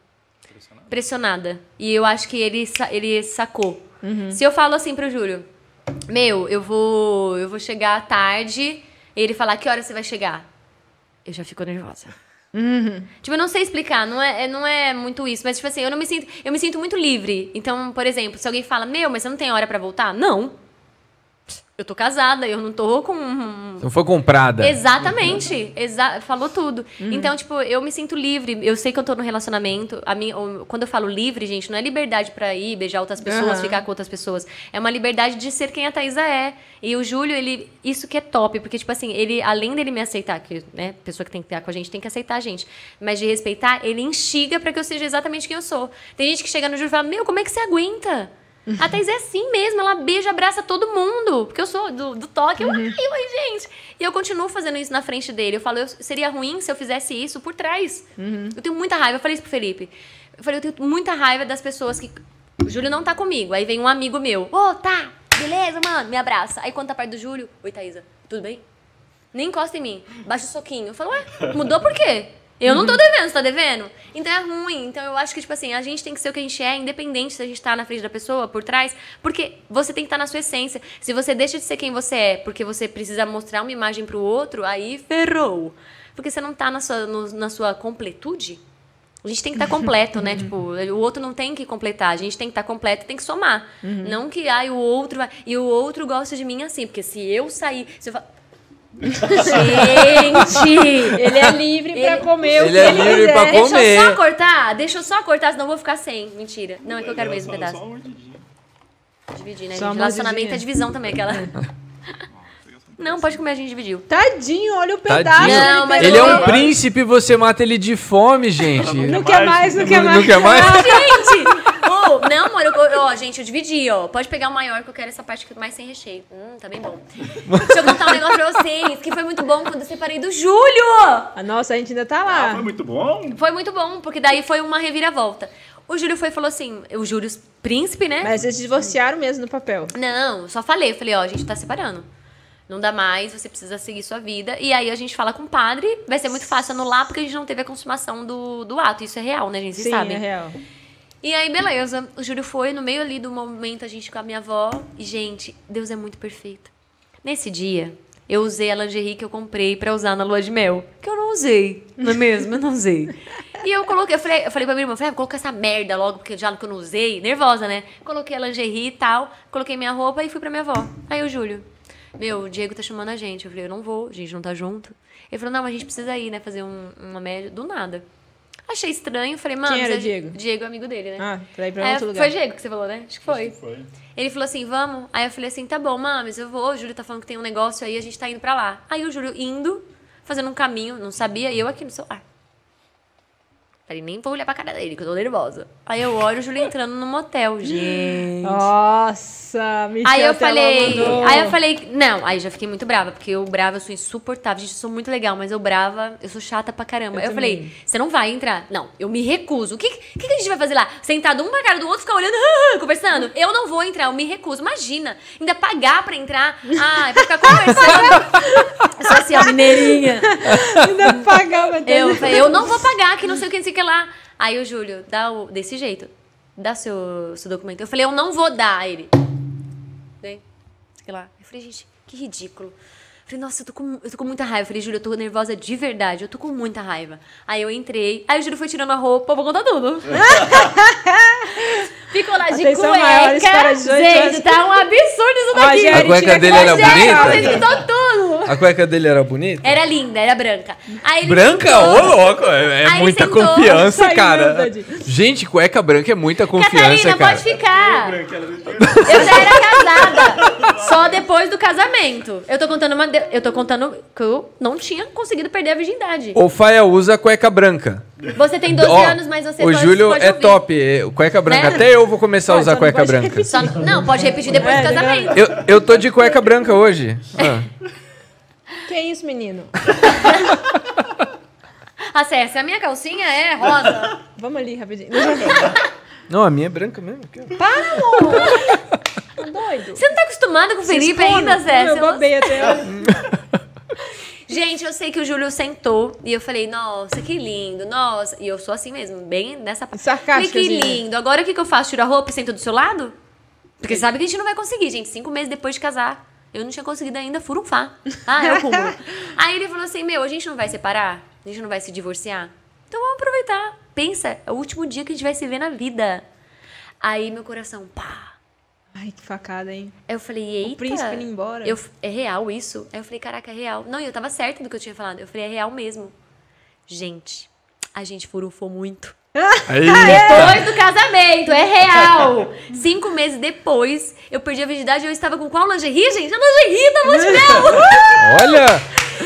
pressionada. E eu acho que ele, ele sacou. Se eu falo assim pro Júlio, meu, eu vou, eu vou chegar tarde, e ele falar que hora você vai chegar? Eu já fico nervosa. Tipo, eu não sei explicar, não é, é- não é muito isso, mas tipo assim, eu não me sinto, eu me sinto muito livre. Então, por exemplo, se alguém fala: "Meu, mas você não tem hora pra voltar?" Não. Eu tô casada, eu não tô com Não foi comprada. Exatamente. Exa falou tudo. Então, tipo, eu me sinto livre. Eu sei que eu tô no relacionamento. A minha, quando eu falo livre, gente, não é liberdade pra ir beijar outras pessoas, Aham. ficar com outras pessoas. É uma liberdade de ser quem a Thaisa é. E o Júlio, ele. Isso que é top. Porque, tipo assim, ele, além dele me aceitar, que, né, pessoa que tem que estar com a gente tem que aceitar a gente. Mas de respeitar, ele instiga pra que eu seja exatamente quem eu sou. Tem gente que chega no Júlio e fala: Meu, como é que você aguenta? A Thaís é assim mesmo, ela beija, abraça todo mundo. Porque eu sou do, do toque, eu, ai, ai, gente. E eu continuo fazendo isso na frente dele. Eu falo, eu, seria ruim se eu fizesse isso por trás. Eu tenho muita raiva. Eu falei isso pro Felipe. Eu falei, eu tenho muita raiva das pessoas que. O Júlio não tá comigo. Aí vem um amigo meu. Ô, tá, beleza, mano, me abraça. Aí quando tá perto do Júlio, oi, Thaísa, tudo bem? Nem encosta em mim. Baixa o soquinho. Eu falo, ué, mudou por quê? Eu não tô devendo, você tá devendo? Então é ruim. Então eu acho que, tipo assim, a gente tem que ser o que a gente é, independente se a gente tá na frente da pessoa, por trás. Porque você tem que estar na sua essência. Se você deixa de ser quem você é, porque você precisa mostrar uma imagem pro outro, aí ferrou. Porque você não tá na sua, no- na sua completude. A gente tem que estar completo, né? Tipo, o outro não tem que completar, a gente tem que estar completo e tem que somar. Não que, ai, o outro vai. E o outro gosta de mim assim, porque se eu sair. Se eu fa... Gente! Ele é livre pra Ele- comer o Ele que é ele livre quiser. pra Deixa eu comer. só cortar, deixa eu só cortar, senão eu vou ficar sem. Mentira. Não, é que eu quero mesmo um pedaço. Dividir, né, Só gente? Relacionamento é divisão também, aquela. Não, pode comer, a gente dividiu. Tadinho, olha o pedaço. Tadinho. Não, mas Ele é um príncipe, você mata ele de fome, gente. Não quer mais, não quer Não- mais. não quer mais? Gente! Não, amor, eu, eu- ó, gente, eu dividi, ó. Pode pegar o maior, que eu quero essa parte mais sem recheio. Hum, tá bem bom. Deixa eu contar um negócio pra vocês, que foi muito bom quando eu separei do Júlio! Ah, Nossa, a gente ainda tá Ah, lá. foi muito bom. Foi muito bom, porque daí foi uma reviravolta. O Júlio foi e falou assim, o Júlio príncipe, né? Mas eles divorciaram mesmo no papel. Não, só falei. Eu falei, ó, a gente tá separando. Não dá mais, você precisa seguir sua vida. E aí a gente fala com o padre, vai ser muito fácil anular, porque a gente não teve a consumação do, do ato. Isso é real, né, gente? Vocês Sim, sabem. é real. E aí, beleza. O Júlio foi, no meio ali do momento, a gente com a minha avó. E, gente, Deus é muito perfeito. Nesse dia, eu usei a lingerie que eu comprei pra usar na lua de mel. Que eu não usei, não é mesmo? Eu não usei. E eu coloquei, eu falei, eu falei pra minha irmã, falei, ah, vou colocar essa merda logo, porque já que eu não usei, nervosa, né? Coloquei a lingerie e tal, coloquei minha roupa e fui pra minha avó. Aí o Júlio, meu, o Diego tá chamando a gente. Eu falei, eu não vou, a gente não tá junto. Ele falou, não, mas a gente precisa ir, né, fazer um, uma média, do nada. Achei estranho, falei, mano... Quem era você- Diego? Diego, é amigo dele, né? Ah, pra ir pra É, outro lugar. Foi Diego que você falou, né? Acho que foi. Foi. Ele falou assim, vamos? Aí eu falei assim, tá bom, mames, eu vou. O Júlio tá falando que tem um negócio aí, a gente tá indo pra lá. Aí o Júlio indo, fazendo um caminho, não sabia, e eu aqui no celular. Falei, nem vou olhar pra cara dele, que eu tô nervosa. Aí eu olho o Júlio entrando no motel, gente. Nossa, Michel Aí eu falei, aí eu falei, não, aí já fiquei muito brava, porque eu brava, eu sou insuportável, gente, eu sou muito legal, mas eu brava, eu sou chata pra caramba. Eu Eu, falei, você não vai entrar. Não, eu me recuso. O que, que, que a gente vai fazer lá? Sentado um pra cara do outro, ficar olhando, conversando? Eu não vou entrar, eu me recuso. Imagina, ainda pagar pra entrar. Ah, pra ficar conversando. sou assim, mineirinha. Ainda pagava. Eu falei, eu não vou pagar, que não sei o que, não sei que lá. Aí o Júlio, dá o, desse jeito, dá seu, seu documento. Eu falei, eu não vou dar. Aí ele, Dei. Sei lá. Eu falei, gente, que ridículo. Eu falei, nossa, eu tô, com, eu tô com muita raiva. Eu falei, Júlio, eu tô nervosa de verdade. Eu tô com muita raiva. Aí eu entrei. Aí o Júlio foi tirando a roupa. Vou contar tudo. Ficou lá de Atenção, cueca. 18 Gente, tá um absurdo isso daqui. Rogério, A cueca dele era cueca. bonita? Rogério, você citou tudo. A cueca dele era bonita? Era linda, era branca. Aí ele Branca? Ô, louco! É, é muita sentou. confiança, cara. Gente, cueca branca é muita confiança, Catarina, cara. pode ficar. Eu já era casada. Só depois do casamento. Eu tô contando uma. de- Eu tô contando que eu não tinha conseguido perder a virgindade. O Faia usa cueca branca. Você tem 12 Ó, anos, mas você O pode, Júlio pode é ouvir. top. é, Cueca branca. Né? Até eu vou começar a Pode, usar só não cueca branca. Só- não, pode repetir depois É, do casamento. Eu, eu tô de cueca branca hoje. Ah. Que isso, menino? Acesse, a minha calcinha é rosa. Vamos ali rapidinho. Não, a minha é branca mesmo. aqui, ó. Tá doido? Você não tá acostumada com o Felipe ainda, Zé? Eu Você não- babei até. Gente, eu sei que o Júlio sentou e eu falei, nossa, que lindo, nossa. E eu sou assim mesmo, bem nessa parte. Falei, Sarcástica. que lindo. Agora o que, que eu faço? Tiro a roupa e sento do seu lado? Porque sabe que a gente não vai conseguir, gente. Cinco meses depois de casar. Eu não tinha conseguido ainda furunfar. Ah, é o cúmulo. Aí ele falou assim, meu, a gente não vai separar? A gente não vai se divorciar? Então vamos aproveitar. Pensa, é o último dia que a gente vai se ver na vida. Aí meu coração, pá. Ai, que facada, hein? Eu falei, eita. príncipe indo embora. Eu, é real isso? Aí eu falei, caraca, é real. Não, e eu tava certa do que eu tinha falado. Eu falei, é real mesmo. Gente, a gente furufou muito. Aí, Depois do casamento, é real. Cinco meses depois, eu perdi a virgindade e eu estava com qual lingerie, gente? A lingerie da de mel. olha!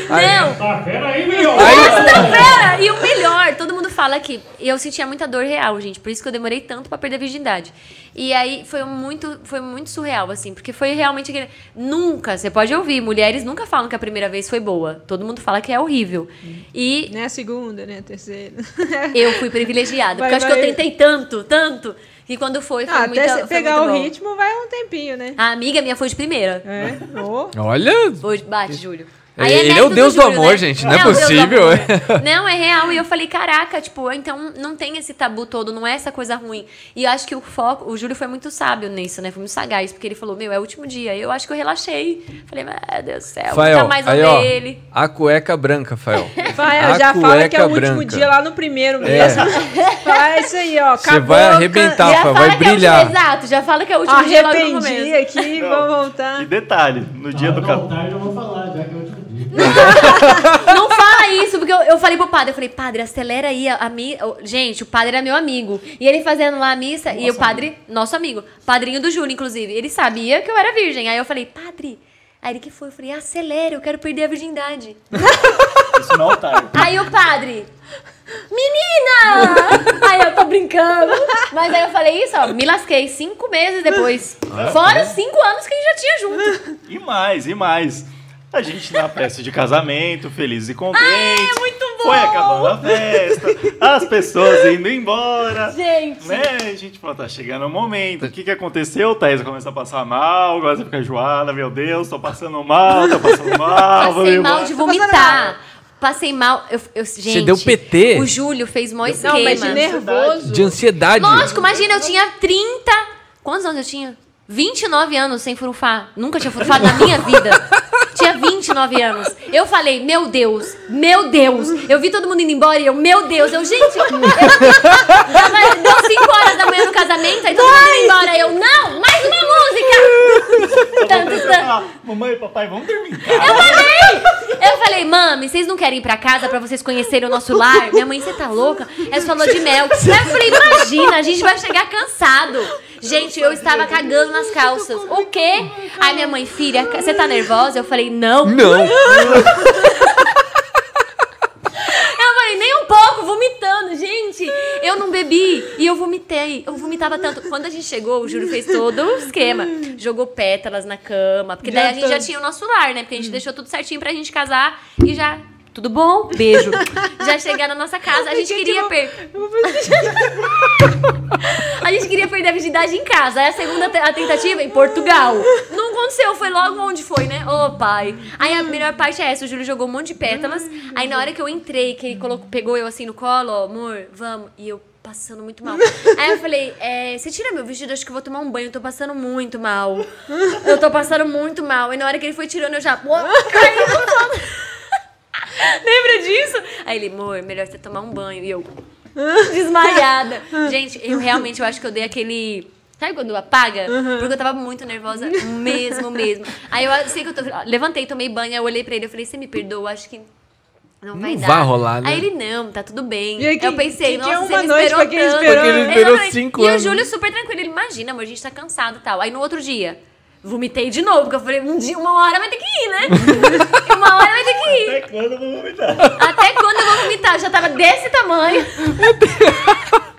Aí- Não, Tá, pera aí, meu. nossa, pera! E o melhor, todo mundo fala que eu sentia muita dor real, gente. Por isso que eu demorei tanto pra perder a virgindade. E aí foi muito, foi muito surreal, assim, porque foi realmente aquele. Nunca, você pode ouvir, mulheres nunca falam que a primeira vez foi boa. Todo mundo fala que é horrível. E Não é a segunda, né? A terceira. eu fui privilegiada. Vai, porque eu acho que eu vai. tentei tanto, tanto, que quando foi, foi Ah, muita, até pegar muito o bom. ritmo vai um tempinho, né? A amiga minha foi de primeira. É. Ô. Olha! Foi de- Bate, Júlio. Ele é o mérito Deus do Júlio, amor, né? gente, não é o do possível. Não, é real. E eu falei, caraca, tipo, então não tem esse tabu todo, não é essa coisa ruim. E eu acho que o foco, o Júlio foi muito sábio nisso, né? Foi muito sagaz, porque ele falou, meu, é o último dia. E eu acho que eu relaxei. Falei, meu Deus do céu, Fael, nunca mais aí, ó, ele. a cueca branca, Fael. A já fala que é o cueca último branca. dia lá no primeiro mesmo. Fala isso aí, ó. Você vai arrebentar, Fael, vai é o brilhar. último, exato, já fala que é o último dia logo no Arrependi começo. aqui, vou voltar. E detalhe, no dia do Não, tarde eu vou falar, já que é o último dia. Não fala isso, porque eu, eu falei pro padre, eu falei, padre, acelera aí a, a mi... Gente, o padre era meu amigo. E ele fazendo lá a missa, e o padre, nosso amigo, padrinho do Júlio, inclusive, ele sabia que eu era virgem. Aí eu falei, padre. Aí ele que foi? Eu falei, acelera, eu quero perder a virgindade. Isso não é tarde. Aí o padre, menina! aí eu tô brincando. Mas aí eu falei isso, ó, me lasquei cinco meses depois. Fora os cinco anos que a gente já tinha junto. E mais, e mais. A gente na festa de casamento, felizes e contentes. é muito bom! Foi acabando a festa, as pessoas indo embora. Gente. Né? A gente falou, tá chegando o momento. O que que aconteceu? Thaisa começa a passar mal, começa a ficar enjoada. Meu Deus, tô passando mal, tô passando mal. Passei embora. mal de vomitar. Passei mal. Eu, eu, gente, deu PT? O Júlio fez mó esquema. Não, mas de nervoso. De ansiedade. Lógico, imagina, eu tinha 30. Quantos anos eu tinha? 29 anos sem furufar. Nunca tinha furufado na minha vida. Tinha tinha 29 anos. Eu falei, meu Deus, meu Deus. Eu vi todo mundo indo embora e eu, meu Deus. Eu, gente, eu, deu 5 horas da manhã no casamento, aí todo mundo indo embora. Eu, não, mais uma música. Tanto, tanto. Ah, Mamãe e papai, vamos dormir. Eu falei! Eu falei, mami, vocês não querem ir pra casa pra vocês conhecerem o nosso lar? Minha mãe, você tá louca? Ela falou de mel. Aí eu falei, imagina, a gente vai chegar cansado. Gente, eu estava cagando nas calças. O quê? Aí minha mãe, filha, você tá nervosa? Eu falei, não. Não. Eu falei, nem um pouco, vomitando. Gente, eu não bebi e eu vomitei. Eu vomitava tanto. Quando a gente chegou, o Júlio fez todo o esquema. Jogou pétalas na cama. Porque daí a gente já tinha o nosso lar, né? Porque a gente deixou tudo certinho pra gente casar e já. Tudo bom? Beijo. Já chegar na nossa casa. A gente queria perder. A gente queria perder a virgindade em casa. Aí a segunda te- a tentativa em Portugal. Não aconteceu, foi logo onde foi, né? Ô, pai. Aí a melhor parte é essa: o Júlio jogou um monte de pétalas. Aí na hora que eu entrei, que ele colocou, pegou eu assim no colo, ó, amor, vamos. E eu passando muito mal. Aí eu falei: é, você tira meu vestido, acho que eu vou tomar um banho. Eu tô passando muito mal. Eu tô passando muito mal. E na hora que ele foi tirando, eu já. No sono. Lembra disso? Aí ele, amor, melhor você tomar um banho. E eu, desmaiada. Gente, eu realmente eu acho que eu dei aquele. Sabe quando apaga? Porque eu tava muito nervosa mesmo, mesmo. Aí eu sei que eu tô. Levantei, tomei banho, aí eu olhei pra ele, eu falei, você me perdoa, acho que. Não vai Não dar. vai rolar, né? Aí ele, não, tá tudo bem. E aí, eu que- pensei, que- que é nossa, uma noite esperou pra quem tanto. esperou, Porque ele esperou Exatamente. cinco E anos. o Júlio super tranquilo, ele imagina, amor, a gente tá cansado e tal. Aí no outro dia, vomitei de novo, porque eu falei, um dia, uma hora vai ter que ir, né? uma hora vai ter que ir. Até quando eu vou vomitar? Até quando eu vou vomitar? Eu já tava desse tamanho.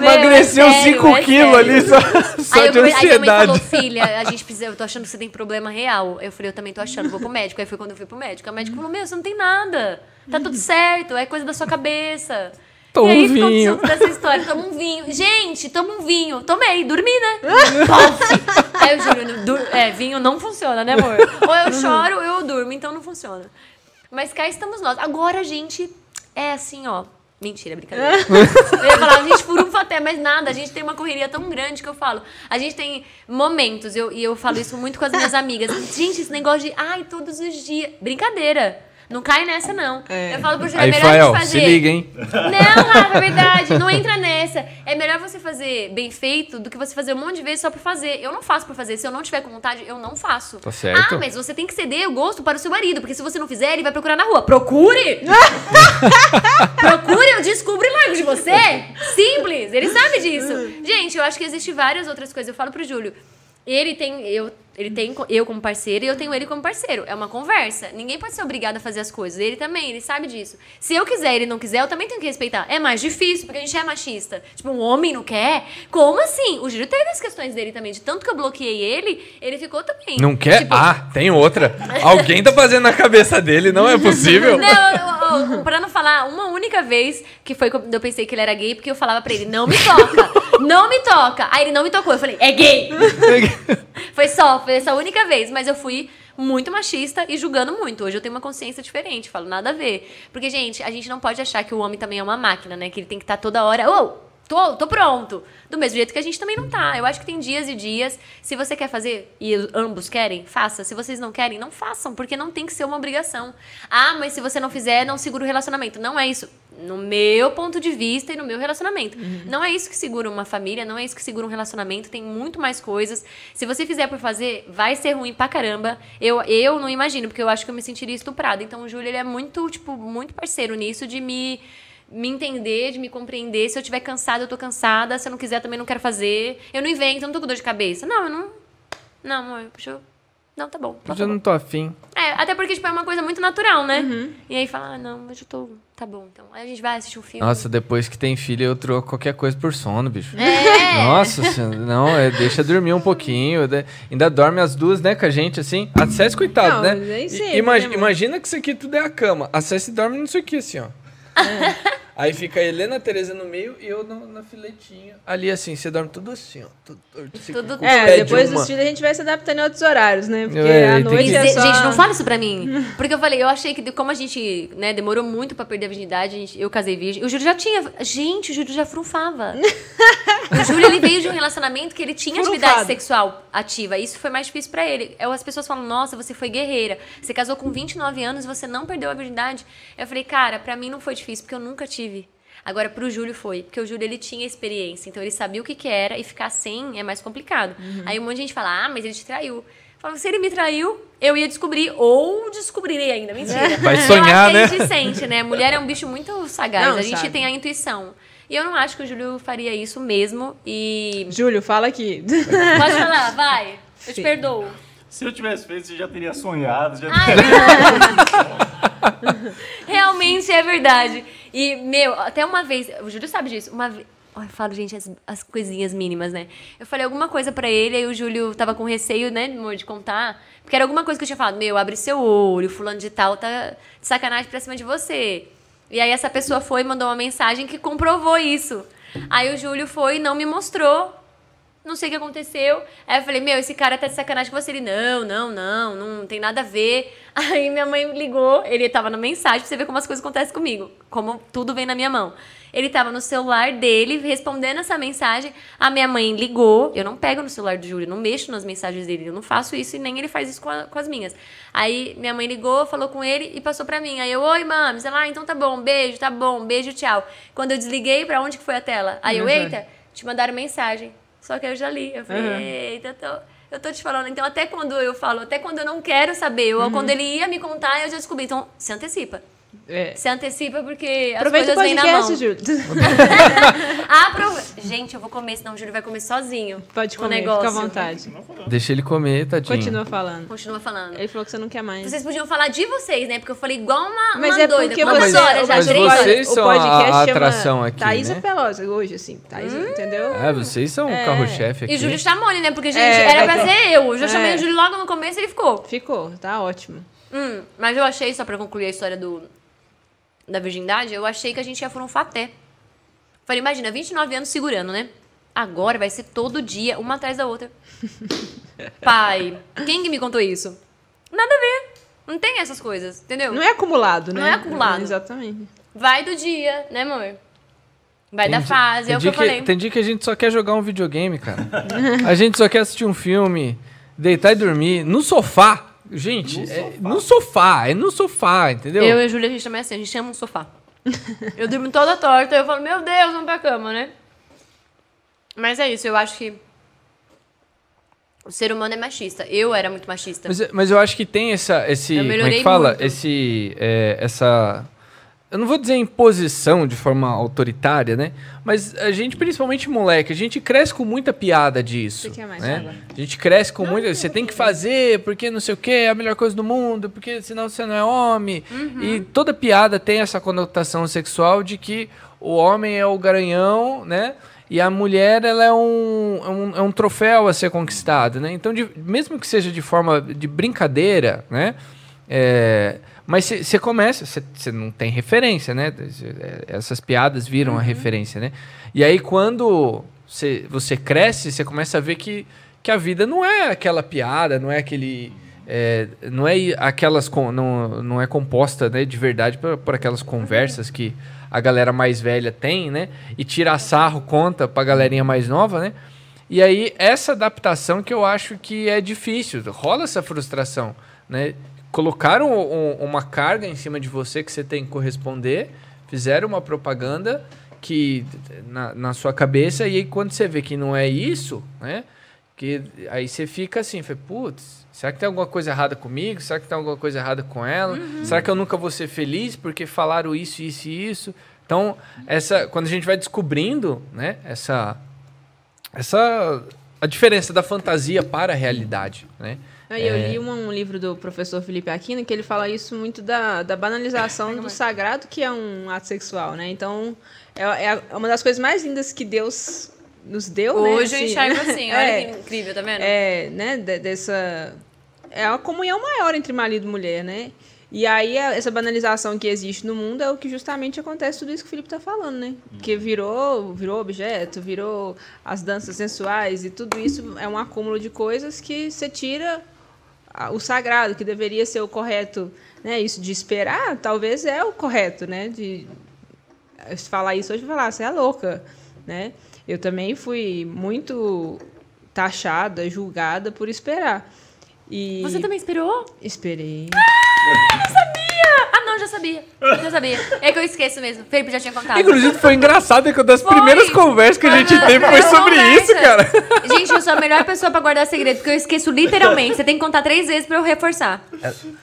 Emagreceu é sério, 5 é quilos sério. ali só, só Aí, eu, de aí minha mãe ansiedade. falou, filha, a gente precisa, eu tô achando que você tem problema real. Eu falei, eu também tô achando, vou pro médico. Aí foi quando eu fui pro médico. A médica falou, meu, você não tem nada. Tá tudo certo, é coisa da sua cabeça. Toma um vinho. dessa história, toma um vinho. Gente, toma um vinho. Tomei, dormi, né? Aí o Júlio, é, vinho não funciona, né, amor? Ou eu choro ou eu durmo, então não funciona. Mas cá estamos nós. Agora a gente é assim, ó. Mentira, brincadeira. Eu ia falar, a gente furufa até, mas nada. A gente tem uma correria tão grande que eu falo. A gente tem momentos, eu, e eu falo isso muito com as minhas amigas. Gente, esse negócio de, ai, todos os dias. Brincadeira. Não cai nessa, não. É. Eu falo pro Júlio, é melhor a Fael, gente fazer. se liga, hein? Não, Rafa, é verdade. Não entra nessa. É melhor você fazer bem feito do que você fazer um monte de vezes só por fazer. Eu não faço por fazer. Se eu não tiver com vontade, eu não faço. Tá certo. Ah, mas você tem que ceder o gosto para o seu marido, porque se você não fizer, ele vai procurar na rua. Procure! Procure, eu descubro e largo de você. Simples, ele sabe disso. Gente, eu acho que existe várias outras coisas. Eu falo pro Júlio. Ele tem, eu, ele tem eu como parceiro e eu tenho ele como parceiro. É uma conversa. Ninguém pode ser obrigado a fazer as coisas. Ele também, ele sabe disso. Se eu quiser e ele não quiser, eu também tenho que respeitar. É mais difícil, porque a gente é machista. Tipo, um homem não quer? Como assim? O Júlio teve as questões dele também. De tanto que eu bloqueei ele, ele ficou também. Não quer? Tipo, Ah, tem outra. Alguém tá fazendo na cabeça dele, não é possível? Não, eu, eu, pra não falar uma única vez que foi quando eu pensei que ele era gay, porque eu falava pra ele, não me toca, não me toca. Aí ele não me tocou, eu falei, é gay. foi só, foi essa única vez, mas eu fui muito machista e julgando muito. Hoje eu tenho uma consciência diferente, falo nada a ver. Porque, gente, a gente não pode achar que o homem também é uma máquina, né? Que ele tem que estar toda hora, ô, tô, tô pronto. Do mesmo jeito que a gente também não tá. Eu acho que tem dias e dias. Se você quer fazer e ambos querem, faça. Se vocês não querem, não façam, porque não tem que ser uma obrigação. Ah, mas se você não fizer, não segura o relacionamento. Não é isso. No meu ponto de vista e no meu relacionamento. Não é isso que segura uma família, não é isso que segura um relacionamento. Tem muito mais coisas. Se você fizer por fazer, vai ser ruim pra caramba. Eu, eu não imagino, porque eu acho que eu me sentiria estuprada. Então o Júlio, ele é muito, tipo, muito parceiro nisso de me me entender, de me compreender. Se eu estiver cansada, eu tô cansada. Se eu não quiser, também não quero fazer. Eu não invento, eu não tô com dor de cabeça. Não, eu não. Não, amor, deixa eu. Não, tá bom. Não, Eu tá já não tô afim. É, até porque, tipo, é uma coisa muito natural, né? E aí fala, ah, não, mas eu tô. Tá bom, então. Aí a gente vai assistir um filme. Nossa, depois que tem filho, eu troco qualquer coisa por sono, bicho. É. Nossa senhora, não, é, deixa dormir um pouquinho. de- ainda dorme as duas, né, com a gente, assim. A César, coitado, Não, né? mas aí I- sempre, imagi- né, imagina que isso aqui tudo é a cama. A César dorme nisso aqui, assim, ó. Aí fica a Helena Tereza no meio e eu no- na filetinha. Ali assim, você dorme tudo assim, ó. Tudo, assim, Tudo- com É, pé de depois uma. dos filhos a gente vai se adaptando em outros horários, né? Porque É, tem noite que- é Gente, só... Gente, não fala isso pra mim. Porque eu falei, eu achei que como a gente, né, demorou muito pra perder a virgindade, a gente- eu casei virgem. O Júlio já tinha. Gente, o Júlio já frunfava. o Júlio ele veio de um relacionamento que ele tinha Frunfado. atividade sexual ativa. Isso foi mais difícil pra ele. Eu- As pessoas falam, nossa, você foi guerreira. Você casou com 29 anos e você não perdeu a virgindade. Eu falei, cara, pra mim não foi difícil, porque eu nunca tive. Agora, pro Júlio foi, porque o Júlio ele tinha experiência, então ele sabia o que, que era e ficar sem é mais complicado. Aí um monte de gente fala, ah, mas ele te traiu. Eu falo, se ele me traiu, eu ia descobrir, ou descobrirei ainda, mentira. Vai Eu sonhar, acho que né? a gente sente, né? Mulher é um bicho muito sagaz, Não, a gente sabe. tem a intuição. E eu não acho que o Júlio faria isso mesmo, e... Júlio, fala aqui. Pode falar, vai, eu te Sim. perdoo. Se eu tivesse feito, você já teria sonhado. Já Ai, não. Realmente é verdade. E, meu, até uma vez, o Júlio sabe disso, uma vez. Eu falo, gente, as, as coisinhas mínimas, né? Eu falei alguma coisa pra ele, aí o Júlio tava com receio, né, amor, de contar. Porque era alguma coisa que eu tinha falado, meu, abre seu olho, fulano de tal tá de sacanagem pra cima de você. E aí essa pessoa foi e mandou uma mensagem que comprovou isso. Aí o Júlio foi e não me mostrou não sei o que aconteceu. Aí eu falei, meu, esse cara tá de sacanagem com você. Ele, não, não, não, não tem nada a ver. Aí minha mãe ligou, ele tava na mensagem, pra você ver como as coisas acontecem comigo. Como tudo vem na minha mão. Ele tava no celular dele, respondendo essa mensagem. A minha mãe ligou. Eu não pego no celular do Júlio, não mexo nas mensagens dele. Eu não faço isso e nem ele faz isso com, a- com as minhas. Aí minha mãe ligou, falou com ele e passou pra mim. Aí eu, oi, mami. Ela, ah, então tá bom, beijo, tá bom, beijo, tchau. Quando eu desliguei, pra onde que foi a tela? Aí eu, eita, te mandaram mensagem. Só que eu já li. Eu falei, Uhum. eita, tô, eu tô te falando. Então, até quando eu falo, até quando eu não quero saber, ou quando ele ia me contar, eu já descobri. Então, se antecipa. É. Se antecipa porque as Aproveita o coisas vêm na mão. Júlio. Aprove... Gente, eu vou comer, senão o Júlio vai comer sozinho. Pode o comer, negócio. fica à vontade. Deixa ele comer, tadinho. Continua falando. Continua falando. Ele falou que você não quer mais. Vocês podiam falar de vocês, né? Porque eu falei igual uma, Mas uma é doida. porque Quantas você, horas já? mas Três vocês horas? o são a- podcast a chama atração aqui, Thaisa né? Pelosa, hoje, assim. Thaisa, entendeu? É, vocês são É. o carro-chefe aqui. E o Júlio chamou ele, né? Porque, gente, É, era pra ser eu. Eu já chamei É. o Júlio logo no começo e ele ficou. Ficou, tá ótimo. Hum, mas eu achei, só pra concluir a história do, da virgindade, eu achei que a gente ia for um faté. Falei, imagina, 29 anos segurando, né? Agora vai ser todo dia, uma atrás da outra. Pai, quem que me contou isso? Nada a ver. Não tem essas coisas, entendeu? Não é acumulado, né? Não é acumulado. Exatamente. Vai do dia, né, amor? Vai Tem da fase, é o que eu falei. Tem dia que a gente só quer jogar um videogame, cara. a gente só quer assistir um filme, deitar e dormir no sofá. Gente, é no sofá, é no sofá, entendeu? Eu e a Júlia, a gente também é assim, a gente chama um sofá. eu durmo toda torta, eu falo, meu Deus, vamos pra cama, né? Mas é isso, eu acho que o ser humano é machista. Eu era muito machista. Mas, mas eu acho que tem essa, esse, Eu como é que fala? muito. Esse, é, essa, eu não vou dizer imposição de forma autoritária, né? Mas a gente, principalmente moleque, a gente cresce com muita piada disso. Você quer mais né? água? A gente cresce com muita, você tem que fazer porque não sei o que é a melhor coisa do mundo, porque senão você não é homem. Uhum. E toda piada tem essa conotação sexual de que o homem é o garanhão, né? E a mulher, ela é um, é um, é um troféu a ser conquistado, né? Então, de- mesmo que seja de forma de brincadeira, né? É, mas você começa, você não tem referência, né? Essas piadas viram a referência, né? E aí, quando cê- você cresce, você começa a ver que, que a vida não é aquela piada, não é aquele... é, não é aquelas... con- Não, não é composta né, de verdade por, por aquelas conversas que a galera mais velha tem, né? E tira sarro, conta pra galerinha mais nova, né? E aí, essa adaptação que eu acho que é difícil, rola essa frustração, né? Colocaram um- uma carga em cima de você que você tem que corresponder, fizeram uma propaganda que na, na sua cabeça, e aí quando você vê que não é isso, né? Que aí você fica assim, putz, será que tem alguma coisa errada comigo? Será que tem alguma coisa errada com ela? Será que eu nunca vou ser feliz porque falaram isso, isso e isso? Então, essa, quando a gente vai descobrindo, né, essa, essa a diferença da fantasia para a realidade, né? Aí eu li um, um livro do professor Felipe Aquino que ele fala isso muito da, da banalização do sagrado que é um ato sexual, né? Então, é, é é uma das coisas mais lindas que Deus nos deu, né? Hoje eu Assim, enxergo assim, olha é, que incrível, tá vendo? é, né, de- dessa é a comunhão maior entre marido e mulher, né? E aí, essa banalização que existe no mundo é o que justamente acontece tudo isso que o Felipe tá falando, né? Que virou, virou objeto, virou as danças sensuais e tudo isso é um acúmulo de coisas que você tira o sagrado, que deveria ser o correto, né? Isso de esperar, talvez é o correto, né? De falar isso hoje, falar, você é louca, né? Eu também fui muito taxada, julgada por esperar. E Você também esperou? esperei. Ah, não, já sabia. Já sabia. É que eu esqueço mesmo. Felipe já tinha contado. Inclusive, foi engraçado que uma das Foi. primeiras conversas que a gente Aham, teve foi sobre isso, cara. Gente, eu sou a melhor pessoa pra guardar segredo, porque eu esqueço literalmente. Você tem que contar três vezes pra eu reforçar.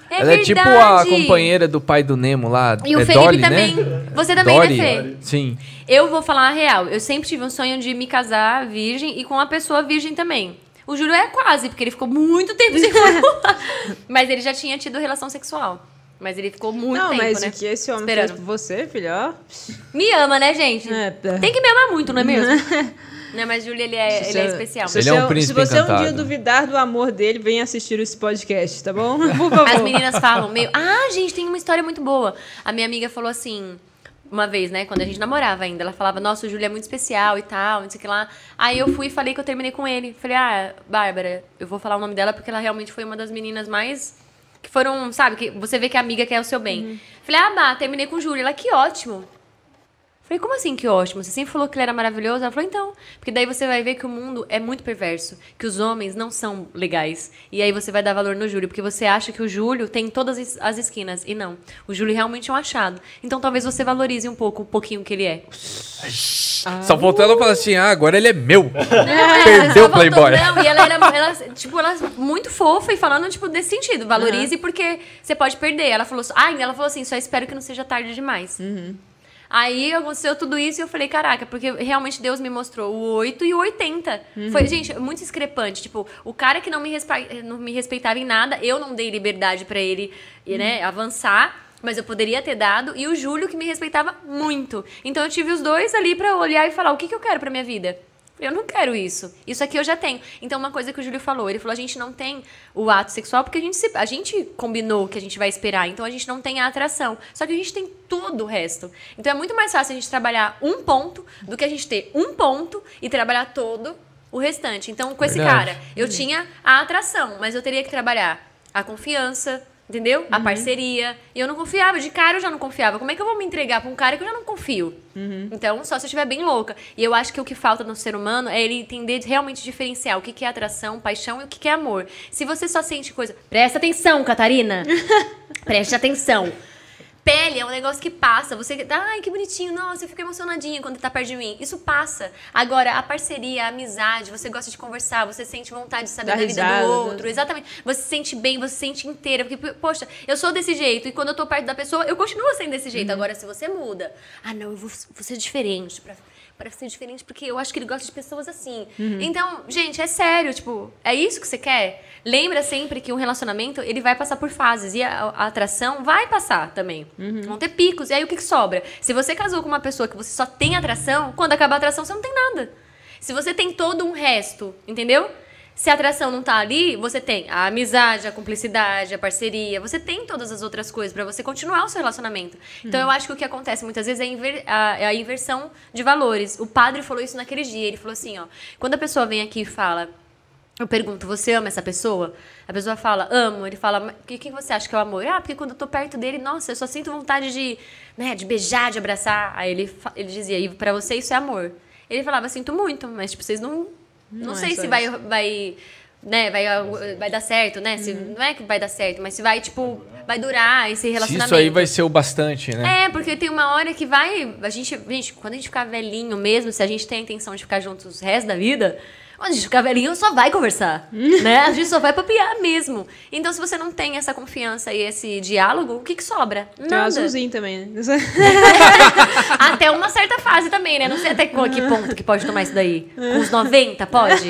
É Ela é tipo a verdade. companheira do pai do Nemo lá. E o é Felipe Dolly, também. Né? Você também, Dory? né, Fê? Sim. Eu vou falar a real. Eu sempre tive um sonho de me casar virgem e com uma pessoa virgem também. O Júlio é quase, porque ele ficou muito tempo sem formular. Mas ele já tinha tido relação sexual. Mas ele ficou muito não, tempo, mas né? o que esse homem Esperando. fez por você, filho, ó. Me ama, né, gente? É, é. Tem que me amar muito, não é mesmo? não, mas Júlio, ele é, Se ele é você- especial. Se Ele você, é um príncipe se você um dia encantado. duvidar do amor dele, vem assistir esse podcast, tá bom? Por favor. As meninas falam, meio. Ah, gente, tem uma história muito boa. A minha amiga falou assim. Uma vez, né, quando a gente namorava ainda, ela falava, nossa, o Júlio é muito especial e tal, não sei o que lá. Aí eu fui e falei que eu terminei com ele. Falei, ah, Bárbara, eu vou falar o nome dela porque ela realmente foi uma das meninas mais. Que foram, sabe, que você vê que a amiga quer o seu bem. Falei, ah, Bá, terminei com o Júlio. Ela, que ótimo. Falei, como assim que ótimo? Você sempre falou que ele era maravilhoso? Ela falou, então. Porque daí você vai ver que o mundo é muito perverso, que os homens não são legais. E aí você vai dar valor no Júlio, porque você acha que o Júlio tem todas as- as esquinas. E não. O Júlio realmente é um achado. Então talvez você valorize um pouco, um pouquinho que ele é. Só faltou ela falar assim: ah, agora ele é meu. É, Perdeu o Playboy. Não, e ela era, ela, tipo, ela muito fofa e falando, tipo, desse sentido. Valorize porque você pode perder. Ela falou, ah, ela falou assim, só espero que não seja tarde demais. Aí aconteceu tudo isso e eu falei, caraca, porque realmente Deus me mostrou o 8 e o 80. Foi, gente, muito discrepante. Tipo, o cara que não me, respe- não me respeitava em nada, eu não dei liberdade pra ele, né, avançar. Mas eu poderia ter dado. E o Júlio, que me respeitava muito. Então eu tive os dois ali pra olhar e falar: o que, que eu quero pra minha vida? Eu não quero isso. Isso aqui eu já tenho. Então, uma coisa que o Júlio falou, ele falou: a gente não tem o ato sexual porque a gente, se- a gente combinou que a gente vai esperar. Então, a gente não tem a atração. Só que a gente tem tudo o resto. Então, é muito mais fácil a gente trabalhar um ponto do que a gente ter um ponto e trabalhar todo o restante. Então, com esse Verdade. cara, eu tinha a atração, mas eu teria que trabalhar a confiança. Entendeu? A parceria. E eu não confiava. De cara eu já não confiava. Como é que eu vou me entregar pra um cara que eu já não confio? Então, só se eu estiver bem louca. E eu acho que o que falta no ser humano é ele entender realmente diferenciar o que que é atração, paixão e o que que é amor. Se você só sente coisa. Presta atenção, Catarina! Preste atenção. Pele é um negócio que passa. Você. Ai, que bonitinho. Nossa, eu fico emocionadinha quando tá perto de mim. Isso passa. Agora, a parceria, a amizade, você gosta de conversar, você sente vontade de saber Dar da vida do né? outro. Exatamente. Você se sente bem, você se sente inteira. Porque, poxa, eu sou desse jeito. E quando eu tô perto da pessoa, eu continuo sendo desse jeito. Agora, se você muda, ah, não, eu vou, vou ser diferente. Pra, pra ser diferente, porque eu acho que ele gosta de pessoas assim. Então, gente, é sério. Tipo, é isso que você quer? Lembra sempre que um relacionamento, ele vai passar por fases. E a, a atração vai passar também. Vão ter picos. E aí, o que, que sobra? Se você casou com uma pessoa que você só tem atração, quando acabar a atração, você não tem nada. Se você tem todo um resto, entendeu? Se a atração não tá ali, você tem a amizade, a cumplicidade, a parceria, você tem todas as outras coisas pra você continuar o seu relacionamento. Então eu acho que o que acontece muitas vezes é a, inver- a- é a inversão de valores. O padre falou isso naquele dia, ele falou assim, ó, quando a pessoa vem aqui e fala, eu pergunto, você ama essa pessoa? A pessoa fala, amo. Ele fala, "Mas o que, que você acha que é o amor? Ah, porque quando eu tô perto dele, nossa, eu só sinto vontade de, né, de beijar, de abraçar. Aí ele, ele dizia, e pra você isso é amor. Ele falava, sinto muito, mas tipo, vocês não. Não, Não é sei se vai, vai, né, vai, vai dar certo, né? Se, Não é que vai dar certo, mas se vai, tipo, vai durar esse Se relacionamento. isso aí vai ser o bastante, né? É, porque tem uma hora que vai. A gente, gente, quando a gente ficar velhinho mesmo, se a gente tem a intenção de ficar juntos o resto da vida, gente ficar velhinho, só vai conversar. né? A gente só vai papiar mesmo. Então, se você não tem essa confiança e esse diálogo, o que, que sobra? Tem um Nada. azulzinho também, né? Até uma certa fase também, né? Não sei até que ponto que pode tomar isso daí. Uns 90, pode?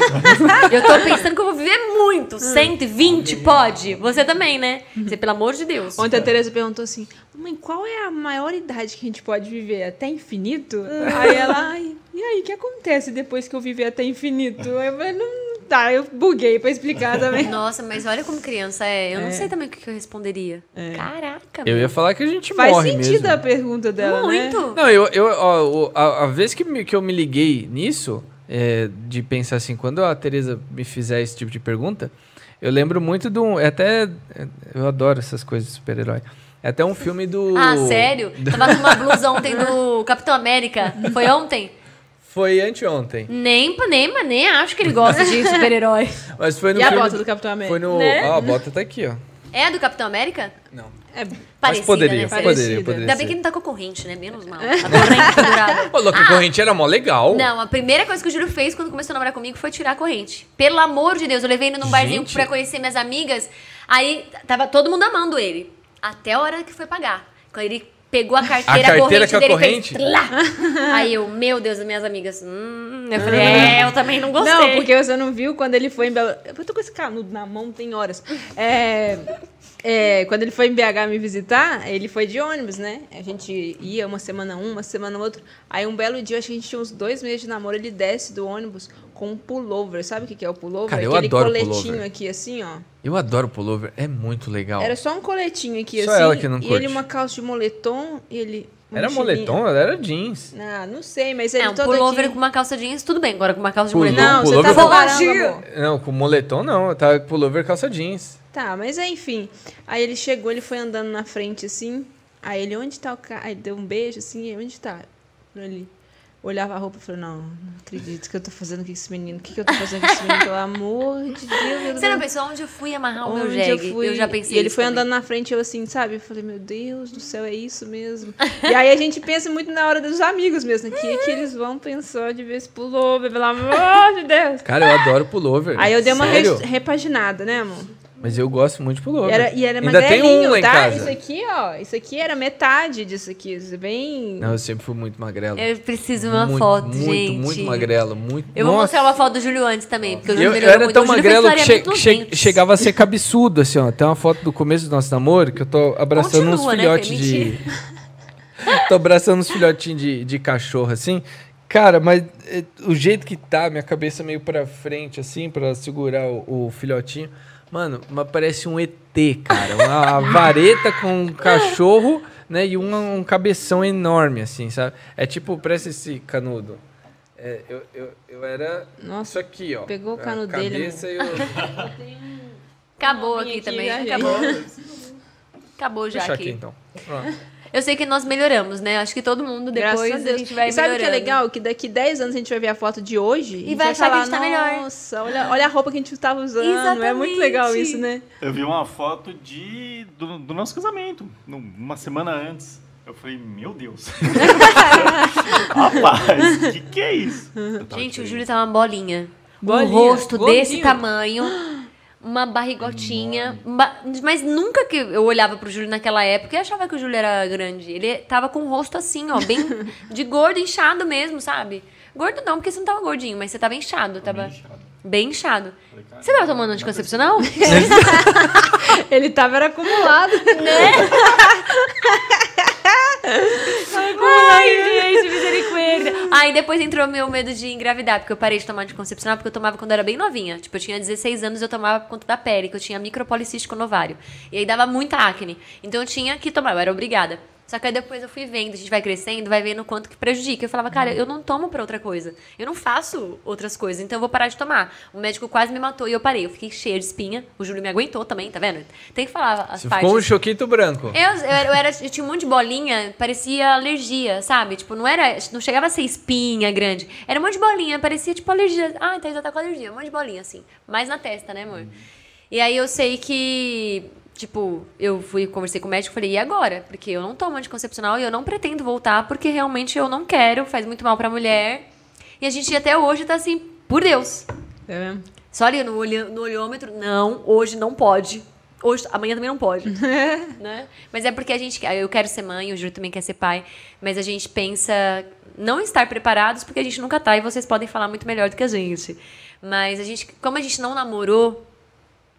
Eu tô pensando que eu vou viver muito. 120, pode? Você também, né? Você, pelo amor de Deus. Ontem a Tereza perguntou assim: Mãe, qual é a maior idade que a gente pode viver? Até infinito? Aí ela, ai, e aí, o que acontece depois que eu viver até infinito? Eu falei, não, Tá, eu buguei pra explicar também. Nossa, mas olha como criança é. Eu não É. sei também o que eu responderia. Caraca, Eu ia falar que a gente Faz morre sentido mesmo. a pergunta dela, né? Muito. Não, eu, eu ó, a, a vez que, me- que eu me liguei nisso, é, de pensar assim, quando a Tereza me fizer esse tipo de pergunta, eu lembro muito de um. É até. é, Eu adoro essas coisas de super-herói. É até um filme do. Ah, sério? Tava com uma blusa ontem do Capitão América. Foi ontem? Foi anteontem. Nem, nem, mas nem acho que ele gosta de super-herói. Mas foi no E a filme. bota do Capitão América? Foi no. Né? Ó, a bota tá aqui, ó. É a do Capitão América? Não. É, Mas Parecida, poderia, né? poderia, Parecida. poderia. Ainda bem que não tá com corrente, né? Menos mal. A corrente pendurada. Ô, louco, a corrente era mó legal. Não, a primeira coisa que o Júlio fez quando começou a namorar comigo foi tirar a corrente. Pelo amor de Deus, eu levei ele num barzinho Gente. pra conhecer minhas amigas. Aí tava todo mundo amando ele. Até a hora que foi pagar. Quando ele pegou a carteira, A carteira corrente com a dele corrente? fez. Aí eu, meu Deus, as minhas amigas. Hum, eu falei, é, eu também não gostei. Não, porque você não viu quando ele foi em Belo... Eu tô com esse canudo na mão, tem horas. É, é, quando ele foi em BH me visitar, ele foi de ônibus, né? A gente ia uma semana um, uma semana outro. Aí um belo dia, acho que a gente tinha uns dois meses de namoro, ele desce do ônibus com um pullover. Sabe o que que é o pullover? Cara, eu Aquele adoro coletinho pullover. aqui, assim, ó. Eu adoro pullover, é muito legal. Era só um coletinho aqui, Só assim. ela que não e curte. ele uma calça de moletom, e ele... uma Era moletom, ela era jeans. Ah, não sei, mas ele É, um todo pullover aqui... com uma calça jeans, tudo bem. Agora com uma calça de Pullover. moletom. Não, você pullover tá com-. Não, com moletom não, tá com pullover calça jeans. Tá, mas é, enfim. Aí ele chegou, ele foi andando na frente assim. Aí ele, onde tá o cara? Aí deu um beijo assim, e onde tá? Ali. Olhava a roupa e falou, não, não acredito que eu tô fazendo com esse menino. O que, que eu tô fazendo com esse menino? Pelo amor de Deus. meu Você não pensou onde eu fui amarrar o meu jegue? eu fui? já pensei E ele isso foi também. andando na frente, eu assim, sabe? Eu falei, meu Deus do céu, é isso mesmo. e aí a gente pensa muito na hora dos amigos mesmo. né? Que, que eles vão pensar de ver esse pullover, pelo amor de Deus. Cara, eu adoro pullover. Aí eu dei uma res- repaginada, né, amor? Mas eu gosto muito de pullover. E era, e era Ainda tem magrelinho, um lá em tá? casa. Isso aqui, ó. Isso aqui era metade disso aqui. Isso é bem. Não, eu sempre fui muito magrelo. Eu preciso de uma muito, foto, muito, gente. Muito, magrelo, muito. Eu vou Nossa. mostrar uma foto do Júlio antes também, porque o Júlio Eu, eu era muito. tão O Júlio magrelo que, che- che- chegava a ser cabeçudo, assim, ó. Tem uma foto do começo do nosso namoro que eu tô abraçando Continua, uns né, filhotes Fê? de. tô abraçando uns filhotinhos de, de cachorro, assim. Cara, mas é, o jeito que tá, minha cabeça meio pra frente, assim, pra segurar o, o filhotinho. Mano, mas parece um ET, cara. Uma vareta com um cachorro, né? E um, um cabeção enorme, assim, sabe? É tipo, parece esse canudo. É, eu, eu, eu era Nossa, isso aqui, ó. pegou o A canudo dele, cabeça e o... Acabou aqui, aqui também. gente. Acabou. Acabou já Deixa aqui. aqui, então. Pronto. Eu sei que nós melhoramos, né? Acho que todo mundo Graças depois a a, Deus. gente vai e sabe o que é melhorando. legal? Que daqui 10 anos a gente vai ver a foto de hoje E a vai achar que a falar, gente tá melhor." Nossa, olha, olha a roupa que a gente estava usando. É muito legal Exatamente. isso, né? Eu vi uma foto de, do, do nosso casamento, uma semana antes. Eu falei, meu Deus. Rapaz, o que, que é isso? Gente, o. Júlio tá uma bolinha. Bolinha, Um rosto gordinho. desse tamanho. Uma barrigotinha. ba- Mas nunca que eu olhava pro Júlio naquela época e achava que o Júlio era grande. Ele tava com o rosto assim, ó, bem de gordo, inchado mesmo, sabe? Gordo não, porque você não tava gordinho, mas você tava inchado. Tava bem inchado. bem inchado. Você tava tomando anticoncepcional? Ele tava era acumulado. Ai, gente, misericórdia. Aí depois entrou meu medo de engravidar, porque eu parei de tomar anticoncepcional, porque eu tomava quando eu era bem novinha. Tipo, eu tinha 16 anos e eu tomava por conta da pele, que eu tinha micropolicístico no ovário. E aí dava muita acne. Então eu tinha que tomar, eu era obrigada. Só que aí depois eu fui vendo, a gente vai crescendo, vai vendo o quanto que prejudica. Eu falava, cara, eu não tomo pra outra coisa. Eu não faço outras coisas, então eu vou parar de tomar. O médico quase me matou e eu parei. Eu fiquei cheia de espinha. O Júlio me aguentou também, tá vendo? Tem que falar as Você partes. ficou um choquito branco. Eu, eu, era, eu, era- eu tinha um monte de bolinha, parecia alergia, sabe? Tipo, não era. Não chegava a ser espinha grande. Era um monte de bolinha, parecia tipo alergia. Ah, então já tá com alergia, um monte de bolinha, assim. Mais na testa, né, amor? E aí eu sei que. Tipo, eu fui, conversei com o médico e falei, e agora? Porque eu não tomo anticoncepcional e eu não pretendo voltar, porque realmente eu não quero, faz muito mal pra mulher. E a gente até hoje tá assim, por Deus. Tá vendo? Só ali no, olho, no olhômetro, não, hoje não pode. Hoje, amanhã também não pode. né? Mas é porque a gente. Eu quero ser mãe, o Júlio também quer ser pai. Mas a gente pensa não estar preparados, porque a gente nunca tá, e vocês podem falar muito melhor do que a gente. Mas a gente, como a gente não namorou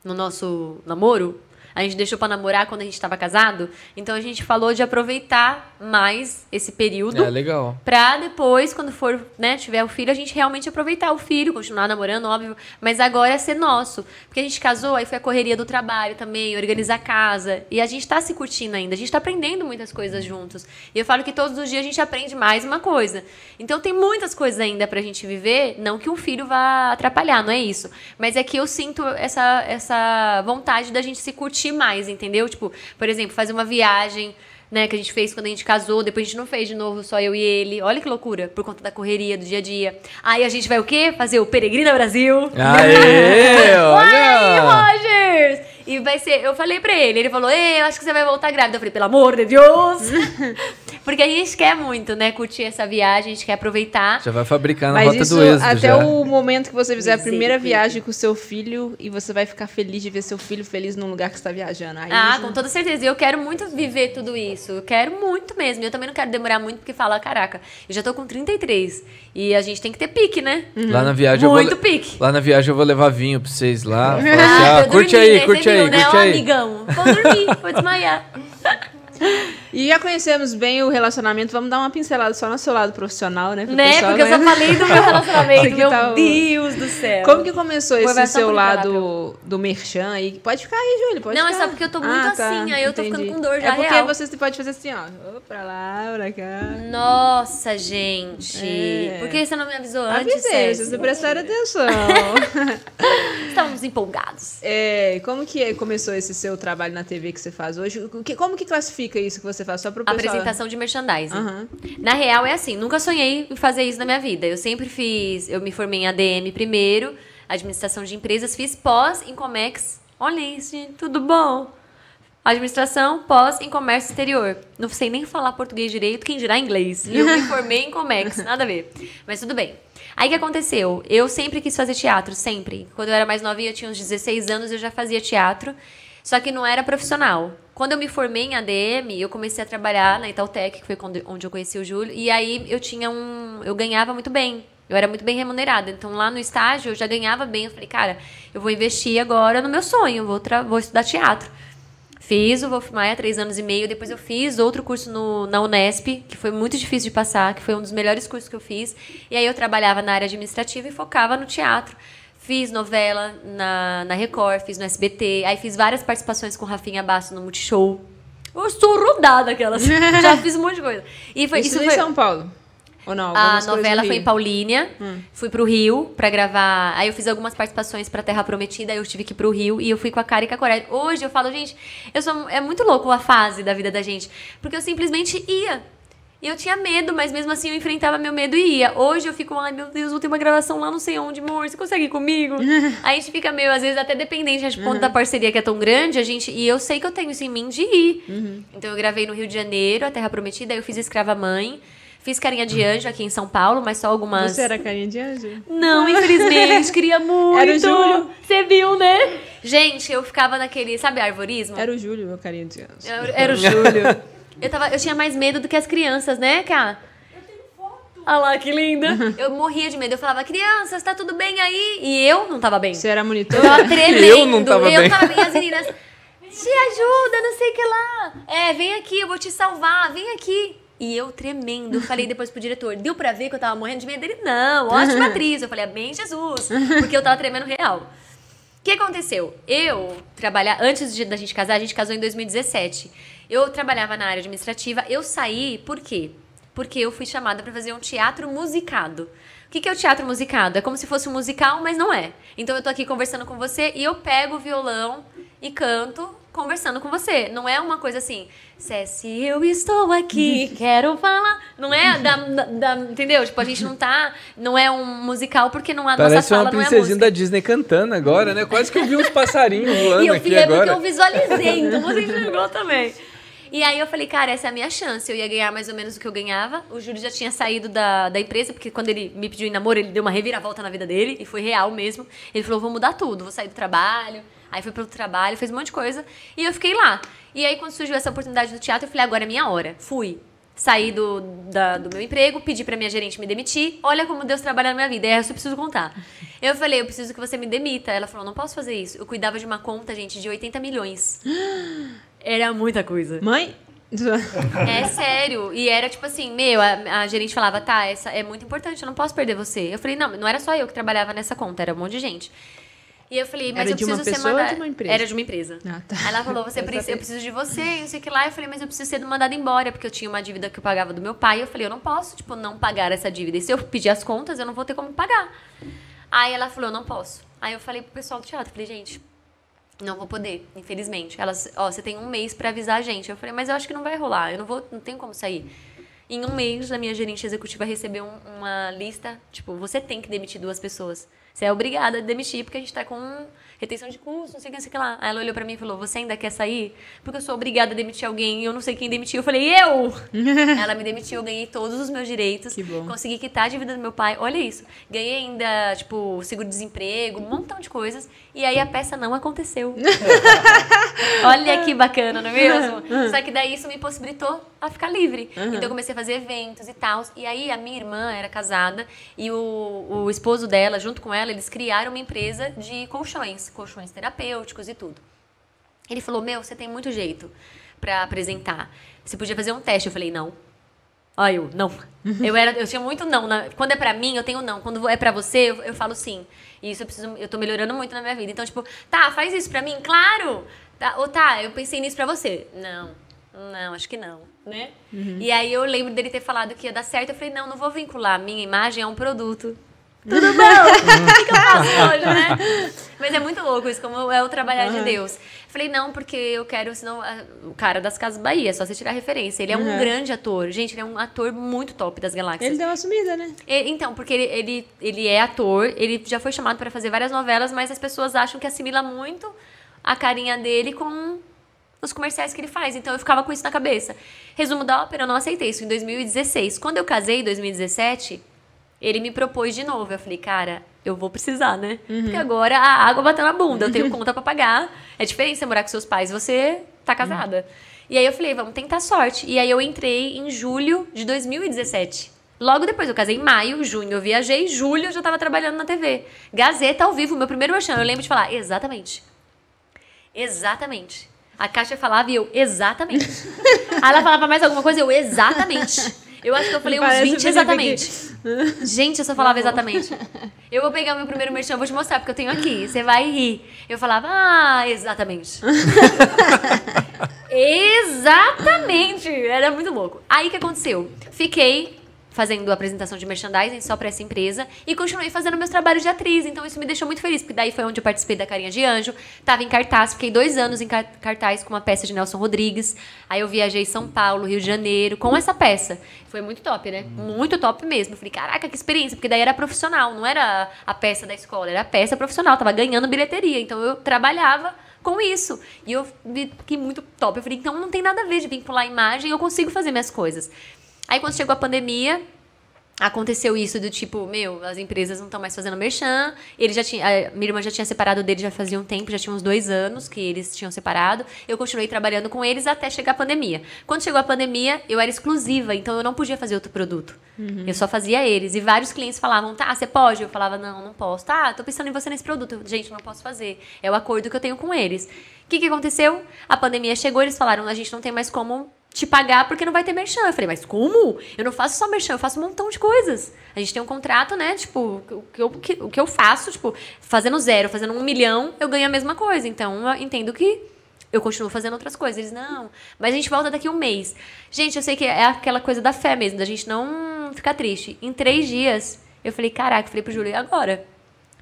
no nosso namoro, A gente deixou pra namorar quando a gente tava casado. Então a gente falou de aproveitar mais esse período. É legal. Pra depois, quando for, né, tiver o filho, a gente realmente aproveitar o filho, continuar namorando, óbvio. Mas agora é ser nosso. Porque a gente casou, aí foi a correria do trabalho também, organizar a casa. E a gente tá se curtindo ainda. A gente tá aprendendo muitas coisas juntos. E eu falo que todos os dias a gente aprende mais uma coisa. Então tem muitas coisas ainda pra gente viver. Não que um filho vá atrapalhar, não é isso. Mas é que eu sinto essa, essa vontade da gente se curtir mais, entendeu? Tipo, por exemplo, fazer uma viagem né, que a gente fez quando a gente casou, depois a gente não fez de novo, só eu e ele. Olha que loucura, por conta da correria do dia a dia. Aí a gente vai o quê? Fazer o Peregrina Brasil. Aê, Aí, olha! Rogers! E vai ser, eu falei pra ele, ele falou, Ei, eu acho que você vai voltar grávida. Eu falei, pelo amor de Deus! Porque a gente quer muito, né, curtir essa viagem, a gente quer aproveitar. Já vai fabricar na Mas rota isso do êxito até já. o momento que você fizer a primeira sim. viagem com o seu filho e você vai ficar feliz de ver seu filho feliz num lugar que você está viajando. Aí Ah, já- com toda certeza. E eu quero muito viver tudo isso. Eu quero muito mesmo. Eu também não quero demorar muito, porque fala, caraca, eu já tô com 33. E a gente tem que ter pique, né? Lá na viagem eu Muito vou... pique. Lá na viagem eu vou levar vinho pra vocês lá. Falar assim, ah, eu curte dormir, aí, né? curte Você aí, viu, né? curte Ó, aí. amigão. Vou dormir, vou desmaiar. E já conhecemos bem o relacionamento, vamos dar uma pincelada só no seu lado profissional, né? pro Né? Porque eu só conhecer. falei do meu relacionamento. Meu tá Deus do céu. Como que começou esse seu lado do merchan aí? Pode ficar aí, Júlio, pode Não, é ficar. só porque eu tô muito Ah, tá, assim, aí eu tô ficando com dor já É porque real. você pode fazer assim, ó. Ô, pra lá, pra cá. Nossa, gente. É. Por que você não me avisou antes, Avisei, César? vocês prestaram atenção. Estávamos empolgados. É, como que é- começou esse seu trabalho na TV que você faz hoje? Como que classifica isso que você faz? Só pro pessoal... Apresentação de merchandising. Aham. Na real, é assim, nunca sonhei em fazer isso na minha vida. Eu sempre fiz, eu me formei em ADM primeiro, administração de empresas, fiz pós em Comex. Olha isso, tudo bom? Administração, pós em comércio exterior. Não sei nem falar português direito, quem dirá inglês. Eu me formei em Comex, nada a ver. Mas tudo bem. Aí o que aconteceu? Eu sempre quis fazer teatro, sempre. Quando eu era mais novinha, eu tinha uns 16 anos, eu já fazia teatro. Só que não era profissional. Quando eu me formei em ADM, eu comecei a trabalhar na Itautec, que foi onde eu conheci o Júlio, e aí eu tinha um. Eu ganhava muito bem. Eu era muito bem remunerada. Então lá no estágio eu já ganhava bem. Eu falei, cara, eu vou investir agora no meu sonho, vou, vou estudar teatro. Fiz o Wolf Maia há três anos e meio. Depois eu fiz outro curso no, na Unesp, que foi muito difícil de passar, que foi um dos melhores cursos que eu fiz. E aí eu trabalhava na área administrativa e focava no teatro. Fiz novela na, na Record, fiz no SBT. Aí fiz várias participações com Rafinha Basso no Multishow. Eu sou rodada aquelas. Já fiz um monte de coisa. E foi, Isso, isso em foi, São Paulo? Ou não? a novela no foi em? Paulínia. Hum. Fui pro Rio pra gravar. Aí eu fiz algumas participações pra Terra Prometida. Aí eu tive que ir pro Rio e eu fui com a cara e com a coragem. Hoje eu falo, gente, eu sou, é muito louco a fase da vida da gente. Porque eu simplesmente ia. E eu tinha medo, mas mesmo assim eu enfrentava meu medo e ia. Hoje eu fico, ai meu Deus, vou ter uma gravação lá não sei onde, amor, você consegue ir comigo? A gente fica meio, às vezes, até dependente, a gente, ponto da parceria que é tão grande, a gente. E eu sei que eu tenho isso em mim de ir. Então eu gravei no Rio de Janeiro, a Terra Prometida, aí eu fiz Escrava Mãe. Fiz Carinha de Anjo aqui em São Paulo, mas só algumas. Você era carinha de anjo? Não, infelizmente, queria muito. Era o Júlio. Você viu, né? Gente, eu ficava naquele, sabe, arvorismo? Era o Júlio, meu carinha de anjo. Era, era o Júlio. Eu, tava, eu tinha mais medo do que as crianças, né, cara? Olha lá, que linda. Eu morria de medo. Eu falava, crianças, tá tudo bem aí? E eu não tava bem. Você era Eu monitor? tava tremendo. Eu não tava eu bem. tava bem. As meninas, te ajuda, não sei o que lá. É, vem aqui, eu vou te salvar, vem aqui. E eu tremendo, eu falei depois pro diretor, deu pra ver que eu tava morrendo de medo dele? Não, ótima atriz. Eu falei, bem Jesus, porque eu tava tremendo real. O que aconteceu? Eu trabalhar antes de, da gente casar, a gente casou em 2017. Eu trabalhava na área administrativa, eu saí por quê? Porque eu fui chamada para fazer um teatro musicado. O que, que é o teatro musicado? É como se fosse um musical, mas não é. Então eu tô aqui conversando com você e eu pego o violão e canto conversando com você. Não é uma coisa assim, Ceci, eu estou aqui, quero falar. Não é da, da- da- Entendeu? Tipo, a gente não tá. Não é um musical porque não há nossa Parece fala, uma não é princesinha música. da Disney cantando agora, né? Quase que eu vi uns passarinhos voando E eu aqui fiz, é porque agora. eu visualizei, então você enxergou também. E aí eu falei, cara, essa é a minha chance. Eu ia ganhar mais ou menos o que eu ganhava. O Júlio já tinha saído da, da empresa, porque quando ele me pediu em namoro, ele deu uma reviravolta na vida dele, e foi real mesmo. Ele falou, vou mudar tudo, vou sair do trabalho. Aí foi pro trabalho, fez um monte de coisa. E eu fiquei lá. E aí, quando surgiu essa oportunidade do teatro, eu falei, agora é minha hora. Fui. Saí do, da- do meu emprego, pedi pra minha gerente me demitir. Olha como Deus trabalha na minha vida. É, eu só preciso contar. Eu falei, eu preciso que você me demita. Ela falou, não posso fazer isso. Eu cuidava de uma conta, gente, de 80 milhões. Era muita coisa. Mãe? É sério. E era tipo assim, meu, a, a gerente falava, tá, essa é muito importante, eu não posso perder você. Eu falei, não, não era só eu que trabalhava nessa conta, era um monte de gente. E eu falei, mas Era eu de uma preciso ser pessoa ou mandada. de uma empresa? Era de uma empresa. Ah, tá. Aí ela falou, você precisa, eu preciso de você, e não sei o que lá. Eu falei, mas eu preciso ser mandada embora, porque eu tinha uma dívida que eu pagava do meu pai. Eu falei, eu não posso, tipo, não pagar essa dívida. E se eu pedir as contas, eu não vou ter como pagar. Aí ela falou, eu não posso. Aí eu falei pro pessoal do teatro, falei, gente, não vou poder, infelizmente. Elas, ó, você tem um mês pra avisar a gente. Eu falei, mas eu acho que não vai rolar, eu não vou, não tenho como sair. Em um mês, a minha gerente executiva recebeu um- uma lista, tipo, você tem que demitir duas pessoas. Você é obrigada a demitir porque a gente tá com retenção de custo, não sei o que, não sei o que lá. Aí ela olhou pra mim e falou, você ainda quer sair? Porque eu sou obrigada a demitir alguém e eu não sei quem demitiu. Eu falei, eu! ela me demitiu, eu ganhei todos os meus direitos. Que bom. Consegui quitar a dívida do meu pai. Olha isso. Ganhei ainda, tipo, seguro-desemprego, um montão de coisas. E aí a peça não aconteceu. Olha que bacana, não é mesmo? Só que daí isso me possibilitou a ficar livre. Então eu comecei a fazer eventos e tal. E aí a minha irmã era casada e o, o esposo dela, junto com ela, eles criaram uma empresa de colchões, colchões terapêuticos e tudo. Ele falou: Meu, você tem muito jeito pra apresentar. Você podia fazer um teste. Eu falei: Não. Aí eu, não. Eu, era, eu tinha muito não. na- quando é pra mim, eu tenho não. Quando é pra você, eu, eu falo sim. E isso eu preciso. Eu tô melhorando muito na minha vida. Então, tipo, tá, faz isso pra mim? Claro! Tá, ou tá, eu pensei nisso pra você. Não. Não, acho que não, né? E aí eu lembro dele ter falado que ia dar certo. Eu falei, não, não vou vincular a minha imagem a um produto. Tudo bom? O que, que eu faço hoje, né? Mas é muito louco isso, como é o trabalhar de Deus. Falei, não, porque eu quero, senão. ah, O cara das Casas Bahia, é só você tirar referência. Ele é um Uhum. grande ator. Gente, ele é um ator muito top das galáxias. Ele deu uma sumida, né? E- Então, porque ele, ele, ele é ator, ele já foi chamado para fazer várias novelas, mas as pessoas acham que assimila muito a carinha dele com os comerciais que ele faz. Então eu ficava com isso na cabeça. Resumo da ópera, eu não aceitei isso em 2016. Quando eu casei em 2017, ele me propôs de novo. Eu falei, cara, eu vou precisar, né? Porque agora a água bateu na bunda, eu tenho conta pra pagar. É diferente você morar com seus pais, você tá casada. E aí eu falei, vamos tentar sorte. E aí eu entrei em julho de 2017. Logo depois, eu casei em maio, junho eu viajei, julho eu já tava trabalhando na TV. Gazeta ao vivo, meu primeiro merchan. Eu lembro de falar, exatamente. Exatamente. A Kátia falava e eu, exatamente. Aí ela falava mais alguma coisa, eu, exatamente. Eu acho que eu falei uns Parece 20 o Felipe exatamente. Gente, eu só falava exatamente. Eu vou pegar o meu primeiro merchan, eu vou te mostrar, porque eu tenho aqui. Você vai rir. Eu falava, ah, exatamente. exatamente! Era muito louco. Aí o que aconteceu? Fiquei fazendo apresentação de merchandising só pra essa empresa e continuei fazendo meus trabalhos de atriz. Então isso me deixou muito feliz, porque daí foi onde eu participei da Carinha de Anjo. Tava em cartaz, fiquei dois anos em car- cartaz com uma peça de Nelson Rodrigues. Aí eu viajei São Paulo, Rio de Janeiro, com essa peça. Foi muito top, né? Muito top mesmo. Falei, caraca, que experiência, porque daí era profissional, não era a peça da escola, era a peça profissional, tava ganhando bilheteria. Então eu trabalhava com isso. E eu vi que muito top. Eu falei, então não tem nada a ver de vincular a imagem, eu consigo fazer minhas coisas. Aí quando chegou a pandemia, aconteceu isso do tipo, meu, as empresas não estão mais fazendo merchan. Ele já tinha, a minha irmã já tinha separado dele já fazia um tempo, já tinha uns dois anos que eles tinham separado. Eu continuei trabalhando com eles até chegar a pandemia. Quando chegou a pandemia, eu era exclusiva, então eu não podia fazer outro produto. Eu só fazia eles. E vários clientes falavam, tá, você pode? Eu falava, não, não posso. Tá, tô pensando em você nesse produto. Eu, Gente, não posso fazer. É o acordo que eu tenho com eles. O que, que aconteceu? A pandemia chegou, eles falaram, a gente não tem mais como te pagar porque não vai ter merchan. Eu falei, mas como? Eu não faço só merchan, eu faço um montão de coisas. A gente tem um contrato, né? Tipo, o que eu, que- o que eu faço, tipo, fazendo zero, fazendo um milhão, eu ganho a mesma coisa. Então, eu entendo que eu continuo fazendo outras coisas. Eles, não, mas a gente volta daqui um mês. Gente, eu sei que é aquela coisa da fé mesmo, da gente não ficar triste. Em três dias, eu falei, caraca, eu falei pro Júlio, agora?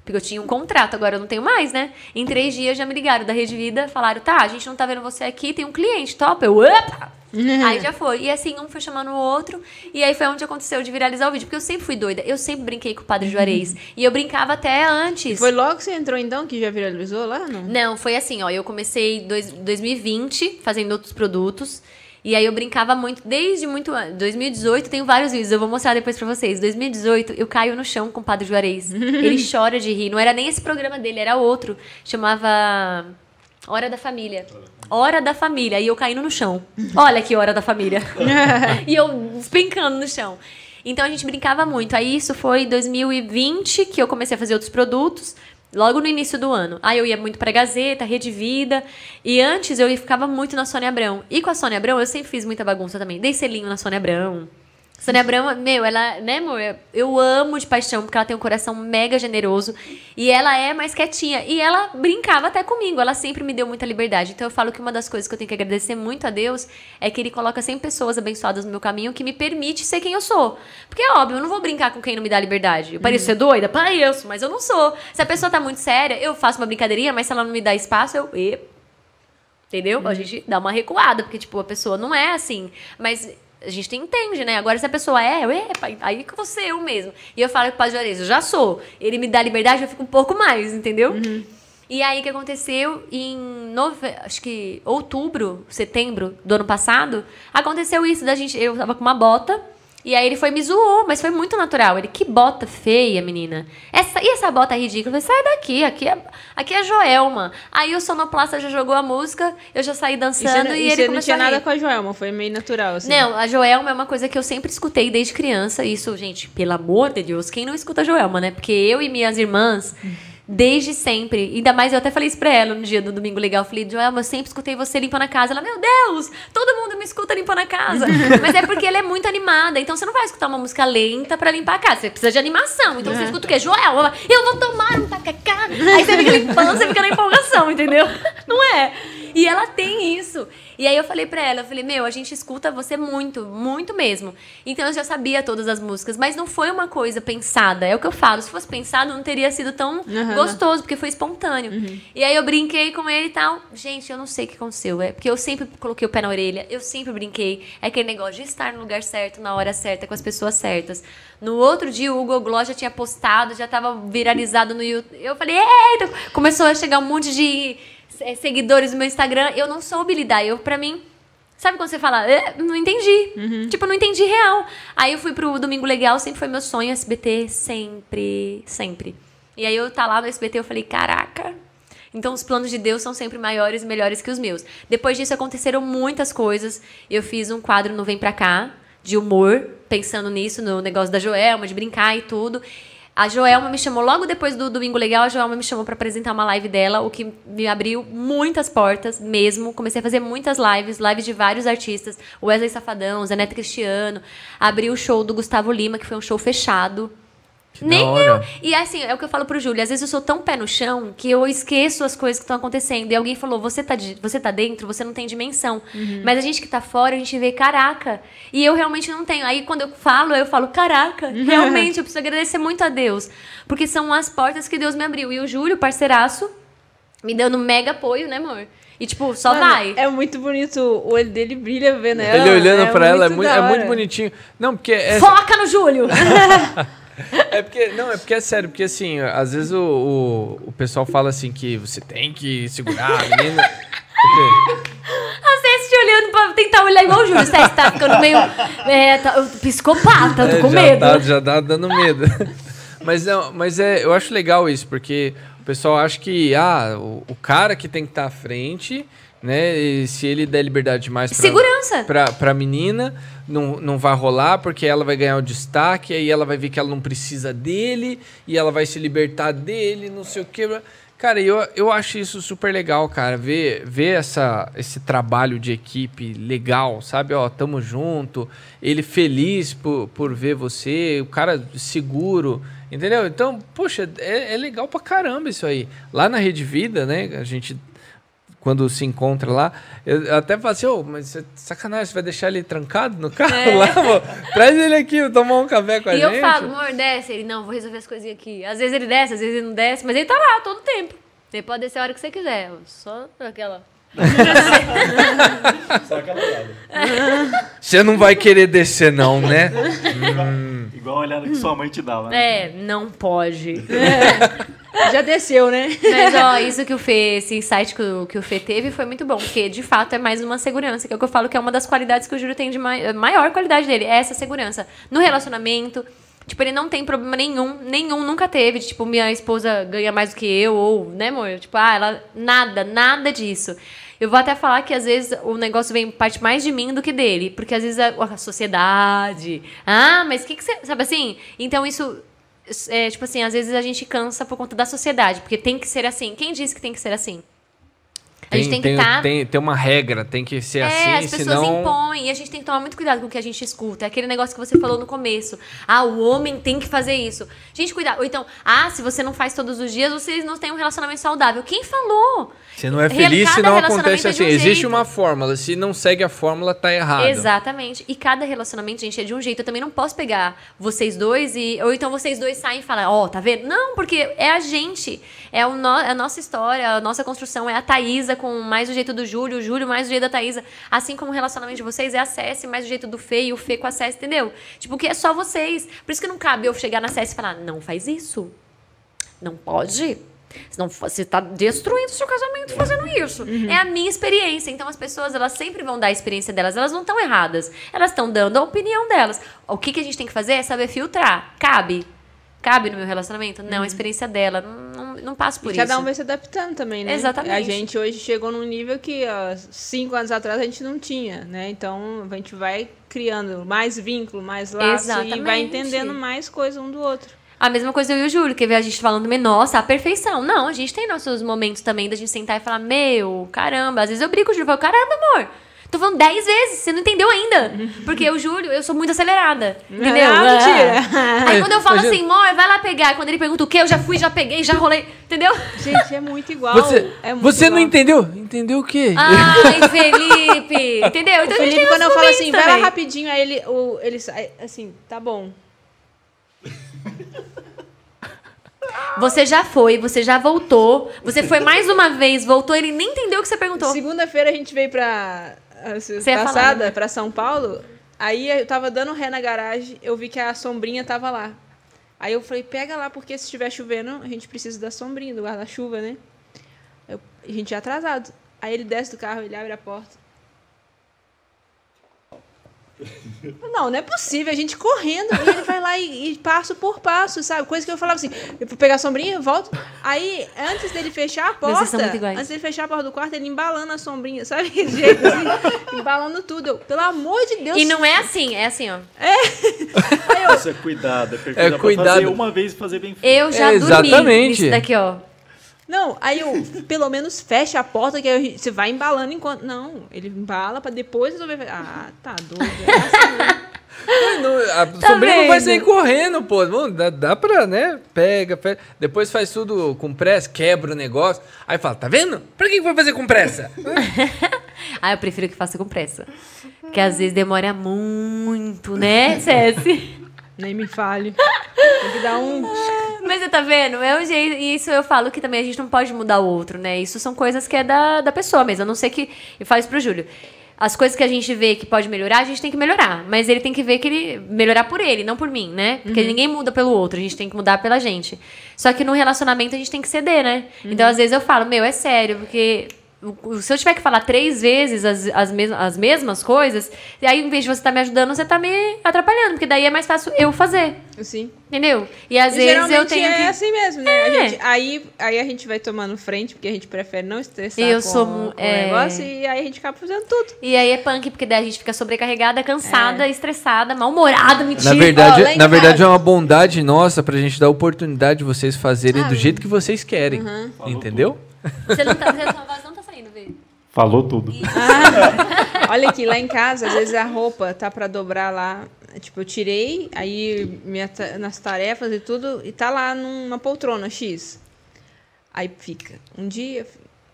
Porque eu tinha um contrato, agora eu não tenho mais, né? Em três dias já me ligaram da Rede Vida, falaram, tá, a gente não tá vendo você aqui, tem um cliente, top. Eu, opa! aí já foi. E assim, um foi chamando o outro. E aí foi onde aconteceu de viralizar o vídeo. Porque eu sempre fui doida. Eu sempre brinquei com o Padre Juarez. E eu brincava até antes. Foi logo que você entrou então que já viralizou lá? Não? Não, foi assim, ó. Eu comecei em dois- 2020 fazendo outros produtos. E aí eu brincava muito, desde muito antes. 2018, tenho vários vídeos, eu vou mostrar depois pra vocês. 2018, eu caio no chão com o Padre Juarez. Ele chora de rir. Não era nem esse programa dele, era outro. Chamava Hora da Família. Hora da Família. E eu caindo no chão. Olha que hora da família. e eu despencando no chão. Então a gente brincava muito. Aí isso foi em 2020 que eu comecei a fazer outros produtos. Logo no início do ano. Aí eu ia muito pra Gazeta, Rede Vida. E antes eu ficava muito na Sônia Abrão. E com a Sônia Abrão eu sempre fiz muita bagunça também. Dei selinho na Sônia Abrão. Sônia Abrão, meu, ela, né, amor? Eu amo de paixão, porque ela tem um coração mega generoso. E ela é mais quietinha. E ela brincava até comigo. Ela sempre me deu muita liberdade. Então eu falo que uma das coisas que eu tenho que agradecer muito a Deus é que ele coloca sempre pessoas abençoadas no meu caminho que me permite ser quem eu sou. Porque é óbvio, eu não vou brincar com quem não me dá liberdade. Eu pareço ser doida? Pareço, mas eu não sou. Se a pessoa tá muito séria, eu faço uma brincadeirinha, mas se ela não me dá espaço, eu. Entendeu? A gente dá uma recuada, porque, tipo, a pessoa não é assim. Mas a gente entende, né? Agora, se a pessoa é, eu, epa, aí que você eu mesmo. E eu falo com o Padre Juarez, eu já sou. Ele me dá liberdade, eu fico um pouco mais, entendeu? E aí, o que aconteceu em nove... acho que outubro, setembro do ano passado, aconteceu isso da gente. Eu tava com uma bota. E aí ele foi e me zoou, mas foi muito natural. Ele, que bota feia, menina. Essa, e essa bota ridícula? Eu falei, sai daqui, aqui é, aqui é Joelma. Aí o sonoplasta já jogou a música, eu já saí E dançando você, e, e ele não tinha nada com a Joelma, foi meio natural, assim. Não, a Joelma é uma coisa que eu sempre escutei desde criança. Isso, gente, pelo amor de Deus, quem não escuta a Joelma, né? Porque eu e minhas irmãs, desde sempre, ainda mais eu até falei isso pra ela no dia do Domingo Legal. Eu falei, Joelma, eu sempre escutei você limpando a casa. Ela, meu Deus, todo mundo me escuta limpando a casa. Mas é porque ela é muito animada. Então você não vai escutar uma música lenta pra limpar a casa. Você precisa de animação. Então você escuta o quê? Joelma, eu vou tomar um tacacá. Aí você fica limpando, você fica na empolgação, entendeu? Não é? E ela tem isso. E aí eu falei pra ela, eu falei, meu, a gente escuta você muito, muito mesmo. Então eu já sabia todas as músicas, mas não foi uma coisa pensada. É o que eu falo, se fosse pensado não teria sido tão Aham. gostoso, porque foi espontâneo. E aí eu brinquei com ele e tal. Gente, eu não sei o que aconteceu, é porque eu sempre coloquei o pé na orelha, eu sempre brinquei. É aquele negócio de estar no lugar certo, na hora certa, com as pessoas certas. No outro dia o Gloss já tinha postado, já tava viralizado no YouTube. Eu falei, eita! Começou a chegar um monte de é, seguidores no meu Instagram, eu não soube lidar. Eu, pra mim, sabe quando você fala, "É, não entendi. Tipo, não entendi real. Aí eu fui pro Domingo Legal, sempre foi meu sonho, SBT, sempre, sempre. E aí eu tá lá no SBT, eu falei, caraca. Então os planos de Deus são sempre maiores e melhores que os meus. Depois disso aconteceram muitas coisas. Eu fiz um quadro no Vem Pra Cá, de humor, pensando nisso, no negócio da Joelma, de brincar e tudo. A Joelma me chamou logo depois do Domingo Legal, a Joelma me chamou pra apresentar uma live dela, o que me abriu muitas portas mesmo. Comecei a fazer muitas lives, lives de vários artistas, Wesley Safadão, Zé Neto Cristiano. Abri o show do Gustavo Lima, que foi um show fechado. Nem eu. E assim, é o que eu falo pro Júlio. Às vezes eu sou tão pé no chão que eu esqueço as coisas que estão acontecendo. E alguém falou: você tá, de- você tá dentro, você não tem dimensão. Mas a gente que tá fora, a gente vê, caraca. E eu realmente não tenho. Aí quando eu falo, eu falo, caraca, realmente, eu preciso agradecer muito a Deus. Porque são as portas que Deus me abriu. E o Júlio, parceiraço, me dando mega apoio, né, amor? E tipo, só Mano, vai. É muito bonito, o olho dele brilha vendo ela. Ele olhando pra ela é muito, é muito bonitinho. Não, porque é, Foca no Júlio! é porque não, é porque é sério, porque assim, às vezes o, o, o pessoal fala assim que você tem que segurar a menina. A Cési te olhando pra tentar olhar igual o Júlio. Cési tá ficando meio. É, tá, psicopata, tô É, com já medo. Tá, já tá dando medo. mas não, mas é, eu acho legal isso, porque o pessoal acha que ah, o, o cara que tem que estar à frente, né? E se ele der liberdade demais pra, Segurança. pra, pra menina, não, não vai rolar, porque ela vai ganhar o destaque, aí ela vai ver que ela não precisa dele, e ela vai se libertar dele, não sei o quê. Cara, eu, eu acho isso super legal, cara. Ver, ver essa, esse trabalho de equipe legal, sabe? Ó, tamo junto. Ele feliz por, por ver você, o cara seguro, entendeu? Então, poxa, é, é legal pra caramba isso aí. Lá na Rede Vida, né? A gente quando se encontra lá, eu até falo assim, ô, mas sacanagem, você vai deixar ele trancado no carro lá, pô? Traz ele aqui, vou tomar um café com a É. E gente. eu falo, amor, desce. Ele, não, vou resolver as coisinhas aqui. Às vezes ele desce, às vezes ele não desce, mas ele tá lá todo tempo. Você pode descer a hora que você quiser. Só aquela. Só aquela olhada. Você não vai querer descer não, né? Igual a olhada que sua mãe te dava. né? É, não pode. Já desceu, né? Mas, ó, isso que o Fê, esse insight que o, que o Fê teve foi muito bom, porque de fato é mais uma segurança, que é o que eu falo que é uma das qualidades que o Júlio tem de mai- maior qualidade dele, é essa segurança. No relacionamento, tipo, ele não tem problema nenhum, nenhum, nunca teve, de, tipo, minha esposa ganha mais do que eu, ou, né, amor? Tipo, ah, ela. Nada, nada disso. Eu vou até falar que às vezes o negócio vem parte mais de mim do que dele. Porque às vezes a, a sociedade. Ah, mas o que, que você. Sabe assim? Então isso. É, tipo assim, às vezes a gente cansa por conta da sociedade. Porque tem que ser assim. Quem disse que tem que ser assim? A gente tem que estar. tem, tem uma regra, tem que ser É, assim, as pessoas senão. impõem e a gente tem que tomar muito cuidado com o que a gente escuta. É aquele negócio que você falou no começo. Ah, o homem tem que fazer isso. Gente, cuidado. Ou então, ah, se você não faz todos os dias, vocês não têm um relacionamento saudável. Quem falou? Você não é feliz se não acontece é assim. um Existe jeito. uma fórmula. Se não segue a fórmula, tá errado. Exatamente. E cada relacionamento, gente, é de um jeito. Eu também não posso pegar vocês dois e. Ou então vocês dois saem e falam, ó, tá vendo? Não, porque é a gente. É o no- a nossa história, a nossa construção. É a Com mais o jeito do Júlio, o Júlio mais o jeito da Thaísa. Assim como o relacionamento de vocês é a Cessi mais o jeito do Fê e o Fê com a Cessi, entendeu? Tipo, que é só vocês. Por isso que não cabe eu chegar na Cessi e falar, não faz isso. Não pode. Senão você está destruindo seu casamento fazendo isso. É a minha experiência. Então as pessoas, elas sempre vão dar a experiência delas. Elas não estão erradas. Elas estão dando a opinião delas. O que, que a gente tem que fazer é saber filtrar. Cabe. Cabe no meu relacionamento? Não, a experiência dela. Não, não, não passo por E isso. cada um vai se adaptando também, né? Exatamente. A gente hoje chegou num nível que há cinco anos atrás a gente não tinha, né? Então a gente vai criando mais vínculo, mais laço e vai Exatamente. entendendo mais coisa um do outro. A mesma coisa eu e o Júlio, que vê a gente falando, "Me, nossa, a perfeição. Não, a gente tem nossos momentos também da gente sentar e falar, meu, caramba. Às vezes eu brigo com o Júlio e falo, caramba, amor. Tô falando dez vezes, você não entendeu ainda. Porque o Júlio, eu sou muito acelerada. Entendeu? Ah, mentira. Aí quando eu falo assim, amor, vai lá pegar. Quando ele pergunta o quê, eu já fui, já peguei, já rolei. Entendeu? Gente, é muito igual. Você, é muito você não igual. entendeu? Entendeu o quê? Ai, Felipe. Entendeu? Então a gente Felipe, quando eu falo assim, momentos vai lá também. rapidinho, aí ele, o, ele sai, assim, tá bom. Você já foi, você já voltou. Você foi mais uma vez, voltou, ele nem entendeu o que você perguntou. Segunda-feira a gente veio pra. Ia passada, né? pra São Paulo. Aí eu tava dando ré na garagem, eu vi que a sombrinha tava lá. Aí eu falei, pega lá, porque se estiver chovendo, a gente precisa da sombrinha, do guarda-chuva, né? Eu- a gente é atrasado. Aí ele desce do carro, ele abre a porta. Não, não é possível, a gente correndo. E ele vai lá e, e passo por passo, sabe? Coisa que eu falava assim, eu vou pegar a sombrinha, eu volto. Aí, antes dele fechar a porta, antes dele fechar a porta do quarto, ele embalando a sombrinha, sabe? Jeito assim, embalando tudo. Eu, pelo amor de Deus. E não é assim, é assim, ó. Isso é cuidado. É, perfeito. É Dá pra cuidado. fazer uma vez e fazer bem feito. Eu já É, dormi exatamente. nisso daqui, ó. Não, aí eu, pelo menos fecha a porta que aí você vai embalando enquanto. Não, ele embala pra depois resolver. Ah, tá doido. É assim, né? Não, a Tá sombrinha não vai sair correndo, pô. Bom, dá, dá pra, né? Pega, pega. Depois faz tudo com pressa, quebra o negócio. Aí fala, tá vendo? Pra que que foi fazer com pressa? Ah, eu prefiro que faça com pressa. Porque às vezes demora muito, né, Cessi? Nem me fale. Tem que dar um. Mas você tá vendo? É um jeito. E isso eu falo que também a gente não pode mudar o outro, né? Isso são coisas que é da, da pessoa mesmo. A não ser que. Eu falo isso pro Júlio. As coisas que a gente vê que pode melhorar, a gente tem que melhorar. Mas ele tem que ver que ele. Melhorar por ele, não por mim, né? Porque ninguém muda pelo outro, a gente tem que mudar pela gente. Só que no relacionamento a gente tem que ceder, né? Então, às vezes eu falo, meu, é sério, porque. Se eu tiver que falar três vezes as, as, mes as mesmas coisas, e aí, em vez de você estar me ajudando, você tá me atrapalhando, porque daí é mais fácil eu fazer. Assim. Entendeu? E às E vezes eu tenho é que. assim mesmo, né? A É. gente, aí, aí a gente vai tomando frente, porque a gente prefere não estressar Eu com, sou com é. o negócio, e aí a gente acaba fazendo tudo. E aí é punk, porque daí a gente fica sobrecarregada, cansada, estressada, mal-humorada, mentira. Na verdade, em na verdade é uma bondade nossa pra gente dar a oportunidade de vocês fazerem Ah, do jeito que vocês querem. Entendeu? Você não tá, você, sua voz não tá saindo, Vê. Falou tudo. Olha aqui, lá em casa, às vezes a roupa tá pra dobrar lá. Tipo, eu tirei, aí minha nas tarefas e tudo, e tá lá numa poltrona X. Aí fica um dia,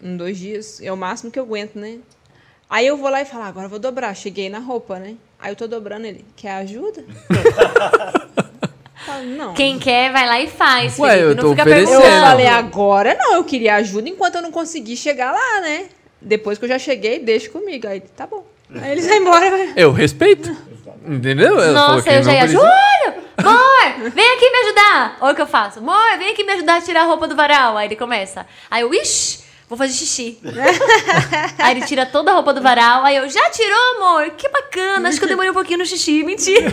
um, dois dias, é o máximo que eu aguento, né? Aí eu vou lá e falo, ah, agora eu vou dobrar. Cheguei na roupa, né? Aí eu tô dobrando ele. Quer ajuda? Falo, não. Quem quer, vai lá e faz, Ué, Felipe. eu não tô fica oferecendo. Eu falei, agora não, eu queria ajuda enquanto eu não consegui chegar lá, né? Depois que eu já cheguei, deixa comigo. Aí, tá bom. Aí eles vão embora. vai. Eu respeito. Entendeu? Falou Nossa, eu já ia. precisa- Júlio! Amor, vem aqui me ajudar. Olha o que eu faço. Amor, vem aqui me ajudar a tirar a roupa do varal. Aí ele começa. Aí eu, ixi, Vou fazer xixi. aí ele tira toda a roupa do varal. Aí eu, já tirou, amor? Que bacana. Acho que eu demorei um pouquinho no xixi. Mentira.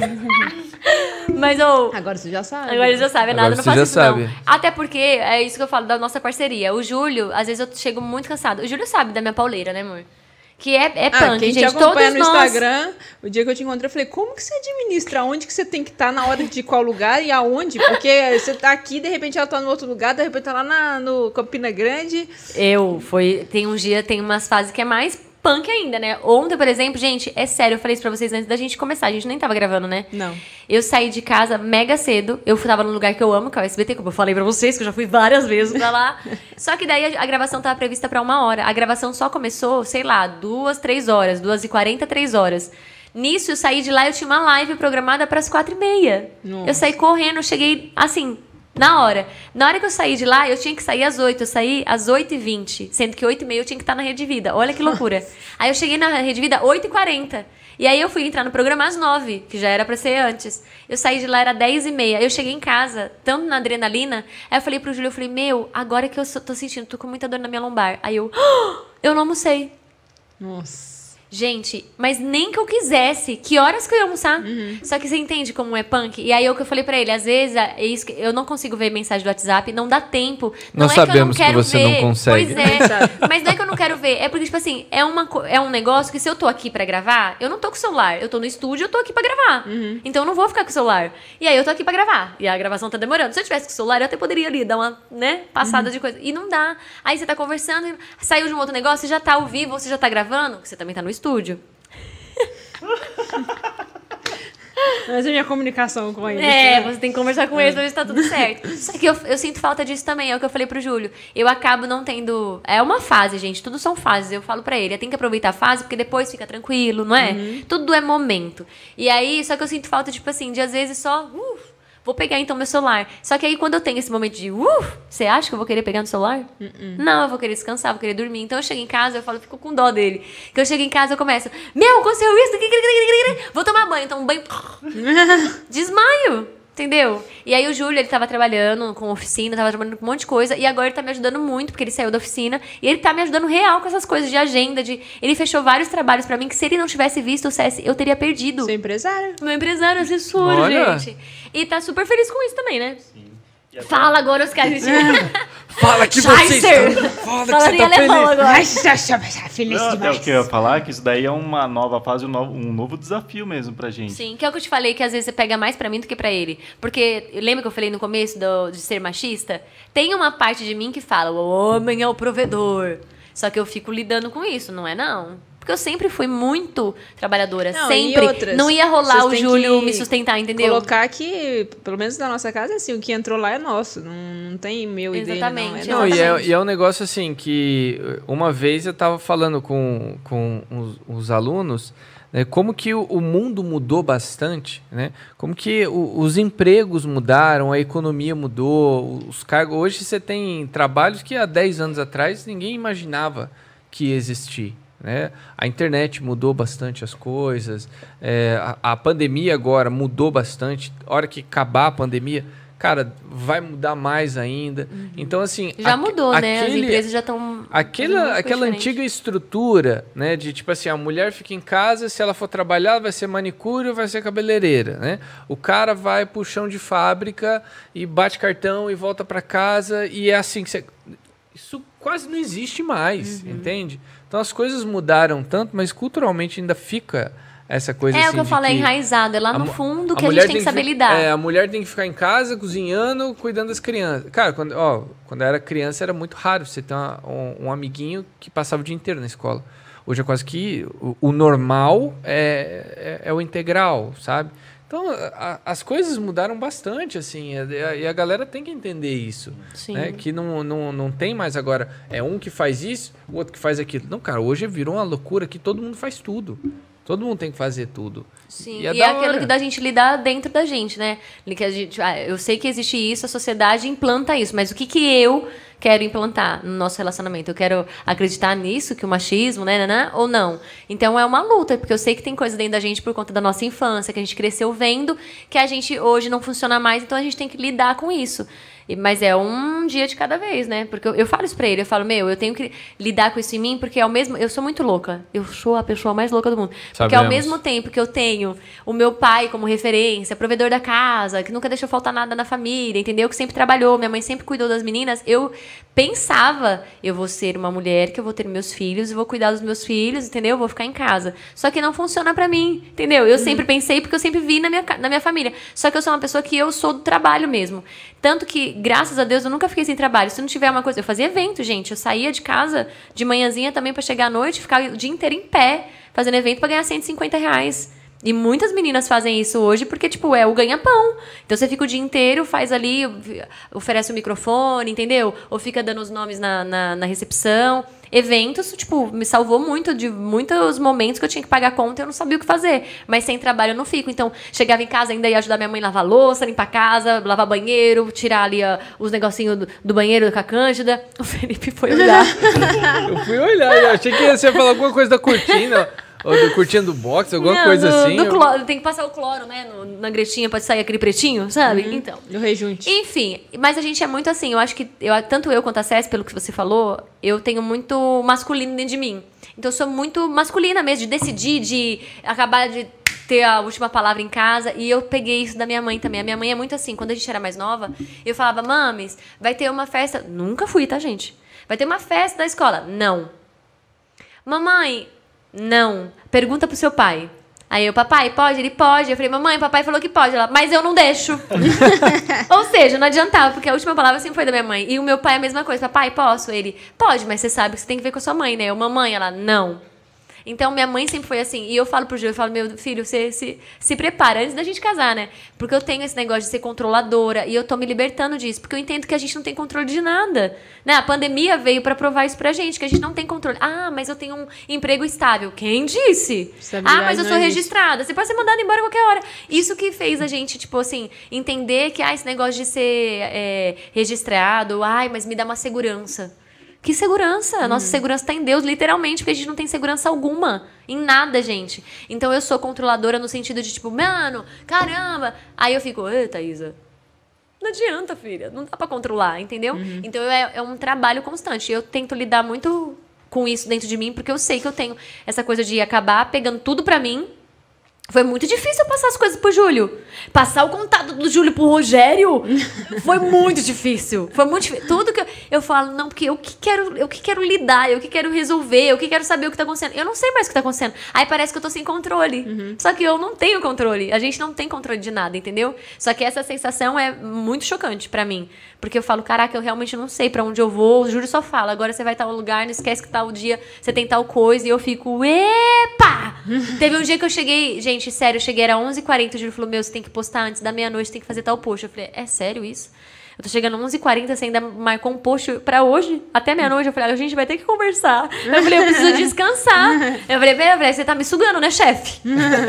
Mas, ô. Agora você já sabe. Agora ele já sabe, nada, Agora não você faço já isso sabe. não. Até porque, é isso que eu falo da nossa parceria. O Júlio, às vezes eu chego muito cansado. O Júlio sabe da minha pauleira, né, amor? Que é, é Ah, punk, quem te gente. acompanha Todos no nós... Instagram, o dia que eu te encontrei, eu falei, como que você administra? Onde que você tem que estar na hora de qual lugar e aonde? Porque você tá aqui, de repente ela tá no outro lugar, de repente tá lá na, no Campina Grande. Eu, foi... Tem uns dias, tem umas fases que é mais punk ainda, né? Ontem, por exemplo, gente, é sério, eu falei isso pra vocês antes da gente começar. A gente nem tava gravando, né? Não. Eu saí de casa mega cedo. Eu tava num lugar que eu amo, que é o SBT, como eu falei pra vocês, que eu já fui várias vezes pra lá. Só que daí a, gravação tava prevista pra uma hora. A gravação só começou, sei lá, duas, três horas. Duas e quarenta, três horas. Nisso, eu saí de lá eu tinha uma live programada pras quatro e meia. Nossa. Eu saí correndo, eu cheguei assim, na hora. Na hora que eu saí de lá, eu tinha que sair às 8. Eu saí às 8h20. Sendo que 8h30 eu tinha que estar na Rede Vida. Olha que loucura. Aí eu cheguei na Rede Vida 8h40. E aí eu fui entrar no programa às 9, que já era pra ser antes. Eu saí de lá, era 10h30. Eu cheguei em casa, tanto na adrenalina. Aí eu falei pro Júlio, eu falei, meu, agora que eu tô sentindo, tô com muita dor na minha lombar. Aí eu, "Ah, eu não almocei. Nossa. Gente, mas nem que eu quisesse. Que horas que eu ia almoçar? Só que você entende como é punk? E aí é o que eu falei pra ele, às vezes é isso que- eu não consigo ver mensagem do WhatsApp, não dá tempo. Não Nós é que eu não sabemos que quero você ver. não consegue. Pois é. mas não é que eu não quero ver, é porque tipo assim, é uma é um negócio que se eu tô aqui pra gravar, eu não tô com o celular, eu tô no estúdio, eu tô aqui pra gravar. Então eu não vou ficar com o celular. E aí eu tô aqui pra gravar. E a gravação tá demorando. Se eu tivesse com o celular, eu até poderia ali dar uma, né, passada de coisa. E não dá. Aí você tá conversando, e saiu de um outro negócio, você já tá ao vivo, você já tá gravando, você também tá no estúdio. Mas é minha comunicação com ele. É, você tem que conversar com eles pra ver se tá tudo certo. Só que eu, eu sinto falta disso também, é o que eu falei pro Júlio. Eu acabo não tendo. É uma fase, gente, tudo são fases. Eu falo pra ele, tem que aproveitar a fase, porque depois fica tranquilo, não é? Tudo é momento. E aí, só que eu sinto falta, tipo assim, de às vezes só. uh, vou pegar então meu celular. Só que aí quando eu tenho esse momento de. Uh, você acha que eu vou querer pegar no celular? Não, eu vou querer descansar, vou querer dormir. Então eu chego em casa, eu falo, fico com dó dele. Que eu chego em casa, eu começo. Meu, aconteceu isso, vou tomar banho, então um banho. Desmaio. Entendeu? E aí o Júlio, ele tava trabalhando com oficina, tava trabalhando com um monte de coisa, e agora ele tá me ajudando muito, porque ele saiu da oficina, e ele tá me ajudando real com essas coisas de agenda, de... Ele fechou vários trabalhos pra mim, que se ele não tivesse visto o CS, eu teria perdido. Sou empresária. Meu empresário, assessor, Olha. gente. E tá super feliz com isso também, né? Fala agora os caras. Fala que você está... Fala que Fala você em tá alemão feliz. agora. feliz Não, até o que eu ia falar é que isso daí é uma nova fase, um novo, um novo desafio mesmo pra gente. Sim, que é o que eu te falei, que às vezes você pega mais pra mim do que pra ele. Porque, lembra que eu falei no começo do- de ser machista? Tem uma parte de mim que fala, o homem é o provedor. Só que eu fico lidando com isso, não é não? Porque eu sempre fui muito trabalhadora, Não, sempre. outras? Não ia rolar o Júlio me sustentar, entendeu? Colocar que, pelo menos na nossa casa, é assim, o que entrou lá é nosso. Não, não tem meu e dele, não. É Exatamente. Não, nosso. e Exatamente. é, e é um negócio assim que uma vez eu tava falando com, com os, os alunos né, como que o, mundo mudou bastante, né? Como que o- os empregos mudaram, a economia mudou, os cargos. Hoje você tem trabalhos que há 10 anos atrás ninguém imaginava que ia existir. Né? A internet mudou bastante as coisas, é, a, a pandemia agora mudou bastante. A hora que acabar a pandemia, cara, vai mudar mais ainda. Então, assim. Uhum. Já mudou, né? As aquele- empresas já estão. Aquela, aquela antiga estrutura, né? De tipo assim, a mulher fica em casa, se ela for trabalhar, vai ser manicure ou vai ser cabeleireira, né? O cara vai pro chão de fábrica e bate cartão e volta para casa e é assim que você... Isso quase não existe mais, Uhum. entende? Então as coisas mudaram tanto, mas culturalmente ainda fica essa coisa É assim o que eu é que enraizado. É lá a no fundo a que a, mulher gente tem que saber lidar. É, a mulher tem que ficar em casa, cozinhando, cuidando das crianças. Cara, quando, ó, quando eu era criança era muito raro você ter uma- um, um amiguinho que passava o dia inteiro na escola. Hoje é quase que o, o normal é, é, é o integral, sabe? Então, a- as coisas mudaram bastante, assim, e a, e a galera tem que entender isso. Sim. né? Que não, não, não tem mais agora, é um que faz isso, o outro que faz aquilo. Não, cara, hoje virou uma loucura que todo mundo faz tudo. Todo mundo tem que fazer tudo. Sim, E e, é é, da aquilo que da gente lidar dentro da gente, né? Que a gente, ah, eu sei que existe isso, a sociedade implanta isso, mas o que, que eu quero implantar no nosso relacionamento? Eu quero acreditar nisso, que o machismo, né, né, né, ou não? Então é uma luta, porque eu sei que tem coisa dentro da gente por conta da nossa infância, que a gente cresceu vendo, que a gente hoje não funciona mais, então a gente tem que lidar com isso. Mas é um dia de cada vez, né? Porque eu, eu falo isso pra ele, eu falo, meu, eu tenho que lidar com isso em mim, porque ao mesmo. Eu sou muito louca. Eu sou a pessoa mais louca do mundo. Porque ao Sabemos. mesmo tempo que eu tenho o meu pai como referência, provedor da casa, que nunca deixou faltar nada na família, entendeu? Que sempre trabalhou, minha mãe sempre cuidou das meninas, eu pensava, eu vou ser uma mulher que eu vou ter meus filhos, eu vou cuidar dos meus filhos, entendeu? Eu vou ficar em casa. Só que não funciona pra mim, entendeu? Eu sempre pensei porque eu sempre vi na minha, na minha família. Só que eu sou uma pessoa que eu sou do trabalho mesmo. Tanto que, graças a Deus, eu nunca fiquei sem trabalho. Se não tiver uma coisa, eu fazia evento, gente. Eu saía de casa de manhãzinha também pra chegar à noite, ficar o dia inteiro em pé, fazendo evento pra ganhar 150 reais. E muitas meninas fazem isso hoje porque, tipo, é o ganha-pão. Então você fica o dia inteiro, faz ali, oferece o microfone, entendeu? Ou fica dando os nomes na, na, na recepção. Eventos, tipo, me salvou muito de muitos momentos que eu tinha que pagar conta e eu não sabia o que fazer. Mas sem trabalho eu não fico. Então, chegava em casa, ainda ia ajudar minha mãe a lavar louça, limpar a casa, lavar banheiro, tirar ali os negocinhos do, do banheiro com a Cândida. O Felipe foi olhar. Eu fui olhar, eu achei que ia falar alguma coisa da cortina, ou do box, alguma Não, coisa do- assim. do cloro, tem que passar o cloro, né? no- na gretinha pode sair aquele pretinho, sabe? Uhum. Então. Do rejunte. Enfim, mas a gente é muito assim, eu acho que eu, tanto eu quanto a Cess, pelo que você falou, eu tenho muito masculino dentro de mim. Então eu sou muito masculina mesmo, de decidir, de acabar de ter a última palavra em casa. E eu peguei isso da minha mãe também. A minha mãe é muito assim, quando a gente era mais nova, eu falava, mames, vai ter uma festa. Nunca fui, tá, gente? Vai ter uma festa da escola. Não. Mamãe, não. Pergunta pro seu pai. Aí eu, papai, pode? Ele pode. Eu falei, mamãe, papai falou que pode. Ela, mas eu não deixo. Ou seja, não adiantava, porque a última palavra sempre foi da minha mãe. E o meu pai é a mesma coisa. Papai, posso? Ele, pode, mas você sabe que você tem que ver com a sua mãe, né? Eu, mamãe, ela, não. Então, minha mãe sempre foi assim. E eu falo pro Gil, eu falo, meu filho, você se, se prepara antes da gente casar, né? Porque eu tenho esse negócio de ser controladora e eu tô me libertando disso. Porque eu entendo que a gente não tem controle de nada. Né? A pandemia veio pra provar isso pra gente, que a gente não tem controle. Ah, mas eu tenho um emprego estável. Quem disse? Estabilidade Ah, mas eu sou existe. registrada. Você pode ser mandado embora a qualquer hora. Isso que fez a gente, tipo assim, entender que ah, esse negócio de ser é, registrado, ai, mas me dá uma segurança. Que segurança? A nossa segurança tá em Deus, literalmente, porque a gente não tem segurança alguma. Em nada, gente. Então eu sou controladora no sentido de, tipo, mano, caramba. Aí eu fico, ê, Thaísa, não adianta, filha. Não dá pra controlar, entendeu? Então é, é um trabalho constante. Eu tento lidar muito com isso dentro de mim, porque eu sei que eu tenho essa coisa de acabar pegando tudo pra mim. Foi muito difícil passar as coisas pro Júlio. Passar o contato do Júlio pro Rogério foi muito difícil. Foi muito difícil. Tudo que eu, eu falo, não, porque eu que quero, eu que quero lidar, eu que quero resolver, eu que quero saber o que tá acontecendo. Eu não sei mais o que tá acontecendo. Aí parece que eu tô sem controle. Só que eu não tenho controle. A gente não tem controle de nada, entendeu? Só que essa sensação é muito chocante pra mim. Porque eu falo, caraca, eu realmente não sei pra onde eu vou. O Júlio só fala, agora você vai tal lugar, não esquece que tal dia você tem tal coisa. E eu fico, epa! Teve um dia que eu cheguei, gente, sério, eu cheguei, era 11h40, o Júlio falou, meu, você tem que postar antes da meia-noite, tem que fazer tal post. Eu falei, é sério isso? Eu tô chegando 11h40, você ainda marcou um post pra hoje? Até meia-noite? Eu falei, a gente vai ter que conversar. Eu falei, eu preciso descansar. Eu falei, pera, pera, você tá me sugando, né, chefe?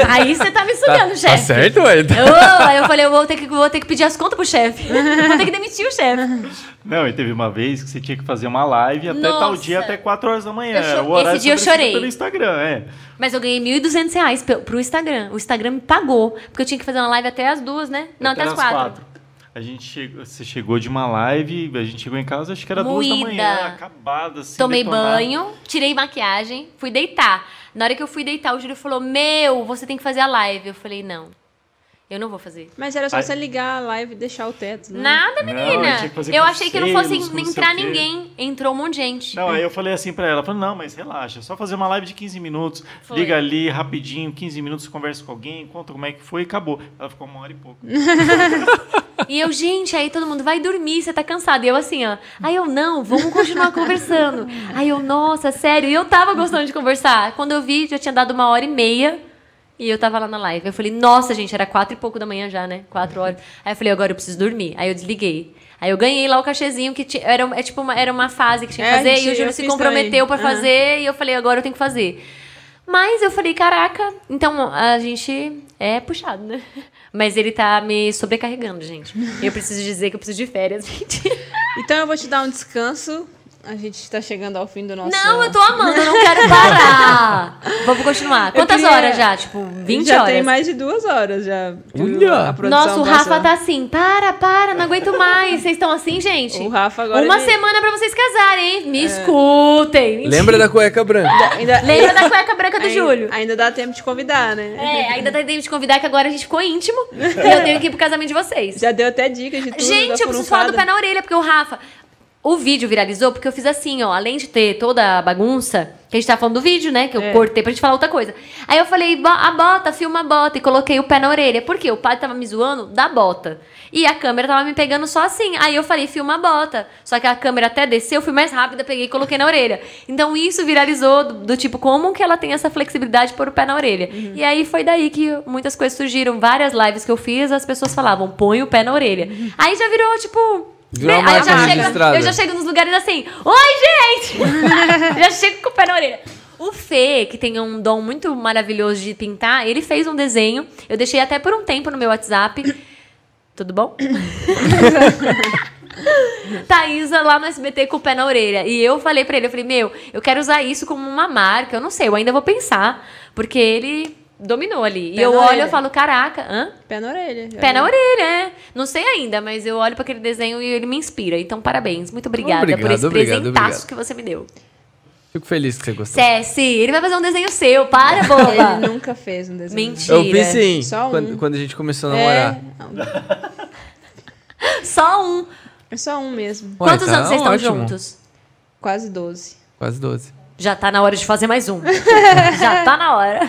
Aí você tá me sugando, Tá chefe. certo, ué? Eu, aí eu falei, eu vou ter que, vou ter que pedir as contas pro chefe. Vou ter que demitir o chefe. Não, e teve uma vez que você tinha que fazer uma live até Nossa. tal dia, até 4 horas da manhã. Esse dia eu chorei. Pelo Instagram, é. Mas eu ganhei 1.200 reais pro Instagram. O Instagram me pagou. Porque eu tinha que fazer uma live até as duas, né? Não, até, as quatro. A gente chegou, você chegou de uma live, a gente chegou em casa, acho que era duas da Moída. manhã, acabada, assim. Tomei detonada. banho, tirei maquiagem, fui deitar. Na hora que eu fui deitar, o Júlio falou: Meu, você tem que fazer a live. Eu falei: Não, eu não vou fazer. Mas era só Ai. você ligar a live e deixar o teto. né? Nada, Não, menina. eu fazer eu com achei que não fosse não entrar ninguém. Entrou um monte de gente. Não, aí eu falei assim pra ela, falou, não, mas relaxa, é só fazer uma live de 15 minutos, Foi. liga ali rapidinho, 15 minutos, conversa com alguém, conta como é que foi e acabou. Ela ficou uma hora e pouco. E eu, gente, aí todo mundo vai dormir, você tá cansado. E eu assim, ó. Aí eu, não, vamos continuar conversando. Aí eu, nossa, sério. E eu tava gostando de conversar. Quando eu vi, já tinha dado uma hora e meia. E eu tava lá na live. Eu falei, nossa, gente, era quatro e pouco da manhã já, né? Quatro horas. Aí eu falei, agora eu preciso dormir. Aí eu desliguei. Aí eu ganhei lá o cachezinho que tinha, era, é tipo uma, era uma fase que tinha que É, fazer. gente, e o Júlio se comprometeu pra Aham. fazer. E eu falei, agora eu tenho que fazer. Mas eu falei, caraca, então a gente é puxado, né? Mas ele tá me sobrecarregando, gente. Eu preciso dizer que eu preciso de férias, gente. Então eu vou te dar um descanso A gente tá chegando ao fim do nosso. Não, eu tô amando, eu não quero parar. Vamos continuar. Quantas queria- horas já? Tipo, 20 já horas? tem mais de duas horas já. Olha! Nossa, o passou. Rafa tá assim, para, para, não aguento mais. Vocês estão assim, gente? O Rafa agora. Uma ele- É. semana pra vocês casarem, hein? Me escutem. Mentira. Lembra da cueca branca? Ainda, Lembra da cueca branca do ainda, Júlio? Ainda dá tempo de convidar, né? É, ainda tá tempo de convidar que agora a gente ficou íntimo e eu tenho que ir pro casamento de vocês. Já deu até dicas de tudo. Gente, da eu preciso falar do pé na orelha, porque o Rafa. O vídeo viralizou porque eu fiz assim, ó. Além de ter toda a bagunça, que a gente tá falando do vídeo, né? Que eu É. cortei pra gente falar outra coisa. Aí eu falei, "Bo- a bota, filma a bota. E coloquei o pé na orelha. Por quê? O padre tava me zoando da bota. E a câmera tava me pegando só assim. Aí eu falei, filma a bota. Só que a câmera até desceu, eu fui mais rápida, peguei e coloquei na orelha. Então isso viralizou do, do tipo, como que ela tem essa flexibilidade de pôr o pé na orelha. Uhum. E aí foi daí que muitas coisas surgiram. Várias lives que eu fiz, as pessoas falavam, põe o pé na orelha. Uhum. Aí já virou, tipo. Virou uma Aí eu já, chego, eu já chego nos lugares assim, oi, gente! já chego com o pé na orelha. O Fê, que tem um dom muito maravilhoso de pintar, ele fez um desenho. Eu deixei até por um tempo no meu WhatsApp. Tudo bom? Thaísa lá no SBT com o pé na orelha. E eu falei pra ele, eu falei, meu, eu quero usar isso como uma marca. Eu não sei, eu ainda vou pensar. Porque ele dominou ali. Pé e eu olho orelha. e falo, caraca, hã? Pé na orelha. Pé na orelha, é. Não sei ainda, mas eu olho pra aquele desenho e ele me inspira. Então, parabéns. Muito obrigada Obrigado, por esse obrigado, presentaço obrigado. que você me deu. Fico feliz que você gostou. Ceci, ele vai fazer um desenho seu. Para, boba. Ele nunca fez um desenho. Mentira. Eu fiz sim, Só um. quando, quando a gente começou a É, namorar. Só um. é só um mesmo. Ué, Quantos tá anos vocês estão ótimo. juntos? Quase 12. Quase 12. Já tá na hora de fazer mais um. Já tá na hora.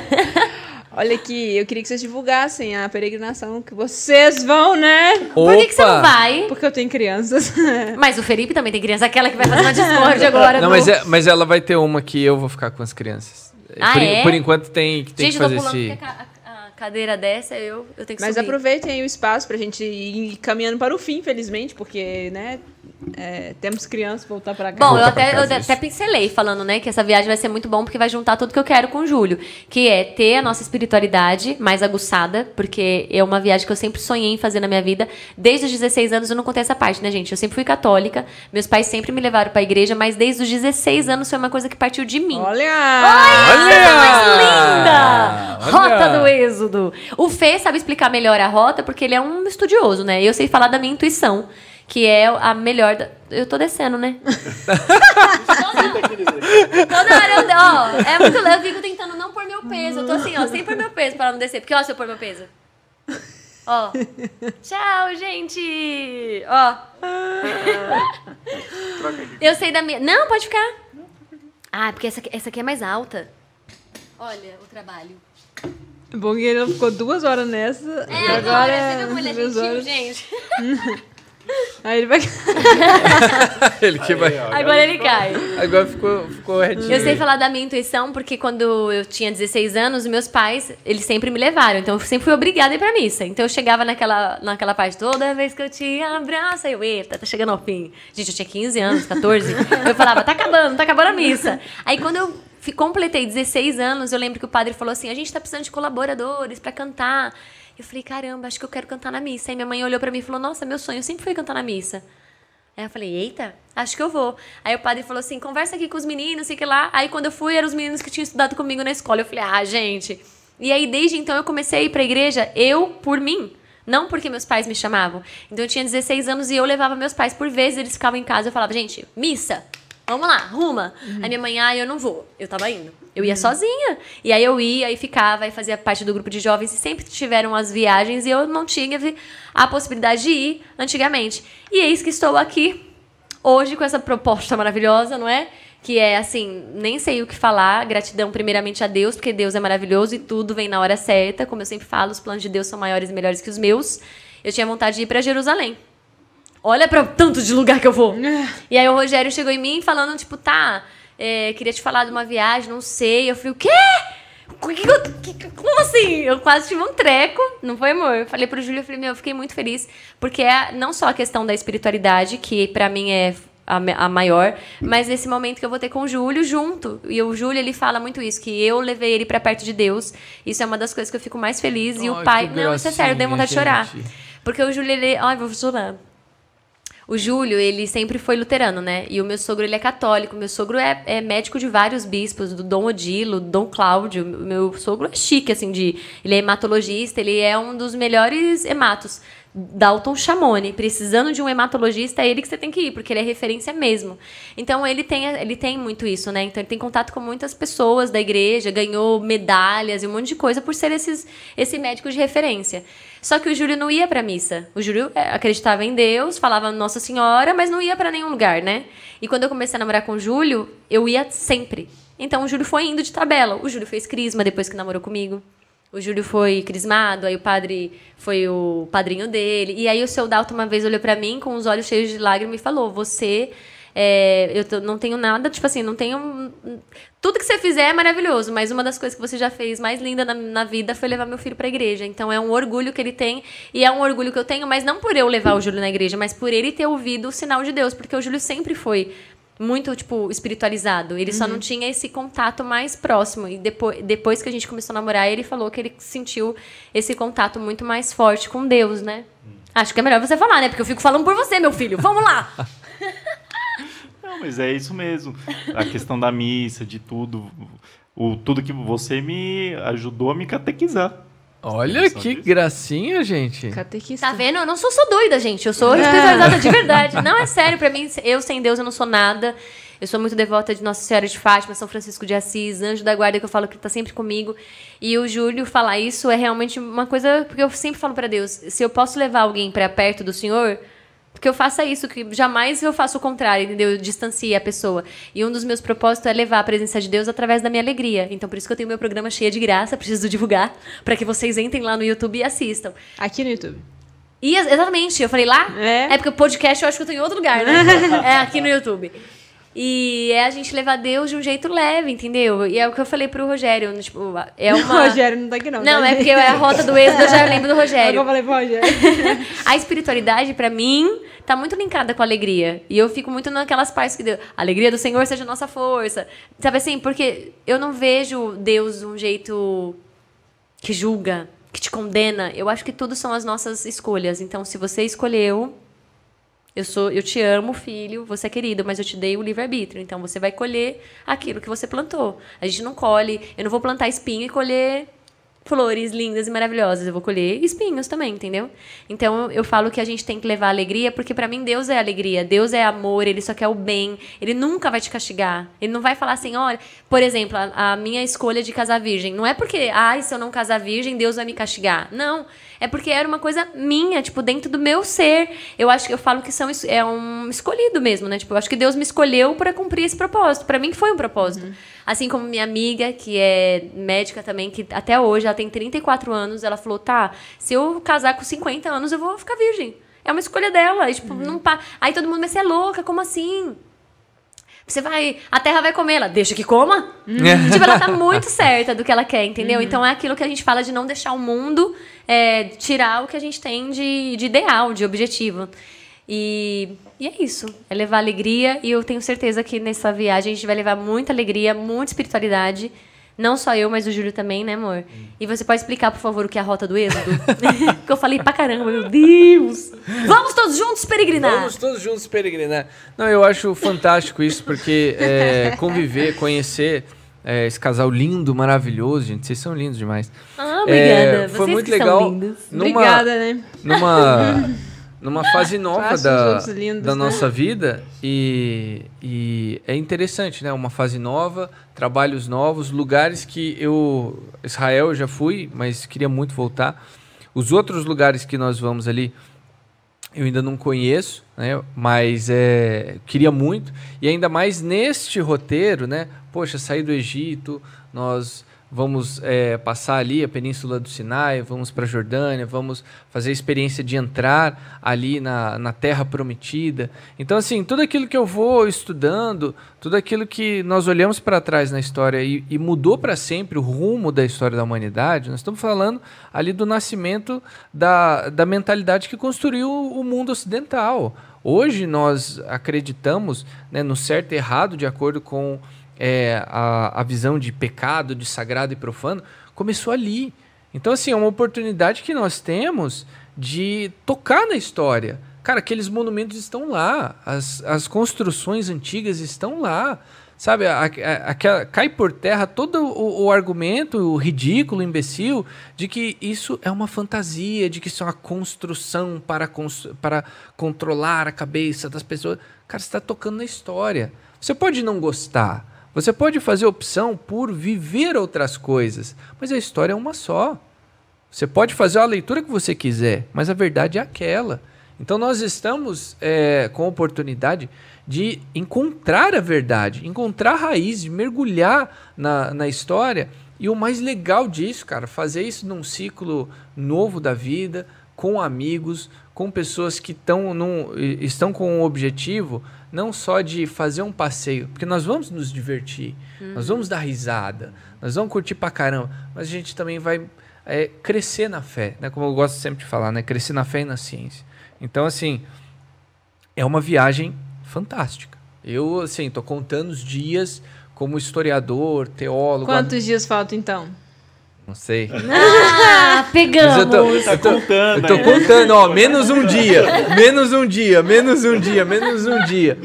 Olha aqui, eu queria que vocês divulgassem a peregrinação que vocês vão, né? Por que, que você não vai? Porque eu tenho crianças. Mas o Felipe também tem criança, aquela que vai fazer uma Discord agora. Não, no- mas, é- mas ela vai ter uma que eu vou ficar com as crianças. Ah, por, é? por enquanto tem, que- tem Gente, que eu tô fazer esse. porque a cadeira dessa, eu, eu tenho que Mas subir. aproveitem aí o espaço pra gente ir caminhando para o fim, infelizmente, porque, né, é, temos crianças voltar pra cá. Bom, eu até, eu casa, até pincelei falando, né, que essa viagem vai ser muito bom porque vai juntar tudo que eu quero com o Júlio, que é ter a nossa espiritualidade mais aguçada, porque é uma viagem que eu sempre sonhei em fazer na minha vida. Desde os 16 anos eu não contei essa parte, né, gente? Eu sempre fui católica, meus pais sempre me levaram pra igreja, mas desde os 16 anos foi uma coisa que partiu de mim. Olha! Coisa mais linda! Olha! Rota do Êxodo. O Fê sabe explicar melhor a rota porque ele é um estudioso, né? Eu sei falar da minha intuição, que é a melhor. Da... Eu tô descendo, né? Toda hora eu. Ó, é muito. Eu fico tentando não pôr meu peso. Eu tô assim, ó, sem pôr meu peso pra não descer. Porque, ó, se eu pôr meu peso. Ó. Tchau, gente! Ó. Eu sei da minha. Não, pode ficar. Ah, porque essa aqui, essa aqui é mais alta. Olha o trabalho. Bom que ele ficou duas horas nessa. É, e agora, agora, você viu como ele é gentil, horas. gente? Aí ele vai. Ele que vai. Agora ele cai. Agora ficou, ficou retinho. Eu sei falar da minha intuição, porque quando eu tinha 16 anos, meus pais, eles sempre me levaram. Então, eu sempre fui obrigada a ir pra missa. Então, eu chegava naquela, naquela parte, toda vez que eu te abraço, aí eu, eita, tá chegando ao fim. Gente, eu tinha 15 anos, 14. eu falava, tá acabando, tá acabando a missa. Aí, quando eu completei 16 anos, eu lembro que o padre falou assim, a gente tá precisando de colaboradores pra cantar. Eu falei, caramba, acho que eu quero cantar na missa. Aí minha mãe olhou pra mim e falou, nossa, meu sonho sempre foi cantar na missa. Aí eu falei, eita, acho que eu vou. Aí o padre falou assim, conversa aqui com os meninos, sei que lá. Aí quando eu fui, eram os meninos que tinham estudado comigo na escola. Eu falei, ah, gente. E aí desde então eu comecei a ir pra igreja, eu por mim. Não porque meus pais me chamavam. Então eu tinha 16 anos e eu levava meus pais por vezes, eles ficavam em casa. Eu falava, gente, missa, vamos lá, ruma. Aí minha mãe, ah, eu não vou. Eu tava indo. Eu ia sozinha. E aí eu ia e ficava e fazia parte do grupo de jovens e sempre tiveram as viagens e eu não tinha a possibilidade de ir antigamente. E eis que estou aqui hoje com essa proposta maravilhosa, não é? Que é assim, nem sei o que falar, gratidão primeiramente a Deus, porque Deus é maravilhoso e tudo vem na hora certa. Como eu sempre falo, os planos de Deus são maiores e melhores que os meus. Eu tinha vontade de ir para Jerusalém. Olha para tanto de lugar que eu vou. E aí o Rogério chegou em mim falando, tipo, tá, é, queria te falar de uma viagem, não sei. Eu falei, o quê? Como assim? Eu quase tive um treco, não foi, amor? Eu falei pro Júlio, eu falei, meu, eu fiquei muito feliz, porque é não só a questão da espiritualidade, que pra mim é a, maior, mas esse momento que eu vou ter com o Júlio junto. E o Júlio, ele fala muito isso, que eu levei ele pra perto de Deus. Isso é uma das coisas que eu fico mais feliz. e o Ai, pai. Não, isso é sério, eu dei vontade de chorar. gente. Porque o Júlio, ele. Ai, vou chorar. O Júlio, ele sempre foi luterano, né? E o meu sogro, ele é católico. Meu sogro é, é médico de vários bispos, do Dom Odilo, do Dom Cláudio. Meu sogro é chique, assim, de... Ele é hematologista, ele é um dos melhores hematos. Dalton Chamoni, precisando de um hematologista, é ele que você tem que ir, porque ele é referência mesmo. Então ele tem, ele tem muito isso, né? Então ele tem contato com muitas pessoas da igreja, ganhou medalhas e um monte de coisa por ser esses, esse médico de referência. Só que o Júlio não ia pra missa. O Júlio é, acreditava em Deus, falava Nossa Senhora, mas não ia para nenhum lugar, né? E quando eu comecei a namorar com o Júlio, eu ia sempre. Então o Júlio foi indo de tabela. O Júlio fez crisma depois que namorou comigo. O Júlio foi crismado, aí o padre foi o padrinho dele. E aí o seu Dalton uma vez olhou para mim com os olhos cheios de lágrimas e falou: Você. É, eu não tenho nada, tipo assim, não tenho. Tudo que você fizer é maravilhoso, mas uma das coisas que você já fez mais linda na, na vida foi levar meu filho pra igreja. Então é um orgulho que ele tem, e é um orgulho que eu tenho, mas não por eu levar o Júlio na igreja, mas por ele ter ouvido o sinal de Deus, porque o Júlio sempre foi muito, tipo, espiritualizado. Ele só não tinha esse contato mais próximo. E depois, depois que a gente começou a namorar, ele falou que ele sentiu esse contato muito mais forte com Deus, né? Acho que é melhor você falar, né? Porque eu fico falando por você, meu filho. Vamos lá! Não, mas é isso mesmo. A questão da missa, de tudo. O, tudo que você me ajudou a me catequizar. Olha que gracinha, gente. Catequista. Tá vendo? Eu não sou só doida, gente. Eu sou espiritualizada de verdade. Não, é sério. Pra mim, eu sem Deus, eu não sou nada. Eu sou muito devota de Nossa Senhora de Fátima, São Francisco de Assis, Anjo da Guarda, que eu falo que tá sempre comigo. E o Júlio falar isso é realmente uma coisa... Porque eu sempre falo pra Deus, se eu posso levar alguém pra perto do Senhor... Porque eu faça isso, que jamais eu faço o contrário, entendeu? Eu distancie a pessoa. E um dos meus propósitos é levar a presença de Deus através da minha alegria. Então, por isso que eu tenho meu programa cheio de graça, preciso divulgar, para que vocês entrem lá no YouTube e assistam. Aqui no YouTube. E, ex- exatamente, eu falei lá? É. porque o podcast eu acho que eu tô em outro lugar, né? é aqui no YouTube. E é a gente levar Deus de um jeito leve, entendeu? E é o que eu falei pro Rogério, tipo, é O uma... Rogério não tá aqui, não. Não, tá, é porque é a rota do êxodo, eu já lembro do É o que Rogério. eu falei pro Rogério. A espiritualidade, pra mim, tá muito linkada com a alegria. E eu fico muito naquelas partes que Deus, a alegria do Senhor seja a nossa força. Sabe assim? Porque eu não vejo Deus de um jeito que julga, que te condena. Eu acho que tudo são as nossas escolhas. Então, se você escolheu, eu sou, eu te amo, filho, você é querido, mas eu te dei o livre-arbítrio. Então, você vai colher aquilo que você plantou. A gente não colhe, eu não vou plantar espinho e colher flores lindas e maravilhosas. Eu vou colher espinhos também, entendeu? Então eu falo que a gente tem que levar alegria, porque pra mim Deus é alegria, Deus é amor, ele só quer o bem. Ele nunca vai te castigar. Ele não vai falar assim, olha, por exemplo, a, a minha escolha de casar virgem. Não é porque, ai, se eu não casar virgem, Deus vai me castigar. Não. É porque era uma coisa minha, tipo, dentro do meu ser. Eu acho que eu falo que são é um escolhido mesmo, né? Tipo, eu acho que Deus me escolheu para cumprir esse propósito. Pra mim foi um propósito. Assim como minha amiga, que é médica também, que até hoje ela tem 34 anos, ela falou: "Tá, se eu casar com 50 anos, eu vou ficar virgem". É uma escolha dela. E, tipo, não pa... Aí todo mundo, mas você é louca, como assim? Você vai. A terra vai comer, ela deixa que coma. tipo, ela tá muito certa do que ela quer, entendeu? Então é aquilo que a gente fala de não deixar o mundo é, tirar o que a gente tem de, de ideal, de objetivo. E, e é isso. É levar alegria. E eu tenho certeza que nessa viagem a gente vai levar muita alegria, muita espiritualidade. Não só eu, mas o Júlio também, né, amor? E você pode explicar, por favor, o que é a rota do êxodo? Porque eu falei pra caramba, meu Deus! Vamos todos juntos peregrinar! Vamos todos juntos peregrinar. Não, eu acho fantástico isso, porque é, conviver, conhecer é, esse casal lindo, maravilhoso, gente. Vocês são lindos demais. Ah, obrigada. É, Vocês foi muito que legal. Numa, Obrigada, né? numa, numa fase nova da, lindos, da né? nossa vida e, e é interessante, né? Uma fase nova, trabalhos novos, lugares que eu Israel eu já fui, mas queria muito voltar. Os outros lugares que nós vamos ali eu ainda não conheço, né? Mas é, queria muito e ainda mais neste roteiro, né? Poxa, sair do Egito, nós vamos é, passar ali a Península do Sinai, vamos para a Jordânia, vamos fazer a experiência de entrar ali na, na Terra Prometida. Então, assim, tudo aquilo que eu vou estudando, tudo aquilo que nós olhamos para trás na história e, e mudou para sempre o rumo da história da humanidade, nós estamos falando ali do nascimento da, da mentalidade que construiu o mundo ocidental. Hoje nós acreditamos né, no certo e errado de acordo com é, a, a visão de pecado, de sagrado e profano, começou ali. Então, assim, é uma oportunidade que nós temos de tocar na história, Cara, aqueles monumentos estão lá, as, as construções antigas estão lá. Sabe, a- a- aquela- cai por terra todo o, o argumento, o ridículo, o imbecil, de que isso é uma fantasia, de que isso é uma construção para, para controlar a cabeça das pessoas. Cara, você está tocando na história. Você pode não gostar, você pode fazer opção por viver outras coisas, mas a história é uma só. Você pode fazer a leitura que você quiser, mas a verdade é aquela. Então nós estamos é, com a oportunidade de encontrar a verdade, encontrar a raiz, de mergulhar na, na história. E o mais legal disso, cara, fazer isso num ciclo novo da vida, com amigos, com pessoas que tão num, estão com um objetivo não só de fazer um passeio, porque nós vamos nos divertir, nós vamos dar risada, nós vamos curtir pra caramba, mas a gente também vai é, crescer na fé, né? Como eu gosto sempre de falar, né? Crescer na fé e na ciência. Então, assim, é uma viagem fantástica. Eu, assim, tô contando os dias como historiador, teólogo. Quantos dias faltam então? Não sei. Ah, Mas pegamos. eu tô, Tá eu tô- contando eu tô contando, ó, menos um dia, menos um dia, menos um dia, menos um dia.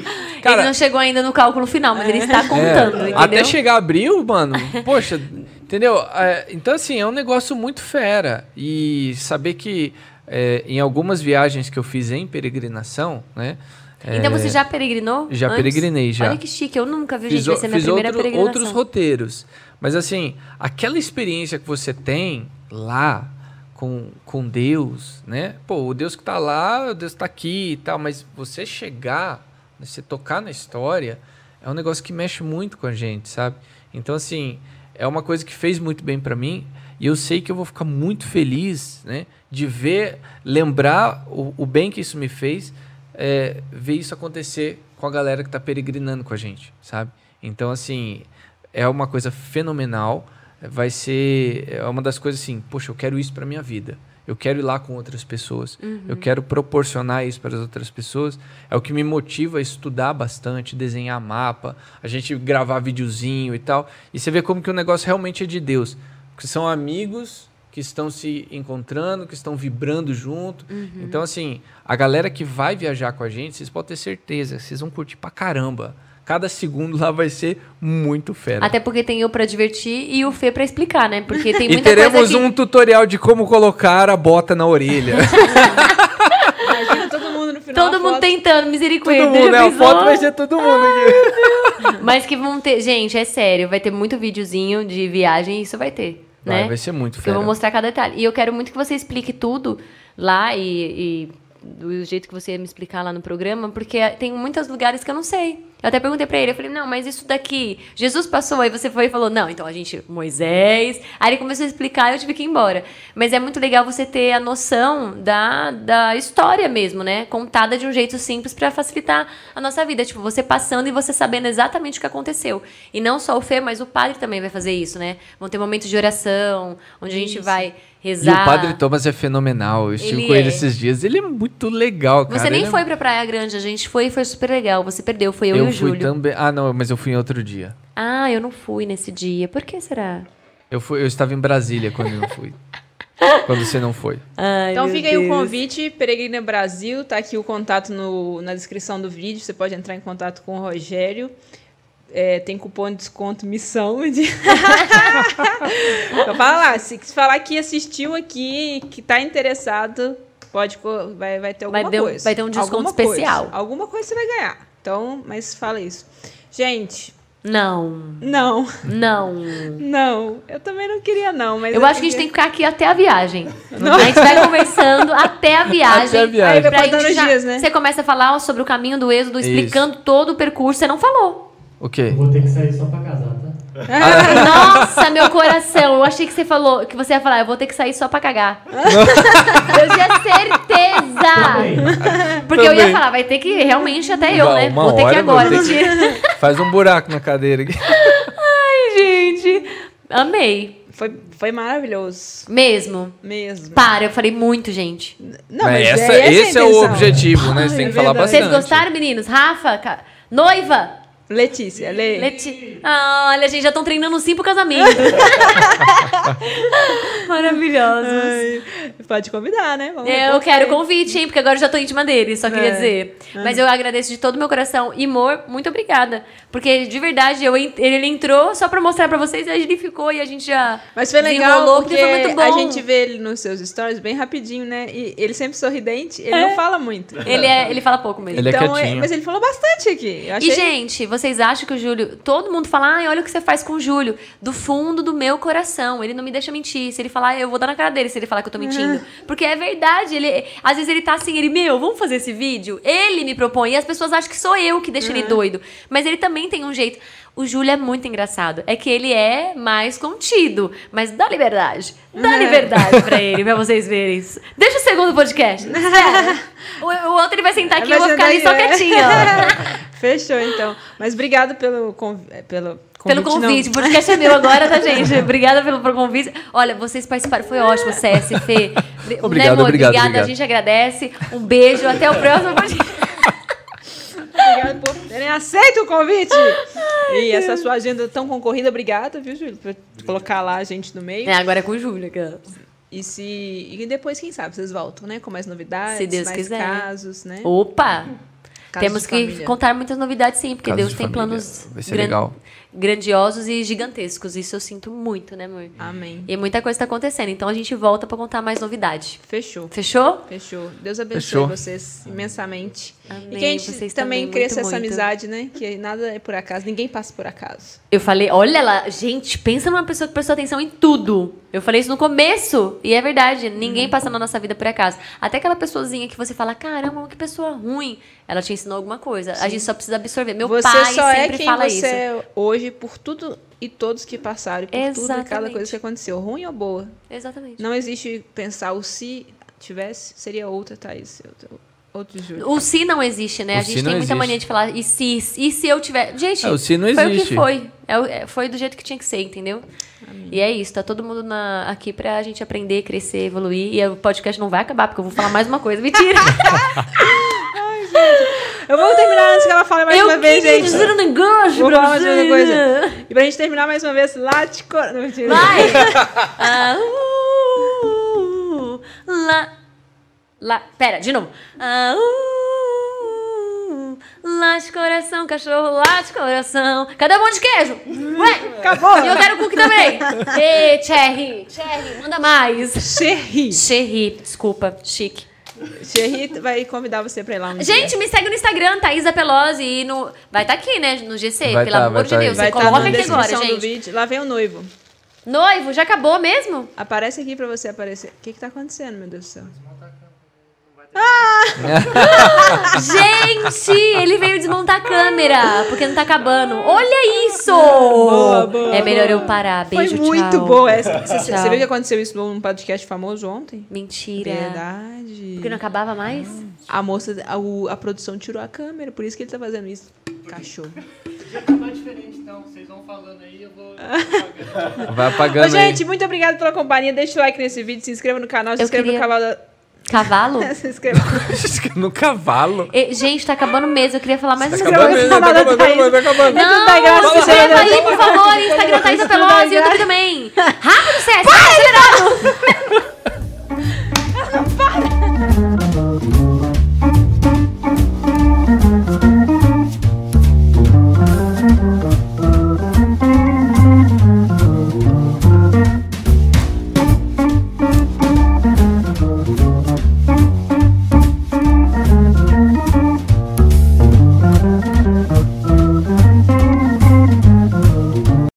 ele não chegou ainda no cálculo final, mas ele está É, contando, entendeu? Até chegar abril, mano, poxa, entendeu? É, então, assim, é um negócio muito fera. E saber que é, em algumas viagens que eu fiz em peregrinação, né? Então é, você já peregrinou? já antes? peregrinei, já. Olha que chique, eu nunca vi, fiz, gente, vai ser minha fiz primeira outro- peregrinação. outros roteiros. Mas assim, aquela experiência que você tem lá com, com Deus, né? Pô, o Deus que tá lá, o Deus que tá aqui e tal, mas você chegar, né, você tocar na história, é um negócio que mexe muito com a gente, sabe? Então, assim, é uma coisa que fez muito bem pra mim e eu sei que eu vou ficar muito feliz, né? De ver, lembrar o, o bem que isso me fez, é, ver isso acontecer com a galera que tá peregrinando com a gente, sabe? Então, assim, é uma coisa fenomenal. Vai ser é uma das coisas assim, poxa, eu quero isso para minha vida. Eu quero ir lá com outras pessoas. Eu quero proporcionar isso para as outras pessoas. É o que me motiva a estudar bastante, desenhar mapa, a gente gravar videozinho e tal. E você vê como que o negócio realmente é de Deus. Porque são amigos que estão se encontrando, que estão vibrando junto. Então, assim, a galera que vai viajar com a gente, vocês podem ter certeza, vocês vão curtir pra caramba. Cada segundo lá vai ser muito fera. Até porque tem eu pra divertir e o Fê pra explicar, né? Porque tem E muita teremos coisa que... um tutorial de como colocar a bota na orelha. Imagina todo mundo no final. Todo mundo foto. tentando, misericórdia. todo mundo, né? A foto vai ser todo mundo aqui. Mas que vão ter... Gente, é sério, vai ter muito videozinho de viagem e isso vai ter, Vai, né? vai ser muito Porque eu fera. vou mostrar cada detalhe. E eu quero muito que você explique tudo lá e, e do jeito que você ia me explicar lá no programa, porque tem muitos lugares que eu não sei. Eu até perguntei pra ele, eu falei, não, mas isso daqui, Jesus passou, aí você foi e falou, não, então a gente, Moisés. Aí ele começou a explicar e eu tive que ir embora. Mas é muito legal você ter a noção da, da história mesmo, né? Contada de um jeito simples pra facilitar a nossa vida. Tipo, você passando e você sabendo exatamente o que aconteceu. E não só o Fê, mas o padre também vai fazer isso, né? Vão ter momentos de oração, onde a gente Isso. Vai E rezar. o Padre Thomas é fenomenal. Eu estive Ele com ele é. esses dias. Ele é muito legal, cara. Você nem Ele é- foi pra Praia Grande, a gente foi e foi super legal. Você perdeu, foi eu, Eu e o fui Júlio. também. Ah, não, mas eu fui em outro dia. Ah, eu não fui nesse dia. Por que será? Eu, fui, eu estava em Brasília quando eu não fui. quando você não foi. Ai, Então fica aí o Deus. convite, Peregrina Brasil, tá aqui o contato no, na descrição do vídeo, você pode entrar em contato com o Rogério. É, tem cupom de desconto missão. De... então fala lá, se se falar que assistiu aqui, que tá interessado, pode vai, vai ter alguma Vai ter um- coisa. vai ter um desconto Alguma especial. coisa. Alguma coisa você vai ganhar. Então, mas fala isso. Gente, Não, não, não. não. Eu também não queria não, mas Eu acho que a gente tem que ficar aqui até a viagem. Não. A gente vai conversando até a viagem. Até a viagem. Aí Pra contando gente já- dias, né? Você começa a falar sobre o caminho do êxodo, Isso. explicando todo o percurso. Você não falou. O quê? Eu vou ter que sair só pra casar, tá? Nossa, meu coração. Eu achei que você falou que você ia falar, eu vou ter que sair só pra cagar. eu tinha certeza. Também. Porque eu ia falar, vai ter que realmente até eu, né? uma vou ter que hora, agora. vou ter que- Mentira. Faz um buraco na cadeira aqui. Ai, gente. Amei. Foi, foi maravilhoso. Mesmo. Mesmo. Para, eu falei muito, gente. Não, Mas essa- é essa esse é o intenção. objetivo, né? Você tem É que falar verdade. bastante. Vocês gostaram, meninos? Rafa, ca- noiva, Letícia, Lê. Leti... Ah, olha, gente, já estão treinando sim pro casamento. Maravilhosos. Ai, pode convidar, né? Vamos É, Eu quero aí. convite, hein? Porque agora eu já tô íntima dele, só queria É. dizer. Mas eu agradeço de todo o meu coração. E, amor, muito obrigada. Porque, de verdade, eu, ele entrou só pra mostrar pra vocês e a gente ficou e a gente já. Mas foi legal porque foi muito bom. a gente vê ele nos seus stories bem rapidinho, né? E ele sempre sorridente, ele não fala muito. Ele, é, ele fala pouco mesmo. Ele é então, quietinho. mas ele falou bastante aqui. Eu achei... E, gente, vocês acham que o Júlio. Todo mundo fala, ai, olha o que você faz com o Júlio. Do fundo do meu coração. Ele não me deixa mentir. Se ele falar, eu vou dar na cara dele se ele falar que eu tô mentindo. Porque é verdade. Ele, às vezes ele tá assim, ele, meu, vamos fazer esse vídeo? Ele me propõe. E as pessoas acham que sou eu que deixo ele doido. Mas ele também tem um jeito. O Júlio é muito engraçado. É que ele é mais contido. Mas dá liberdade. Dá liberdade pra ele, pra vocês verem isso. Deixa o segundo podcast. O, o outro ele vai sentar aqui e eu vou ficar ali só quietinha. ó. Fechou, então. Mas obrigado pelo, conv... é, pelo Pelo convite. não. convite. O podcast é meu agora, tá, gente? Obrigada pelo, pelo convite. Olha, vocês participaram. Foi ótimo, CS, Fê. Bri- Obrigado, amor? obrigado, Obrigada, obrigado. a gente agradece. Um beijo, até o próximo podcast. Obrigado por terem aceito o convite. E essa sua agenda tão concorrida, obrigada, viu, Júlio? Por colocar lá a gente no meio. É, agora é com o Júlio, cara. E se e depois, quem sabe, vocês voltam, né? Com mais novidades, Se Deus mais quiser. casos, né? Opa! Casos Temos que família. contar muitas novidades, sim, porque Casos Deus de tem família. planos Vai ser gran- legal. Grandiosos e gigantescos. Isso eu sinto muito, né, amor? Amém. E muita coisa tá acontecendo. Então a gente volta pra contar mais novidade. Fechou. Fechou? Fechou. Deus abençoe Fechou. vocês imensamente. Amém. E que a gente Vocês também também, cresça muito, essa muito. amizade, né? Que nada é por acaso, ninguém passa por acaso. Eu falei, olha lá, gente, pensa numa pessoa que prestou atenção em tudo. Eu falei isso no começo, e é verdade, ninguém passa na nossa vida por acaso. Até aquela pessoazinha que você fala, caramba, que pessoa ruim. Ela te ensinou alguma coisa. A gente só precisa absorver. Meu você pai só é sempre quem fala você isso. é hoje por tudo e todos que passaram, e por tudo e cada Exatamente. coisa que aconteceu, ruim ou boa. Exatamente. Não existe pensar o se tivesse, seria outra, Thaís. Outro, outro Júlio. O se não existe, né? O a gente tem não muita existe. mania de falar, e se, e se eu tiver. Gente, É, o se não foi o que existe. foi. É, o- é, foi do jeito que tinha que ser, entendeu? E é isso, tá todo mundo na- aqui pra gente aprender, crescer, evoluir. E o podcast não vai acabar, porque eu vou falar mais uma coisa. Mentira! Eu vou terminar antes que ela fale mais eu uma vez, gente. dizer um negócio Vou falar mais uma coisa. E pra gente terminar mais uma vez, late cor... Não, mentira. Vai! Ah, uh, lá, lá, pera, de novo. Ah, uh, late coração, cachorro, late coração. Cadê o pão de queijo? Ué, Acabou. E eu quero cookie também. Ê, Cherry, Cherry, manda mais. Cherry. Cherry, desculpa, chique. Cherry vai convidar você pra ir lá um dia. Gente, me segue no Instagram, Thaisa Pelosi. E no... Vai estar aqui, né? No GC, Vai pelo tá, amor de tá. Deus. vai Você estar coloca aqui agora, gente. vídeo. Lá vem o noivo. Noivo, já acabou mesmo? Aparece aqui pra você aparecer. O que que tá acontecendo, meu Deus do céu? Gente, ele veio desmontar a câmera, porque não tá acabando. Olha isso! Boa, boa, é melhor eu parar. Beijo, Foi muito tchau. boa essa. Você, você viu que aconteceu isso num podcast famoso ontem? Mentira. Verdade. Porque não acabava mais? A moça, a, o- a produção tirou a câmera, por isso que ele tá fazendo isso. Cachorro. Já tá mais diferente, então. Vocês vão falando aí, eu vou. Vai Ô, apagando gente, muito obrigada pela companhia. Deixa o like nesse vídeo, se inscreva no canal, se Eu inscreva queria- no cavalo. da- Cavalo? inscreva. aí. no cavalo. E, gente, tá acabando mesmo. Eu queria falar mais Tá uma coisa. mesmo, tá acabando, tá acabando, tá acabando. Não, dá graça, né? aí, por favor. Instagram não dá Pelosi, graça. YouTube também. Rápido, César. Acelerado.